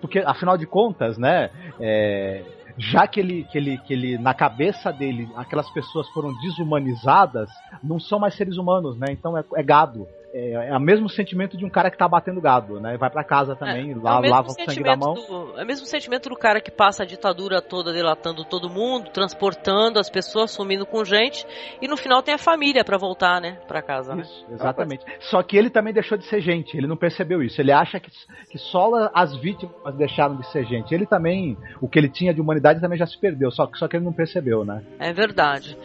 Porque, afinal de contas, né? é, já que ele, que, ele, que ele, na cabeça dele, aquelas pessoas foram desumanizadas, não são mais seres humanos, né? Então é, é gado. É, é o mesmo sentimento de um cara que tá batendo gado, né? Vai pra casa também, É lá, mesmo lava o sangue da mão. do- é o mesmo sentimento do cara que passa a ditadura toda delatando todo mundo, transportando as pessoas, sumindo com gente, e no final tem a família pra voltar, né? Pra casa, né? Isso, exatamente. Só que ele também deixou de ser gente, ele não percebeu isso. Ele acha que, que só as vítimas deixaram de ser gente. Ele também, o que ele tinha de humanidade também já se perdeu, só, que- só que ele não percebeu, né? É verdade.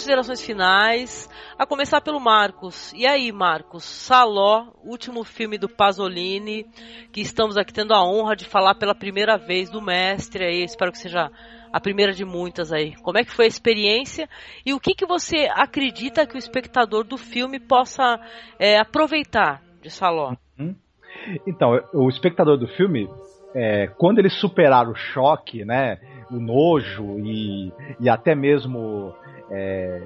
Considerações finais, a começar pelo Marcos. E aí, Marcos? Saló, último filme do Pasolini, que estamos aqui tendo a honra de falar pela primeira vez do mestre aí, espero que seja a primeira de muitas aí. Como é que foi a experiência e o que, que você acredita que o espectador do filme possa é, aproveitar de Saló? Então, o espectador do filme, é, quando ele superar o choque, né, o nojo e, e até mesmo é,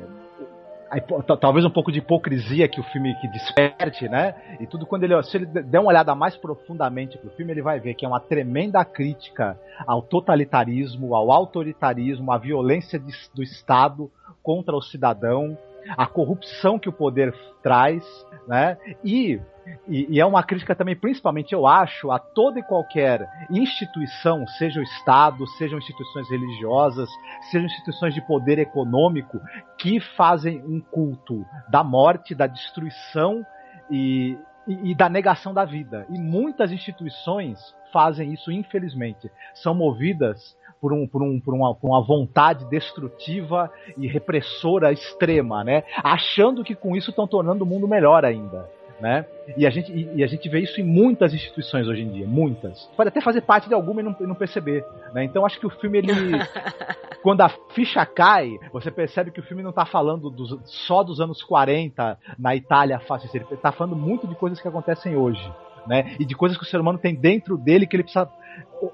talvez um pouco de hipocrisia que o filme que desperte, né? E tudo quando ele, se ele der uma olhada mais profundamente pro filme, ele vai ver que é uma tremenda crítica ao totalitarismo, ao autoritarismo, à violência de- do Estado contra o cidadão, a corrupção que o poder traz, né? E e, e é uma crítica também, principalmente, eu acho, a toda e qualquer instituição, seja o Estado, sejam instituições religiosas, sejam instituições de poder econômico, que fazem um culto da morte, da destruição e, e, e da negação da vida. E muitas instituições fazem isso, infelizmente. São movidas por, um, por, um, por, uma, por uma vontade destrutiva e repressora extrema, né? Achando que com isso estão tornando o mundo melhor ainda. Né? E, a gente, e, e, a gente vê isso em muitas instituições hoje em dia, muitas. Pode até fazer parte de alguma e não, não perceber. Né? Então acho que o filme, ele. [LAUGHS] quando a ficha cai, você percebe que o filme não está falando dos, só dos anos 40 na Itália fascista, ele está falando muito de coisas que acontecem hoje. Né? E de coisas que o ser humano tem dentro dele que ele precisa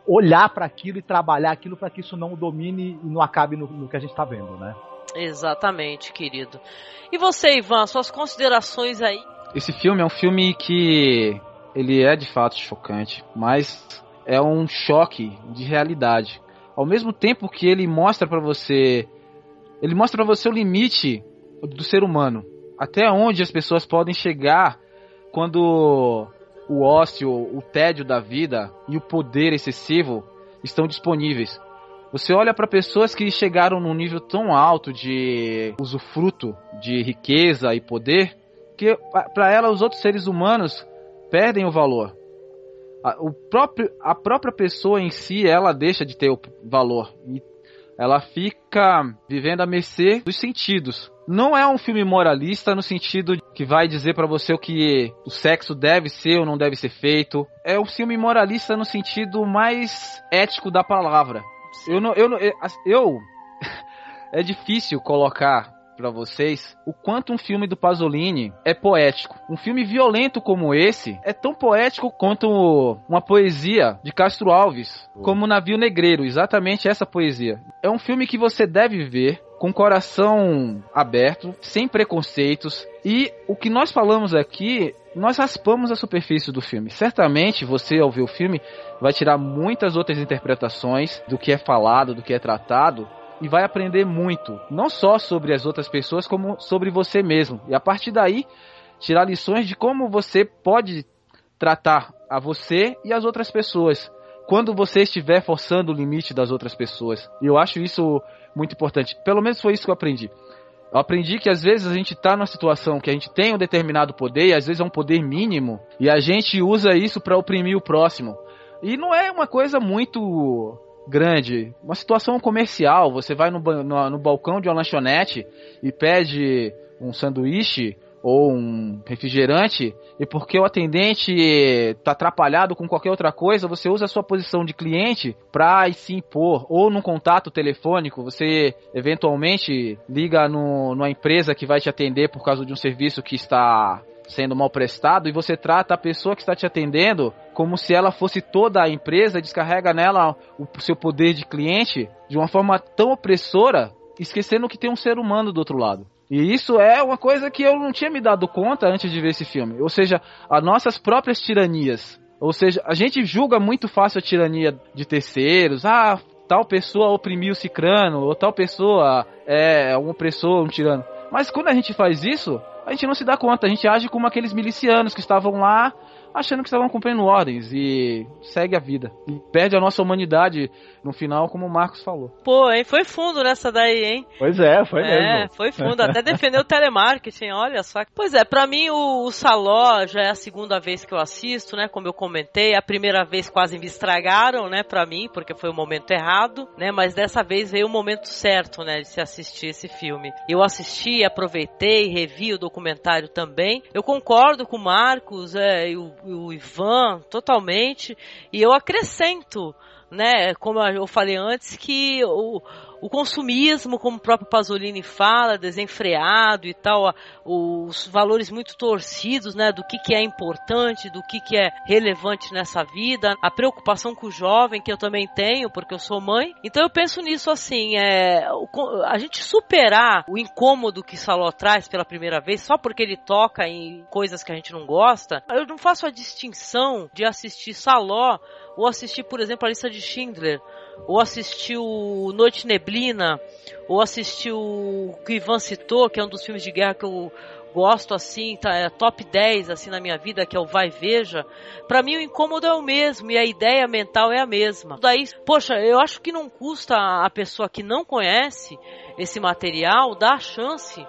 olhar para aquilo e trabalhar aquilo para que isso não o domine e não acabe no, no que a gente está vendo, né? Exatamente, querido. E você, Ivan, suas considerações aí esse filme é um filme que ele é de fato chocante, mas é um choque de realidade. Ao mesmo tempo que ele mostra para você, ele mostra para você o limite do ser humano, até onde as pessoas podem chegar quando o ócio, o tédio da vida e o poder excessivo estão disponíveis. Você olha para pessoas que chegaram num nível tão alto de usufruto de riqueza e poder porque para ela os outros seres humanos perdem o valor. A, o próprio, a própria pessoa em si, ela deixa de ter o valor. E ela fica vivendo à mercê dos sentidos. Não é um filme moralista no sentido que vai dizer para você o que o sexo deve ser ou não deve ser feito. É um filme moralista no sentido mais ético da palavra. Eu não, eu, eu, eu [LAUGHS] é difícil colocar para vocês o quanto um filme do Pasolini é poético. Um filme violento como esse é tão poético quanto uma poesia de Castro Alves, como Navio Negreiro, exatamente essa poesia. É um filme que você deve ver com coração aberto, sem preconceitos. E o que nós falamos aqui, nós raspamos a superfície do filme. Certamente você, ao ver o filme, vai tirar muitas outras interpretações do que é falado, do que é tratado, e vai aprender muito, não só sobre as outras pessoas, como sobre você mesmo. E a partir daí, tirar lições de como você pode tratar a você e as outras pessoas quando você estiver forçando o limite das outras pessoas. E eu acho isso muito importante. Pelo menos foi isso que eu aprendi. Eu aprendi que às vezes a gente está numa situação que a gente tem um determinado poder, e às vezes é um poder mínimo, e a gente usa isso para oprimir o próximo. E não é uma coisa muito grande, uma situação comercial, você vai no, no, no balcão de uma lanchonete e pede um sanduíche ou um refrigerante e porque o atendente está atrapalhado com qualquer outra coisa, você usa a sua posição de cliente para se impor ou num contato telefônico, você eventualmente liga no, numa empresa que vai te atender por causa de um serviço que está sendo mal prestado e você trata a pessoa que está te atendendo como se ela fosse toda a empresa, descarrega nela o seu poder de cliente de uma forma tão opressora, esquecendo que tem um ser humano do outro lado. E isso é uma coisa que eu não tinha me dado conta antes de ver esse filme. Ou seja, as nossas próprias tiranias. Ou seja, a gente julga muito fácil a tirania de terceiros. Ah, tal pessoa oprimiu o cicrano, ou tal pessoa é um opressor, um tirano. Mas quando a gente faz isso, a gente não se dá conta, a gente age como aqueles milicianos que estavam lá achando que estavam cumprindo ordens e segue a vida. E perde a nossa humanidade no final, como o Marcos falou. Pô, hein? Foi fundo nessa daí, hein? Pois é, foi é, mesmo. É, foi fundo. Até defendeu o telemarketing, olha só. Pois é, pra mim o, o Saló já é a segunda vez que eu assisto, né? Como eu comentei, a primeira vez quase me estragaram, né? Pra mim, porque foi o momento errado, né? Mas dessa vez veio o momento certo, né? De se assistir esse filme. Eu assisti, aproveitei, revi o documentário também. Eu concordo com o Marcos é, e o, o Ivan totalmente. E eu acrescento né, como eu falei antes, que o, o consumismo, como o próprio Pasolini fala, desenfreado e tal, os valores muito torcidos, né, do que, que é importante, do que, que é relevante nessa vida, a preocupação com o jovem, que eu também tenho, porque eu sou mãe. Então eu penso nisso assim, é, a gente superar o incômodo que Saló traz pela primeira vez, só porque ele toca em coisas que a gente não gosta, eu não faço a distinção de assistir Saló ou assistir, por exemplo, a lista de Schindler, ou assistiu Noite Neblina, ou assistiu o que Ivan citou, que é um dos filmes de guerra que eu gosto assim, tá, é top 10 assim na minha vida, que é o Vai Veja. Para mim o incômodo é o mesmo e a ideia mental é a mesma. Daí, poxa, eu acho que não custa a pessoa que não conhece esse material dar a chance,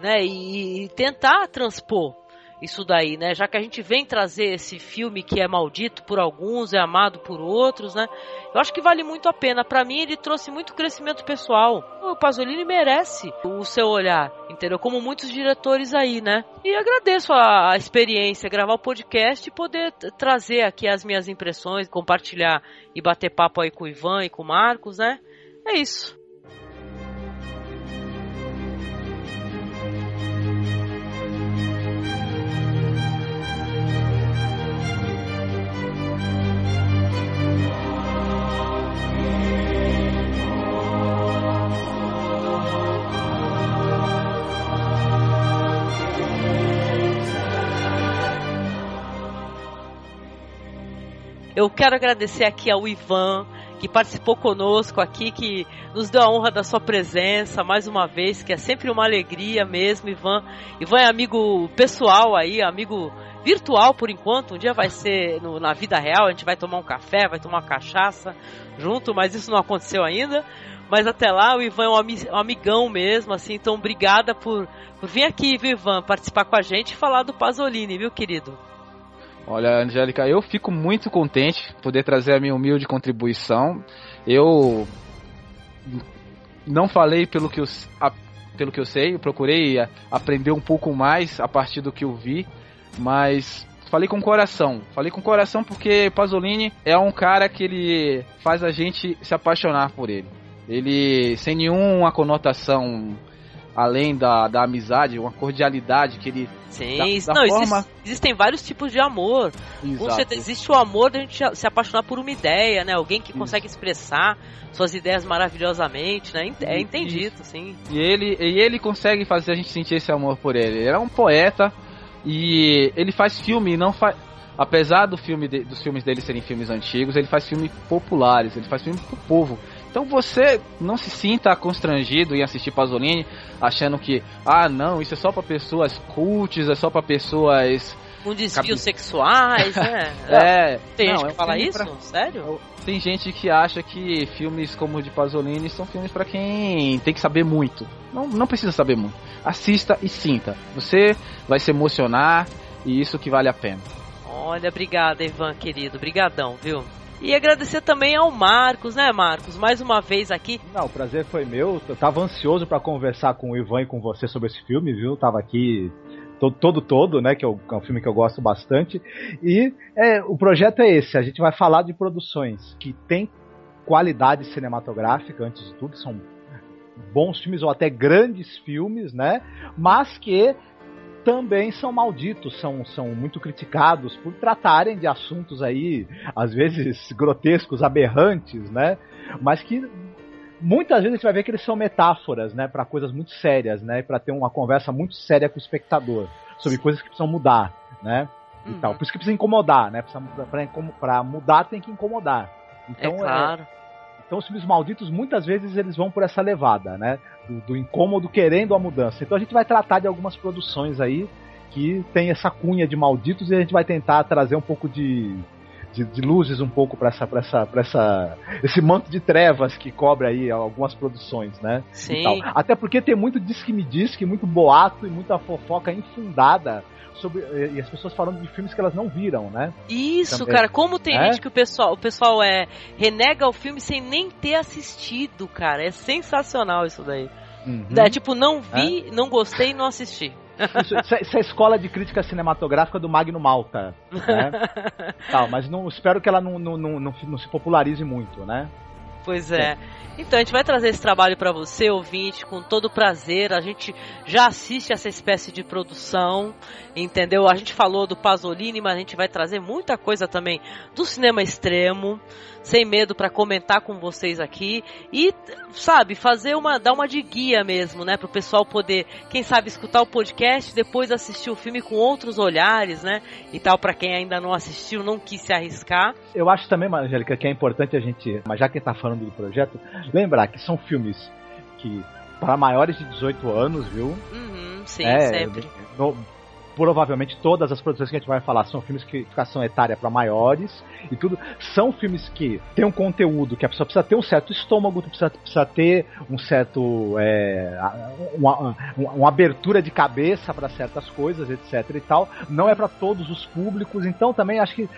né, e, e tentar transpor isso daí, né? Já que a gente vem trazer esse filme que é maldito por alguns, é amado por outros, né? Eu acho que vale muito a pena. Para mim, ele trouxe muito crescimento pessoal. O Pasolini merece o seu olhar, entendeu? Como muitos diretores aí, né? E agradeço a, a experiência, gravar o podcast e poder trazer aqui as minhas impressões, compartilhar e bater papo aí com o Ivan e com o Marcos, né? É isso. Eu quero agradecer aqui ao Ivan, que participou conosco aqui, que nos deu a honra da sua presença mais uma vez, que é sempre uma alegria mesmo, Ivan. Ivan é amigo pessoal aí, amigo virtual por enquanto. Um dia vai ser no, na vida real, a gente vai tomar um café, vai tomar uma cachaça junto, mas isso não aconteceu ainda. Mas até lá, o Ivan é um, amigão mesmo, assim, então obrigada por, por vir aqui, viu, Ivan, participar com a gente e falar do Pasolini, viu, querido? Olha, Angélica, eu fico muito contente poder trazer a minha humilde contribuição. Eu não falei pelo que eu, a, pelo que eu sei, eu procurei aprender um pouco mais a partir do que eu vi, mas falei com coração. Falei com coração porque Pasolini é um cara que ele faz a gente se apaixonar por ele. Ele, sem nenhuma conotação além da, da amizade, uma cordialidade que ele. Sim, da, da não, forma... existe, existem vários tipos de amor. Exato. existe o amor de a gente se apaixonar por uma ideia, né? Alguém que Isso. consegue expressar suas ideias maravilhosamente, né? É entendido, Isso. sim. E ele, e ele consegue fazer a gente sentir esse amor por ele. Ele é um poeta e ele faz filme, não faz. Apesar do filme de, dos filmes dele serem filmes antigos, ele faz filmes populares, ele faz filme pro povo. Então você não se sinta constrangido em assistir Pasolini achando que, ah, não, isso é só para pessoas cultes, é só para pessoas com desvios sexuais, né? [LAUGHS] é. Tem não, gente que é fala isso? Pra... Sério? Tem gente que acha que filmes como o de Pasolini são filmes para quem tem que saber muito. Não, não precisa saber muito. Assista e sinta. Você vai se emocionar e isso que vale a pena. Olha, obrigada, Ivan, querido. Brigadão, viu? E agradecer também ao Marcos, né, Marcos? Mais uma vez aqui. Não, o prazer foi meu. Eu tava ansioso para conversar com o Ivan e com você sobre esse filme, viu? Tava aqui todo, todo, todo né? Que é, é um filme que eu gosto bastante. E é, o projeto é esse: a gente vai falar de produções que têm qualidade cinematográfica, antes de tudo, são bons filmes ou até grandes filmes, né? Mas que também são malditos, são, são muito criticados por tratarem de assuntos aí, às vezes grotescos, aberrantes, né? Mas que muitas vezes a gente vai ver que eles são metáforas, né, para coisas muito sérias, né, para ter uma conversa muito séria com o espectador sobre coisas que precisam mudar, né? E uhum. tal. Por isso que precisa incomodar, né? Para mudar tem que incomodar. Então, é claro. É, então os filmes malditos muitas vezes eles vão por essa levada, né? Do, do, incômodo querendo a mudança. Então a gente vai tratar de algumas produções aí que tem essa cunha de malditos e a gente vai tentar trazer um pouco de, de, de luzes um pouco para essa, pra essa, pra essa, esse manto de trevas que cobre aí algumas produções, né? Sim. Até porque tem muito disque me disque, muito boato e muita fofoca infundada sobre e as pessoas falando de filmes que elas não viram, né? Isso, Também. cara, como tem é? gente que o pessoal, o pessoal é renega o filme sem nem ter assistido, cara. É sensacional isso daí. Uhum. É, tipo, não vi, é? não gostei, não assisti. Isso, isso, é, isso, é a escola de crítica cinematográfica do Magno Malta. Né? [LAUGHS] Tal, mas não, espero que ela não, não, não, não, não se popularize muito, né? Pois é. Então a gente vai trazer esse trabalho para você, ouvinte, com todo prazer. A gente já assiste essa espécie de produção, entendeu? A gente falou do Pasolini, mas a gente vai trazer muita coisa também do cinema extremo sem medo para comentar com vocês aqui e, sabe, fazer uma, dar uma de guia mesmo, né, pro pessoal poder, quem sabe, escutar o podcast, depois assistir o filme com outros olhares, né, e tal, para quem ainda não assistiu, não quis se arriscar. Eu acho também, Angélica, que é importante a gente, mas já que tá falando do projeto, lembrar que são filmes que para maiores de 18 anos, viu? Uhum, sim, é, sempre. No, provavelmente todas as produções que a gente vai falar são filmes que classificação etária para maiores e tudo. São filmes que têm um conteúdo que a pessoa precisa ter um certo estômago, precisa, precisa ter um certo. É, uma, uma, uma abertura de cabeça para certas coisas, etc e tal. Não é para todos os públicos, então também acho que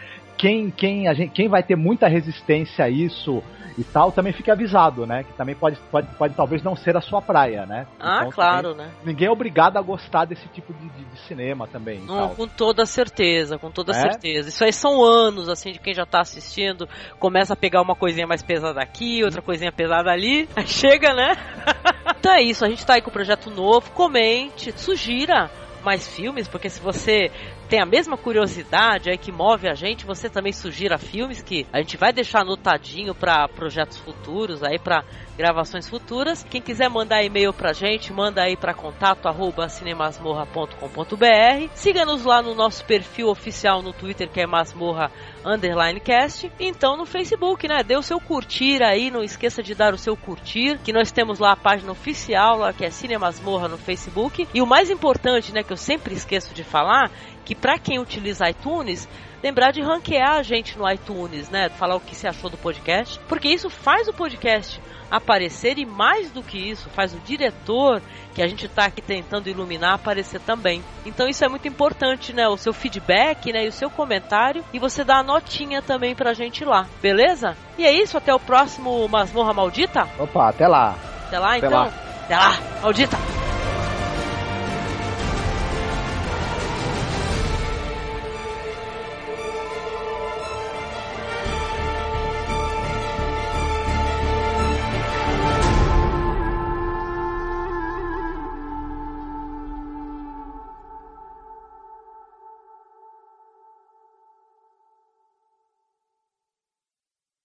quem, quem, a gente, quem vai ter muita resistência a isso e tal, também fique avisado, né? Que também pode, pode, pode talvez não ser a sua praia, né? Ah, então, claro, também, né? Ninguém é obrigado a gostar desse tipo de, de, de cinema também. Não, com toda certeza, com toda É? certeza. Isso aí são anos, assim, de quem já tá assistindo, começa a pegar uma coisinha mais pesada aqui, outra coisinha pesada ali, [LAUGHS] chega, né? [LAUGHS] então é isso, a gente tá aí com o projeto novo, comente, sugira mais filmes, porque se você tem a mesma curiosidade aí que move a gente, você também sugira filmes que a gente vai deixar anotadinho para projetos futuros, aí para gravações futuras. Quem quiser mandar e-mail pra gente, manda aí para contato cinemasmorra.com.br. Siga-nos lá no nosso perfil oficial no Twitter, que é masmorra underline cast. Então no Facebook, né? Dê o seu curtir aí, não esqueça de dar o seu curtir, que nós temos lá a página oficial, lá que é Cinemasmorra no Facebook. E o mais importante, né, que eu sempre esqueço de falar, que para quem utiliza iTunes, lembrar de ranquear a gente no iTunes, né? Falar o que você achou do podcast, porque isso faz o podcast aparecer e mais do que isso, faz o diretor que a gente está aqui tentando iluminar aparecer também. Então isso é muito importante, né? O seu feedback, né? E o seu comentário e você dá a notinha também pra gente lá, beleza? E é isso, até o próximo Masmorra Maldita. Opa, até lá. Até lá, Até então. lá. Até lá, maldita.